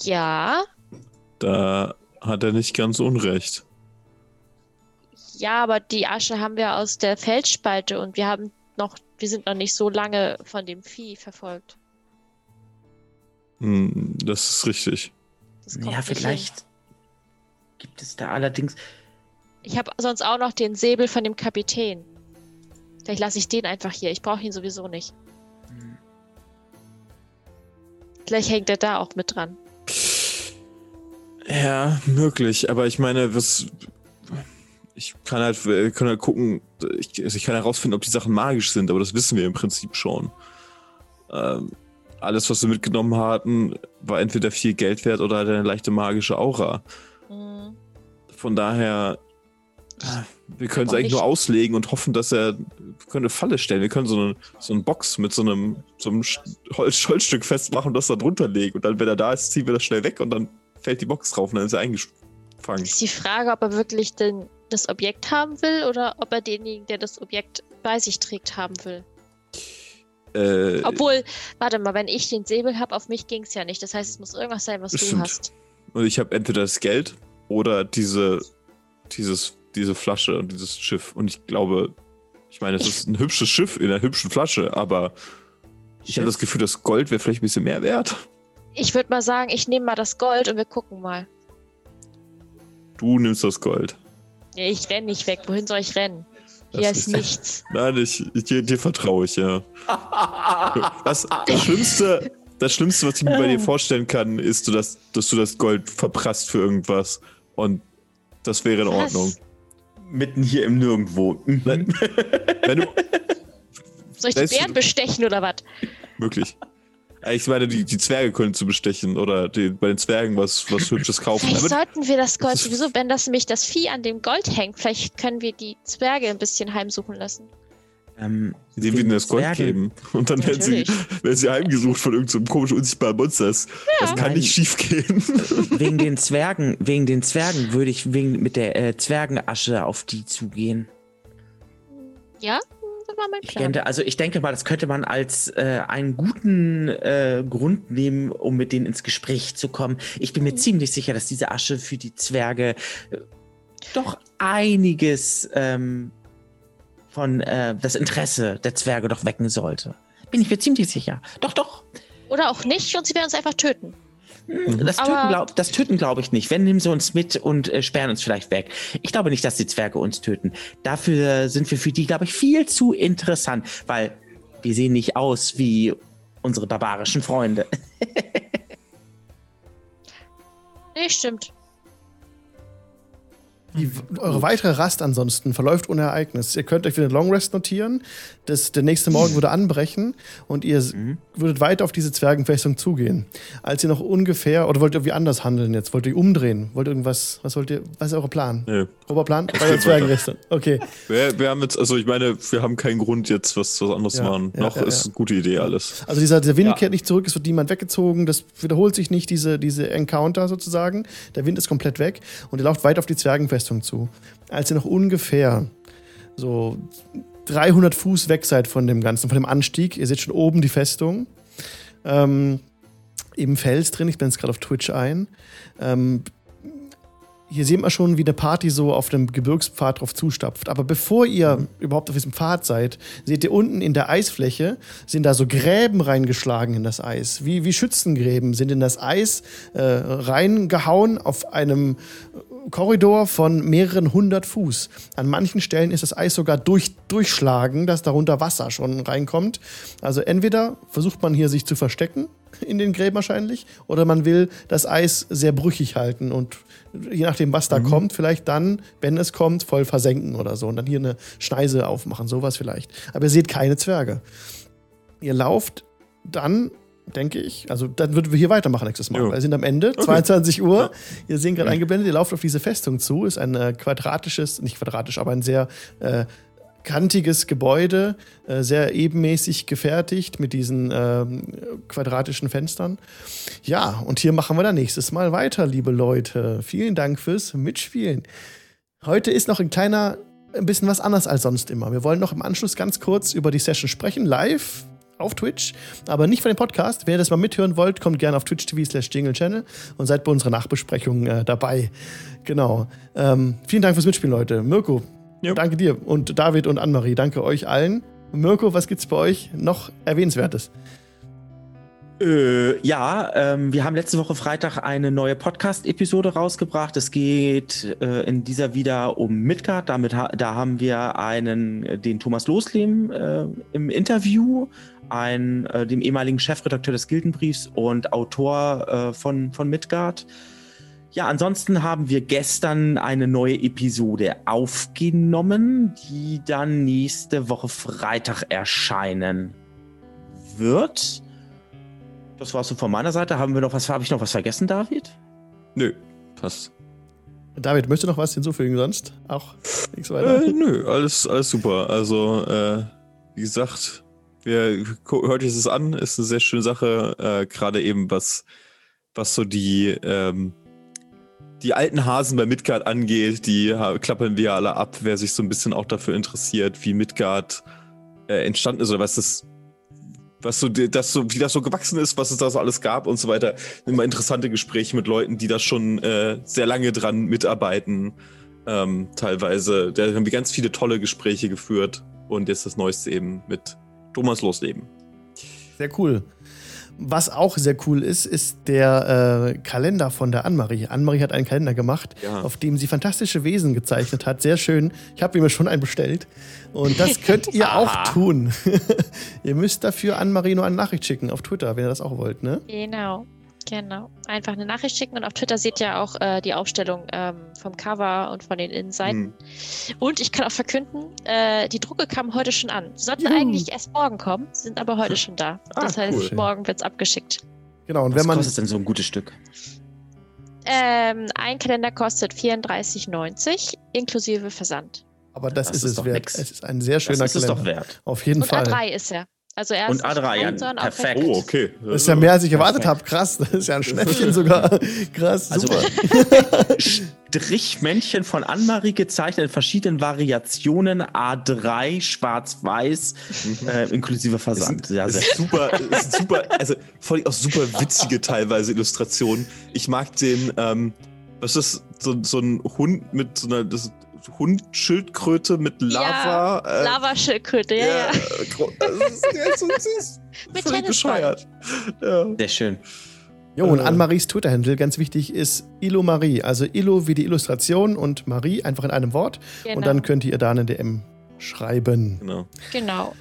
ja, Da hat er nicht ganz unrecht. ja, aber die Asche haben wir aus der Felsspalte und wir haben noch, wir sind noch nicht so lange von dem Vieh verfolgt. Hm, das ist richtig. Das Ja, nicht hin. vielleicht gibt es da allerdings. Ich habe sonst auch noch den Säbel von dem Kapitän. Vielleicht lasse ich den einfach hier. Ich brauche ihn sowieso nicht. Hm, Vielleicht hängt er da auch mit dran. Ja, möglich. Aber ich meine, was. Ich kann halt, wir können halt gucken, ich, also ich kann herausfinden, ob die Sachen magisch sind, aber das wissen wir im Prinzip schon. Ähm, alles, was wir mitgenommen hatten, war entweder viel Geld wert oder halt eine leichte magische Aura. Hm. Von daher, äh, wir können es eigentlich nur auslegen und hoffen, dass er. Wir können eine Falle stellen. Wir können so eine, so eine Box mit so einem, so einem Holz, Holzstück festmachen und das da drunter legen. Und dann, wenn er da ist, ziehen wir das schnell weg und dann fällt die Box drauf und dann ist er eingefangen. Ist die Frage, ob er wirklich den, das Objekt haben will oder ob er denjenigen, der das Objekt bei sich trägt, haben will. Äh, Obwohl, warte mal, wenn ich den Säbel habe, auf mich ging es ja nicht. Das heißt, es muss irgendwas sein, was Das du stimmt. hast. und ich habe entweder das Geld oder diese, dieses, diese Flasche und dieses Schiff. Und ich glaube, ich meine, es ist ein hübsches Schiff in einer hübschen Flasche, aber ich habe das Gefühl, das Gold wäre vielleicht ein bisschen mehr wert. Ich würde mal sagen, ich nehme mal das Gold und wir gucken mal. Du nimmst das Gold. Ich renne nicht weg. Wohin soll ich rennen? Hier ist ist- nichts. Nein, ich, ich, dir, dir vertraue ich, ja. Das, das, Schlimmste, das Schlimmste, was ich mir bei dir vorstellen kann, ist, du das, dass du das Gold verprasst für irgendwas. Und das wäre in Was? Ordnung. Mitten hier im Nirgendwo. Mhm. Wenn du, Soll ich die Bären bestechen oder was? Wirklich. Ich meine, die, die Zwerge können zu bestechen oder die, bei den Zwergen was, was Hübsches kaufen. Vielleicht Damit, sollten wir das Gold sowieso, wenn das nämlich das Vieh an dem Gold hängt, vielleicht können wir die Zwerge ein bisschen heimsuchen lassen. Ähm, indem wir ihnen das Gold geben. Und dann werden sie, werden sie heimgesucht von irgendeinem komischen, unsichtbaren Monster. Das, das kann Nein. nicht schief gehen. wegen den Zwergen, wegen den Zwergen würde ich wegen, mit der äh, Zwergenasche auf die zugehen. Ja, war mein Ich Plan. denke, also ich denke mal, das könnte man als äh, einen guten äh, Grund nehmen, um mit denen ins Gespräch zu kommen. Ich bin mir Mhm. ziemlich sicher, dass diese Asche für die Zwerge äh, doch einiges ähm, von äh, das Interesse der Zwerge doch wecken sollte. Bin ich mir ziemlich sicher. Doch, doch. Oder auch nicht und sie werden uns einfach töten. Das Töten, Aber- glaub, glaube ich nicht. Wenn, nehmen sie uns mit und äh, sperren uns vielleicht weg. Ich glaube nicht, dass die Zwerge uns töten. Dafür sind wir für die, glaube ich, viel zu interessant, weil wir sehen nicht aus wie unsere barbarischen Freunde. Nee, stimmt. Die, eure weitere Rast ansonsten verläuft ohne Ereignis. Ihr könnt euch wieder Long Rest notieren. Das, der nächste Morgen würde anbrechen und ihr Mhm. würdet weiter auf diese Zwergenfestung zugehen. Als ihr noch ungefähr, oder wollt ihr irgendwie anders handeln jetzt? Wollt ihr umdrehen? Wollt ihr irgendwas, was wollt ihr, was ist euer Plan? Nö. Grober Plan? Bei der Zwergenfestung. Okay. Wir, wir haben jetzt, also ich meine, wir haben keinen Grund jetzt was, was anderes Ja, zu machen. ja, Noch ja, ist ja. eine gute Idee alles. Also dieser, dieser Wind Ja. kehrt nicht zurück, es wird niemand weggezogen, das wiederholt sich nicht, diese, diese Encounter sozusagen. Der Wind ist komplett weg und ihr lauft weiter auf die Zwergenfestung zu. Als ihr noch ungefähr so 300 Fuß weg seid von dem Ganzen, von dem Anstieg, ihr seht schon oben die Festung, ähm, im Fels drin, ich bin jetzt gerade auf Twitch ein. Ähm, hier sieht man schon, wie eine Party so auf dem Gebirgspfad drauf zustapft. Aber bevor ihr überhaupt auf diesem Pfad seid, seht ihr unten in der Eisfläche, sind da so Gräben reingeschlagen in das Eis. Wie, wie Schützengräben sind in das Eis äh, reingehauen auf einem Korridor von mehreren hundert Fuß. An manchen Stellen ist das Eis sogar durch, durchschlagen, dass darunter Wasser schon reinkommt. Also entweder versucht man hier sich zu verstecken, in den Gräben wahrscheinlich, oder man will das Eis sehr brüchig halten und je nachdem, was da kommt, vielleicht dann, wenn es kommt, voll versenken oder so und dann hier eine Schneise aufmachen, sowas vielleicht. Aber ihr seht keine Zwerge. Ihr lauft dann, denke ich, also dann würden wir hier weitermachen nächstes Mal. Jo. Wir sind am Ende, 22 Uhr. Ihr seht gerade eingeblendet, ihr lauft auf diese Festung zu. Ist ein äh, quadratisches, nicht quadratisch, aber ein sehr äh, kantiges Gebäude, äh, sehr ebenmäßig gefertigt mit diesen ähm, quadratischen Fenstern. Ja, und hier machen wir dann nächstes Mal weiter, liebe Leute. Vielen Dank fürs Mitspielen. Heute ist noch ein kleiner, ein bisschen was anders als sonst immer. Wir wollen noch im Anschluss ganz kurz über die Session sprechen, live auf Twitch, aber nicht für den Podcast. Wenn ihr das mal mithören wollt, kommt gerne auf Twitch TV slash Jingle Channel und seid bei unserer Nachbesprechung äh, dabei. Genau. Ähm, vielen Dank fürs Mitspielen, Leute. Mirko, Jo. danke dir. Und David und Annemarie, danke euch allen. Mirko, was gibt's bei euch noch Erwähnenswertes? Äh, ja, ähm, wir haben letzte Woche Freitag eine neue Podcast-Episode rausgebracht. Es geht äh, in dieser wieder um Midgard. Damit ha da haben wir einen, äh, den Thomas Losleben äh, im Interview, einen, äh, dem ehemaligen Chefredakteur des Gildenbriefs und Autor äh, von, von Midgard. Ja, ansonsten haben wir gestern eine neue Episode aufgenommen, die dann nächste Woche Freitag erscheinen wird. Das war's so von meiner Seite. Haben wir noch was? Habe ich noch was vergessen, David? Nö, passt. David, möchtest du noch was hinzufügen sonst? Auch nichts weiter? Äh, nö, alles, alles super. Also, äh, wie gesagt, wir, hört euch das an, ist eine sehr schöne Sache. Äh, Gerade eben, was, was so die, ähm, die alten Hasen bei Midgard angeht, die klappern wir alle ab, wer sich so ein bisschen auch dafür interessiert, wie Midgard äh, entstanden ist oder was das, was so, das so, wie das so gewachsen ist, was es da so alles gab und so weiter. Immer interessante Gespräche mit Leuten, die da schon äh, sehr lange dran mitarbeiten. Ähm, teilweise. Da haben wir ganz viele tolle Gespräche geführt und jetzt das Neueste eben mit Thomas Losleben. Sehr cool. Was auch sehr cool ist, ist der äh, Kalender von der Annemarie. Annemarie hat einen Kalender gemacht, Ja. auf dem sie fantastische Wesen gezeichnet hat. Sehr schön. Ich habe mir schon einen bestellt. Und das könnt ihr auch tun. ihr müsst dafür Annemarie nur eine Nachricht schicken auf Twitter, wenn ihr das auch wollt, ne? Genau. Genau. Einfach eine Nachricht schicken und auf Twitter seht ihr auch äh, die Aufstellung ähm, vom Cover und von den Innenseiten. Hm. Und ich kann auch verkünden, äh, die Drucke kamen heute schon an. Sie sollten Juhu. eigentlich erst morgen kommen, sind aber heute schon da. Ah, Das heißt, cool. morgen wird's abgeschickt. Genau. Und Was wenn man. kostet denn so ein gutes Stück? Ähm, ein Kalender kostet 34,90 inklusive Versand. Aber das, Das ist, ist es doch wert. nix. Es ist ein sehr schöner das ist es Kalender. doch wert. Auf jeden Und Fall. A3 ist er. Also er Und ist nicht A3, klein, ja, sondern auch perfekt. recht Oh, okay. Das ist ja mehr, als ich erwartet Perfekt. habe. Krass. Das ist ja ein Schnäppchen sogar. Krass. Also Super. Strichmännchen von Annemarie gezeichnet in verschiedenen Variationen, A3, schwarz-weiß, äh, inklusive Versand. sind, Ja, super, super, also vor allem auch super witzige teilweise Illustrationen. Ich mag den, ähm, was ist das, so, so ein Hund mit so einer das, Hundschildkröte mit Lava. äh, Lavaschildkröte, ja, ja. gro- das ist, der ist so. Mit Völlig bescheuert. Ja. Sehr schön. Jo, und Äh. Annemaries Twitter-Handle, ganz wichtig, ist Illo Marie. Also Illo wie die Illustration und Marie einfach in einem Wort. Genau. Und dann könnt ihr da eine DM schreiben. Genau. genau.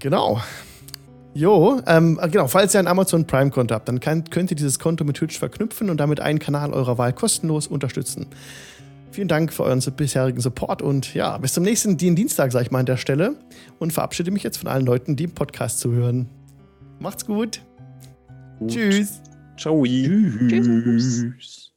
Genau. Jo, ähm, genau, falls ihr ein Amazon Prime-Konto habt, dann kann, könnt ihr dieses Konto mit Twitch verknüpfen und damit einen Kanal eurer Wahl kostenlos unterstützen. Vielen Dank für euren bisherigen Support und ja, bis zum nächsten Dienstag, sage ich mal an der Stelle und verabschiede mich jetzt von allen Leuten, die im Podcast zuhören. Macht's gut. Gut. Tschüss. Ciao. Tschüss.